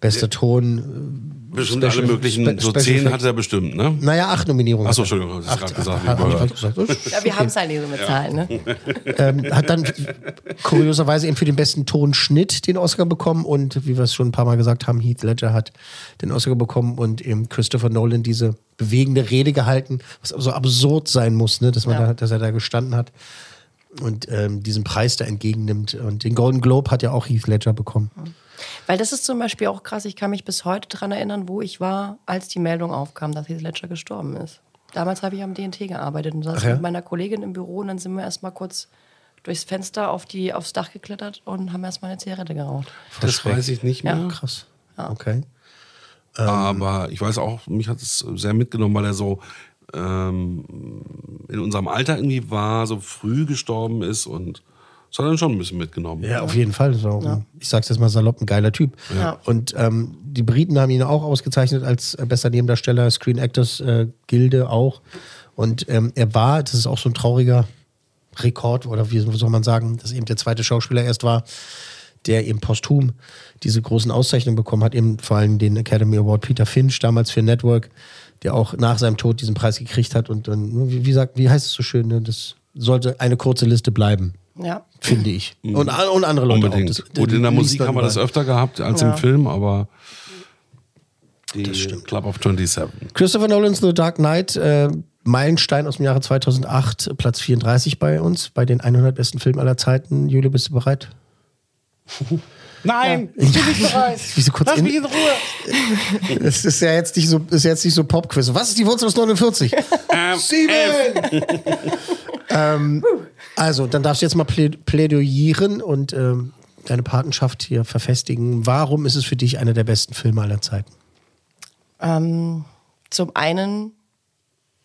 Speaker 3: bester Ton.
Speaker 4: Bestimmt
Speaker 3: Special-
Speaker 4: alle möglichen,
Speaker 3: Spe-
Speaker 4: so zehn hat er bestimmt, ne?
Speaker 3: Naja, acht Nominierungen.
Speaker 4: Achso,
Speaker 3: hat.
Speaker 4: Entschuldigung, das ist
Speaker 3: Acht,
Speaker 4: gerade gesagt.
Speaker 3: gesagt.
Speaker 5: Ja, wir haben es halt nicht so mit Zahlen, ne?
Speaker 3: ähm, hat dann kurioserweise eben für den besten Tonschnitt den Oscar bekommen und wie wir es schon ein paar Mal gesagt haben, Heath Ledger hat den Oscar bekommen und eben Christopher Nolan diese bewegende Rede gehalten, was so absurd sein muss, ne, dass, man
Speaker 5: Ja.
Speaker 3: da, dass er da gestanden hat und ähm, diesen Preis da entgegennimmt. Und den Golden Globe hat ja auch Heath Ledger bekommen.
Speaker 5: Weil das ist zum Beispiel auch krass, ich kann mich bis heute daran erinnern, wo ich war, als die Meldung aufkam, dass Heath Ledger gestorben ist. Damals habe ich am DNT gearbeitet und saß
Speaker 3: ja?
Speaker 5: mit meiner Kollegin im Büro und dann sind wir erstmal kurz durchs Fenster auf die, aufs Dach geklettert und haben erstmal eine Zigarette geraucht.
Speaker 4: Das weiß ich nicht mehr.
Speaker 5: Ja.
Speaker 3: Krass. Okay.
Speaker 4: Aber ich weiß auch, mich hat es sehr mitgenommen, weil er so ähm, in unserem Alter irgendwie war, so früh gestorben ist und das hat dann schon ein bisschen mitgenommen.
Speaker 3: Ja, auf jeden Fall. Auch ein, ich sag's jetzt mal salopp, ein geiler Typ.
Speaker 5: Ja.
Speaker 3: Und ähm, die Briten haben ihn auch ausgezeichnet als äh, bester Nebendarsteller, Screen Actors äh, Gilde auch. Und ähm, er war, das ist auch so ein trauriger Rekord, oder wie soll man sagen, dass eben der zweite Schauspieler erst war, der eben posthum diese großen Auszeichnungen bekommen hat, eben vor allem den Academy Award Peter Finch, damals für Network, der auch nach seinem Tod diesen Preis gekriegt hat. Und dann, wie, wie sagt, wie heißt es so schön, ne? das sollte eine kurze Liste bleiben
Speaker 5: Ja.
Speaker 3: finde ich. Und, und andere Leute
Speaker 4: Unbedingt.
Speaker 3: auch. Das-
Speaker 4: Gut, in der Musik
Speaker 3: man
Speaker 4: haben wir das öfter gehabt als
Speaker 5: Ja.
Speaker 4: im Film, aber die Club of 27.
Speaker 3: Christopher Nolan's The Dark Knight, äh, Meilenstein aus dem Jahre 2008, Platz 34 bei uns, bei den 100 besten Filmen aller Zeiten. Jule, bist du bereit?
Speaker 4: Nein,
Speaker 3: ich bin nicht bereit. Wie so kurz
Speaker 4: Lass
Speaker 3: in,
Speaker 4: mich in Ruhe.
Speaker 3: Es ist ja jetzt nicht so, ist jetzt nicht so Pop-Quiz. Was ist die Wurzel aus 49?
Speaker 4: Ähm,
Speaker 3: Sieben! ähm, also, dann darfst du jetzt mal plä plädoyieren und ähm, deine Patenschaft hier verfestigen. Warum ist es für dich einer der besten Filme aller Zeiten?
Speaker 5: Ähm, zum einen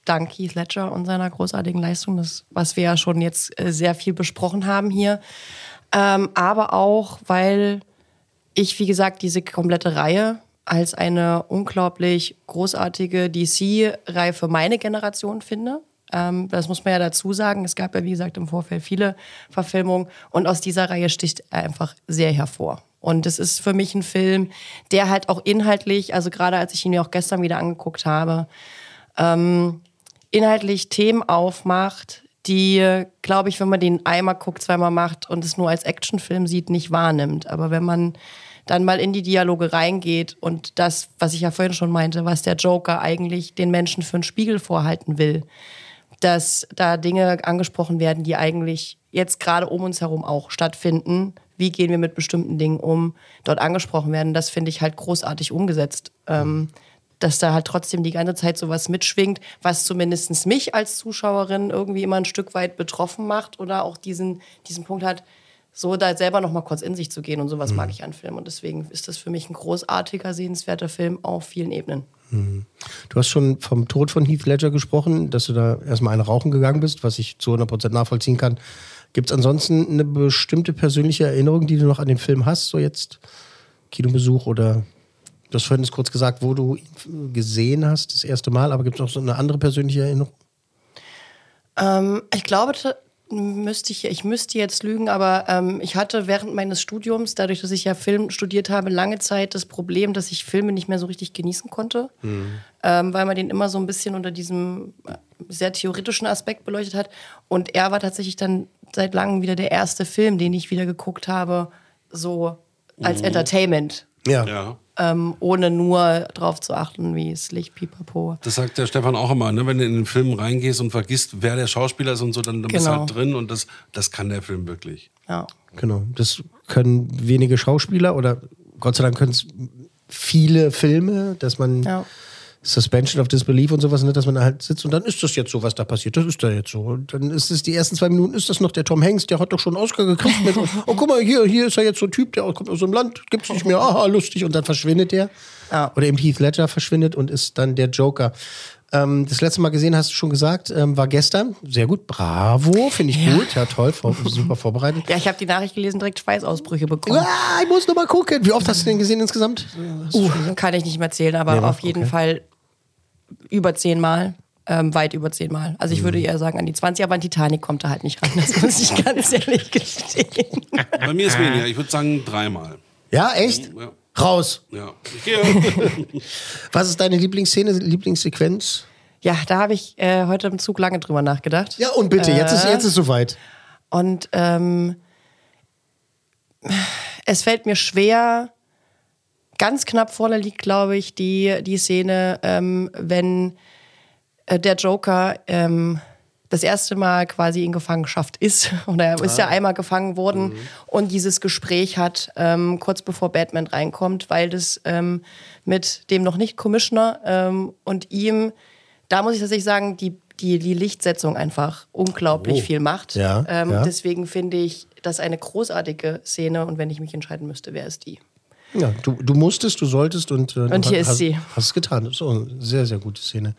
Speaker 5: dank Heath Ledger und seiner großartigen Leistung, das, was wir ja schon jetzt äh, sehr viel besprochen haben hier. Ähm, aber auch, weil ich, wie gesagt, diese komplette Reihe als eine unglaublich großartige DC-Reihe für meine Generation finde. Ähm, das muss man ja dazu sagen. Es gab ja, wie gesagt, im Vorfeld viele Verfilmungen und aus dieser Reihe sticht er einfach sehr hervor. Und es ist für mich ein Film, der halt auch inhaltlich, also gerade als ich ihn mir auch gestern wieder angeguckt habe, ähm, inhaltlich Themen aufmacht, die, glaube ich, wenn man den einmal guckt, zweimal macht und es nur als Actionfilm sieht, nicht wahrnimmt. Aber wenn man dann mal in die Dialoge reingeht und das, was ich ja vorhin schon meinte, was der Joker eigentlich den Menschen für einen Spiegel vorhalten will, dass da Dinge angesprochen werden, die eigentlich jetzt gerade um uns herum auch stattfinden. Wie gehen wir mit bestimmten Dingen um, dort angesprochen werden. Das finde ich halt großartig umgesetzt. Ähm, dass da halt trotzdem die ganze Zeit sowas mitschwingt, was zumindest mich als Zuschauerin irgendwie immer ein Stück weit betroffen macht oder auch diesen, diesen Punkt hat, so da selber noch mal kurz in sich zu gehen und sowas mag ich an Filmen. Und deswegen ist das für mich ein großartiger, sehenswerter Film auf vielen Ebenen.
Speaker 3: Du hast schon vom Tod von Heath Ledger gesprochen, dass du da erstmal eine rauchen gegangen bist, was ich zu 100% nachvollziehen kann. Gibt es ansonsten eine bestimmte persönliche Erinnerung, die du noch an den Film hast, so jetzt Kinobesuch oder du hast vorhin kurz gesagt, wo du ihn gesehen hast, das erste Mal, aber gibt es noch so eine andere persönliche Erinnerung?
Speaker 5: Ähm, ich glaube, müsste ich, ich müsste jetzt lügen, aber ähm, ich hatte während meines Studiums, dadurch, dass ich ja Film studiert habe, lange Zeit das Problem, dass ich Filme nicht mehr so richtig genießen konnte, ähm, weil man den immer so ein bisschen unter diesem äh, sehr theoretischen Aspekt beleuchtet hat. Und er war tatsächlich dann seit langem wieder der erste Film, den ich wieder geguckt habe, so als
Speaker 4: Mhm.
Speaker 5: Entertainment.
Speaker 3: Ja.
Speaker 4: Ja.
Speaker 5: Ähm, ohne nur drauf zu achten, wie es Licht, Pipapo.
Speaker 4: Das sagt der Stefan auch immer, ne? wenn du in den Film reingehst und vergisst, wer der Schauspieler ist und so, dann, dann bist du
Speaker 5: Genau.
Speaker 4: halt drin und das, das kann der Film wirklich.
Speaker 5: Ja.
Speaker 3: Genau. Das können wenige Schauspieler oder Gott sei Dank können es viele Filme, dass man
Speaker 5: Ja.
Speaker 3: Suspension of Disbelief und sowas, ne, dass man halt sitzt und dann ist das jetzt so, was da passiert. Das ist da jetzt so. Und dann ist es die ersten zwei Minuten, ist das noch der Tom Hanks, der hat doch schon einen Oscar gekriegt. Mit, oh, guck mal, hier, hier ist er jetzt so ein Typ, der kommt aus so einem Land, gibt's nicht mehr, aha, lustig. Und dann verschwindet der.
Speaker 5: Ja.
Speaker 3: Oder eben Heath Ledger verschwindet und ist dann der Joker. Ähm, das letzte Mal gesehen, hast du schon gesagt, ähm, war gestern. Sehr gut, bravo, finde ich gut. Ja, toll, vor, super vorbereitet.
Speaker 5: Ja, ich habe die Nachricht gelesen, direkt Schweißausbrüche bekommen.
Speaker 3: Ah, ich muss noch mal gucken. Wie oft hast du den gesehen insgesamt?
Speaker 5: Uh, kann ich nicht mehr zählen, aber
Speaker 3: Nee,
Speaker 5: auf jeden
Speaker 3: Okay.
Speaker 5: Fall über zehnmal. Ähm, weit über zehnmal. Also ich
Speaker 3: Mhm.
Speaker 5: würde eher sagen an die 20, aber an Titanic kommt er halt nicht ran. Das muss ich ganz ehrlich gestehen.
Speaker 4: Bei mir ist weniger, ich würde sagen dreimal.
Speaker 3: Ja, echt?
Speaker 4: Ja.
Speaker 3: Raus.
Speaker 4: Ja.
Speaker 3: Was ist deine Lieblingsszene, Lieblingssequenz?
Speaker 5: Ja, da habe ich äh, heute im Zug lange drüber nachgedacht.
Speaker 3: Ja, und bitte, jetzt ist,
Speaker 5: Äh,
Speaker 3: jetzt ist soweit.
Speaker 5: Und ähm, es fällt mir schwer, ganz knapp vorne liegt, glaube ich, die, die Szene, ähm, wenn äh, der Joker ähm, das erste Mal quasi in Gefangenschaft ist. Oder er ist ja einmal gefangen worden und dieses Gespräch hat, ähm, kurz bevor Batman reinkommt, weil das ähm, mit dem noch nicht Commissioner ähm, und ihm, da muss ich tatsächlich sagen, die, die, die Lichtsetzung einfach unglaublich
Speaker 3: Oh.
Speaker 5: viel macht.
Speaker 3: Ja,
Speaker 5: ähm,
Speaker 3: ja.
Speaker 5: Deswegen finde ich das eine großartige Szene und wenn ich mich entscheiden müsste, wäre es die.
Speaker 3: Ja, du, du musstest, du solltest und, äh,
Speaker 5: Und
Speaker 3: du
Speaker 5: hier ist
Speaker 3: hast,
Speaker 5: sie.
Speaker 3: Hast es getan. Das ist auch eine sehr, sehr gute Szene.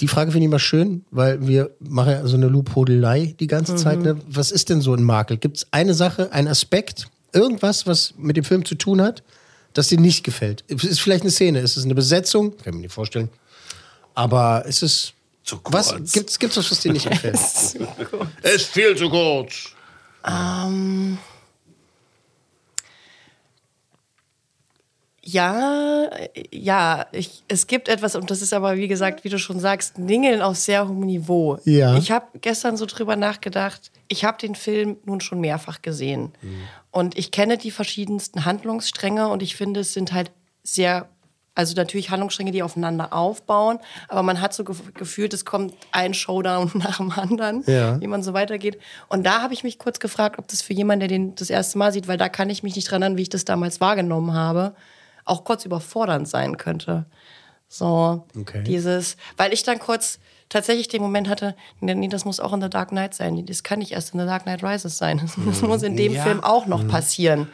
Speaker 3: Die Frage finde ich mal schön, weil wir machen ja so eine Lobhudelei die ganze
Speaker 5: Mhm.
Speaker 3: Zeit. Ne? Was ist denn so ein Makel? Gibt es eine Sache, einen Aspekt, irgendwas, was mit dem Film zu tun hat, das dir nicht gefällt? Es ist vielleicht eine Szene, ist es eine Besetzung? Kann ich mir nicht vorstellen. Aber ist es.
Speaker 4: Zu
Speaker 3: Was
Speaker 4: kurz.
Speaker 3: gibt's, gibt's was, was dir nicht gefällt?
Speaker 4: Es ist viel zu kurz.
Speaker 5: Ähm, ja, ja, ich, es gibt etwas, und das ist aber, wie gesagt, wie du schon sagst, Ningeln auf sehr hohem Niveau.
Speaker 3: Ja.
Speaker 5: Ich habe gestern so drüber nachgedacht, ich habe den Film nun schon mehrfach gesehen. Und ich kenne die verschiedensten Handlungsstränge und ich finde, es sind halt sehr, also natürlich Handlungsstränge, die aufeinander aufbauen, aber man hat so gef gefühlt, es kommt ein Showdown nach dem anderen,
Speaker 3: Ja.
Speaker 5: wie man so weitergeht. Und da habe ich mich kurz gefragt, ob das für jemanden, der den das erste Mal sieht, weil da kann ich mich nicht dran erinnern, wie ich das damals wahrgenommen habe, auch kurz überfordernd sein könnte. So,
Speaker 3: Okay.
Speaker 5: dieses, weil ich dann kurz tatsächlich den Moment hatte, nee, das muss auch in The Dark Knight sein. Das kann nicht erst in The Dark Knight Rises sein. Das, das muss in dem
Speaker 4: Ja.
Speaker 5: Film auch noch passieren.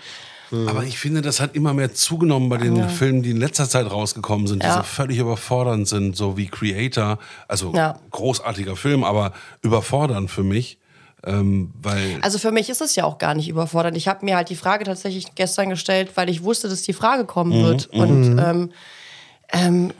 Speaker 4: Aber ich finde, das hat immer mehr zugenommen bei den Filmen, die in letzter Zeit rausgekommen sind, die
Speaker 5: Ja.
Speaker 4: so völlig überfordernd sind, so wie Creator. Also
Speaker 5: Ja.
Speaker 4: großartiger Film, aber überfordernd für mich. Ähm, weil
Speaker 5: Also für mich ist es ja auch gar nicht überfordernd. Ich habe mir halt die Frage tatsächlich gestern gestellt, weil ich wusste, dass die Frage kommen
Speaker 4: Mhm,
Speaker 5: wird. Und ähm, ähm,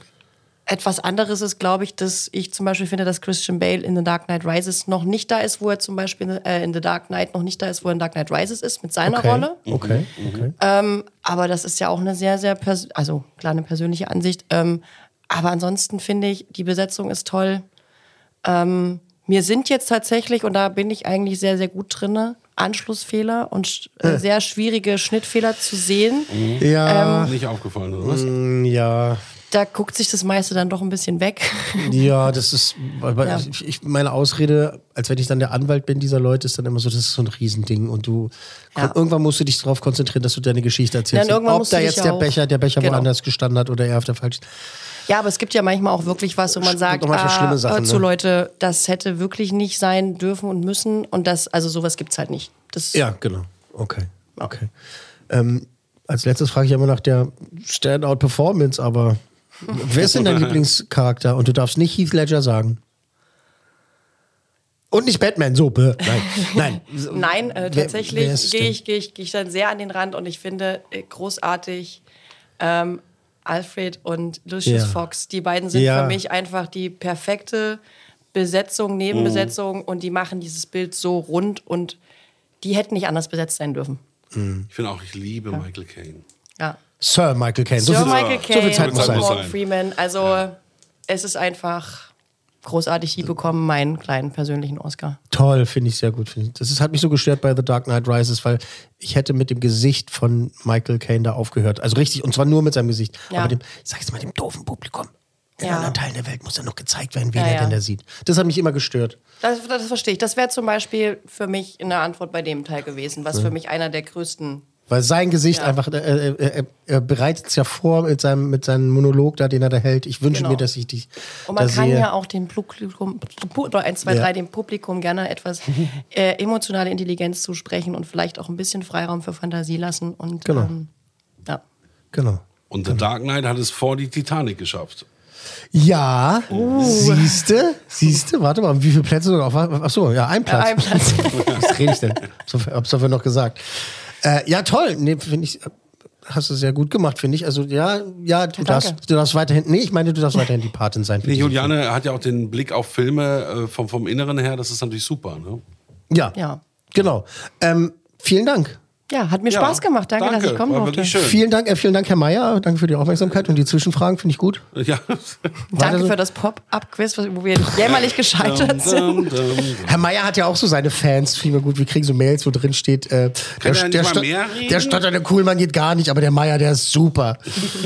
Speaker 5: etwas anderes ist, glaube ich, dass ich zum Beispiel finde, dass Christian Bale in The Dark Knight Rises noch nicht da ist, wo er zum Beispiel äh, in The Dark Knight noch nicht da ist, wo er in Dark Knight Rises ist, mit seiner
Speaker 3: Okay.
Speaker 5: Rolle.
Speaker 3: Okay, okay.
Speaker 5: Ähm, aber das ist ja auch eine sehr, sehr, also klar, eine persönliche Ansicht. Ähm, aber ansonsten finde ich, die Besetzung ist toll. Ähm, mir sind jetzt tatsächlich, und da bin ich eigentlich sehr, sehr gut drin, Anschlussfehler und sch- äh, sehr schwierige Schnittfehler zu sehen.
Speaker 3: Ja,
Speaker 4: nicht aufgefallen, oder was?
Speaker 3: mm, ja.
Speaker 5: Da guckt sich das meiste dann doch ein bisschen weg.
Speaker 3: Ja, das ist,
Speaker 5: Ja.
Speaker 3: ich, meine Ausrede, als wenn ich dann der Anwalt bin dieser Leute, ist dann immer so, das ist so ein Riesending und du,
Speaker 5: Ja.
Speaker 3: irgendwann musst du dich darauf konzentrieren, dass du deine Geschichte erzählst.
Speaker 5: Dann irgendwann
Speaker 3: Ob da jetzt der Becher, der Becher
Speaker 5: Genau.
Speaker 3: woanders gestanden hat oder er auf der falschen.
Speaker 5: Ja, aber es gibt ja manchmal auch wirklich was, wo man sagt, ah,
Speaker 3: Sachen,
Speaker 5: zu
Speaker 3: ne?
Speaker 5: Leute, das hätte wirklich nicht sein dürfen und müssen und das, also sowas gibt's halt nicht. Das,
Speaker 3: Ja, genau. Okay. Okay. Ähm, als letztes frage ich immer nach der Standout-Performance, aber wer ist denn dein Lieblingscharakter? Und du darfst nicht Heath Ledger sagen. Und nicht Batman, so. bäh. Nein. Nein.
Speaker 5: Nein, äh, tatsächlich gehe ich, geh ich, geh ich dann sehr an den Rand und ich finde äh, großartig ähm, Alfred und Lucius
Speaker 3: Ja.
Speaker 5: Fox. Die beiden sind
Speaker 3: Ja.
Speaker 5: für mich einfach die perfekte Besetzung, Nebenbesetzung und die machen dieses Bild so rund und die hätten nicht anders besetzt sein dürfen.
Speaker 4: Ich finde auch, ich liebe Michael Caine.
Speaker 5: Ja.
Speaker 3: Sir Michael Caine. So
Speaker 5: Sir
Speaker 3: viel,
Speaker 5: Michael
Speaker 3: so viel
Speaker 5: Caine,
Speaker 3: Zeit muss sein.
Speaker 5: Morgan Freeman. Also es ist einfach großartig. Die bekommen meinen kleinen persönlichen Oscar.
Speaker 3: Toll, finde ich sehr gut. Ich. Das ist, hat mich so gestört bei The Dark Knight Rises, weil ich hätte mit dem Gesicht von Michael Caine da aufgehört. Also richtig, und zwar nur mit seinem Gesicht.
Speaker 5: Ja.
Speaker 3: Aber dem, ich sag jetzt mal, dem doofen Publikum. In
Speaker 5: Ja.
Speaker 3: anderen Teilen der Welt muss ja noch gezeigt werden, wen
Speaker 5: Ja,
Speaker 3: er
Speaker 5: ja.
Speaker 3: denn da sieht. Das hat mich immer gestört.
Speaker 5: Das, das verstehe ich. Das wäre zum Beispiel für mich eine Antwort bei dem Teil gewesen, was
Speaker 3: Ja.
Speaker 5: für mich einer der größten.
Speaker 3: Weil sein Gesicht
Speaker 5: Ja.
Speaker 3: einfach, äh, äh, äh, er bereitet es ja vor mit seinem, mit seinem Monolog da, den er da hält. Ich wünsche
Speaker 5: Genau.
Speaker 3: mir, dass ich dich
Speaker 5: Und man
Speaker 3: da
Speaker 5: kann
Speaker 3: sehe.
Speaker 5: ja auch dem Publikum, oder 1, 2,
Speaker 3: Ja.
Speaker 5: 3, dem Publikum gerne etwas äh, emotionale Intelligenz zusprechen und vielleicht auch ein bisschen Freiraum für Fantasie lassen. Und,
Speaker 3: Genau.
Speaker 5: ähm, ja.
Speaker 3: Genau.
Speaker 4: Und The Dark Knight hat es vor die Titanic geschafft.
Speaker 3: Ja,
Speaker 5: Uh.
Speaker 3: siehste, siehste, warte mal, wie viele Plätze sogar auf? Ach so, ja, ein Platz.
Speaker 5: ein Platz.
Speaker 3: Was rede ich denn? Hab's dafür noch gesagt. Äh, ja, toll. Nee, finde ich, hast du sehr gut gemacht, finde ich. Also, ja, ja, du, darfst, du darfst weiterhin, nee, ich meine, du darfst weiterhin die Patin sein.
Speaker 4: Nee, Juliane hat ja auch den Blick auf Filme äh, vom, vom Inneren her, das ist natürlich super. Ne?
Speaker 3: Film. Ja,
Speaker 5: Ja.
Speaker 3: genau. Ähm, vielen Dank.
Speaker 5: Ja, hat mir
Speaker 4: Ja,
Speaker 5: Spaß gemacht. Danke,
Speaker 4: danke,
Speaker 5: dass ich kommen durfte.
Speaker 3: Vielen Dank, äh, vielen Dank, Herr Meier. Danke für die Aufmerksamkeit und die Zwischenfragen, finde ich gut.
Speaker 4: Ja.
Speaker 5: Danke
Speaker 3: so.
Speaker 5: für das Pop-Up-Quiz, wo wir jämmerlich gescheitert sind.
Speaker 3: Herr Meier hat ja auch so seine Fans, fiel mir gut. Wir kriegen so Mails, wo drin steht, äh,
Speaker 4: er nicht mal
Speaker 3: Sta-
Speaker 4: mehr reden?
Speaker 3: der stotternde Kuhlmann geht gar nicht, aber der Meier, der ist super.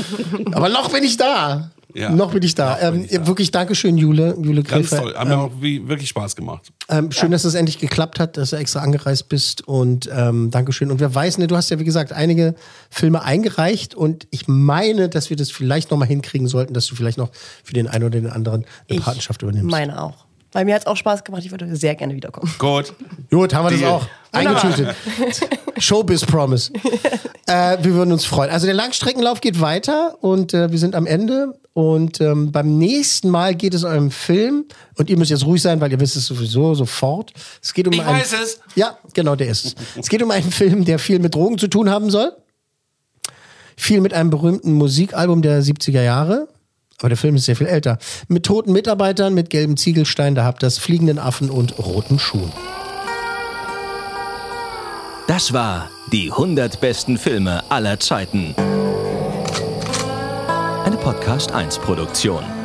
Speaker 3: aber noch bin ich da.
Speaker 4: Ja,
Speaker 3: noch bin ich da. Ähm, Wirklich Dankeschön, Jule, Jule
Speaker 4: Ganz
Speaker 3: Gräfer.
Speaker 4: toll. Haben mir auch wie, wirklich Spaß gemacht.
Speaker 3: Ähm, schön, dass es endlich geklappt hat, dass du extra angereist bist und ähm, Dankeschön. Und wer weiß, ne, du hast ja wie gesagt einige Filme eingereicht und ich meine, dass wir das vielleicht noch mal hinkriegen sollten, dass du vielleicht noch für den einen oder den anderen eine
Speaker 5: Ich
Speaker 3: Patenschaft übernimmst.
Speaker 5: Meine auch. Weil mir hat es auch Spaß gemacht. Ich würde sehr gerne wiederkommen.
Speaker 4: Gut.
Speaker 3: Gut, haben wir das
Speaker 4: Deal.
Speaker 3: auch eingetütet. Showbiz Promise. äh, wir würden uns freuen. Also der Langstreckenlauf geht weiter und äh, wir sind am Ende. Und ähm, beim nächsten Mal geht es um einen Film. Und ihr müsst jetzt ruhig sein, weil ihr wisst es sowieso sofort. Es geht um
Speaker 4: Ich
Speaker 3: einen,
Speaker 4: weiß es.
Speaker 3: Ja, genau, der ist es. es geht um einen Film, der viel mit Drogen zu tun haben soll. Viel mit einem berühmten Musikalbum der 70er Jahre. Aber der Film ist sehr viel älter. Mit toten Mitarbeitern, mit gelbem Ziegelstein, da habt ihr das, fliegenden Affen und roten Schuhen.
Speaker 2: Das war die 100 besten Filme aller Zeiten. Eine Podcast 1 Produktion.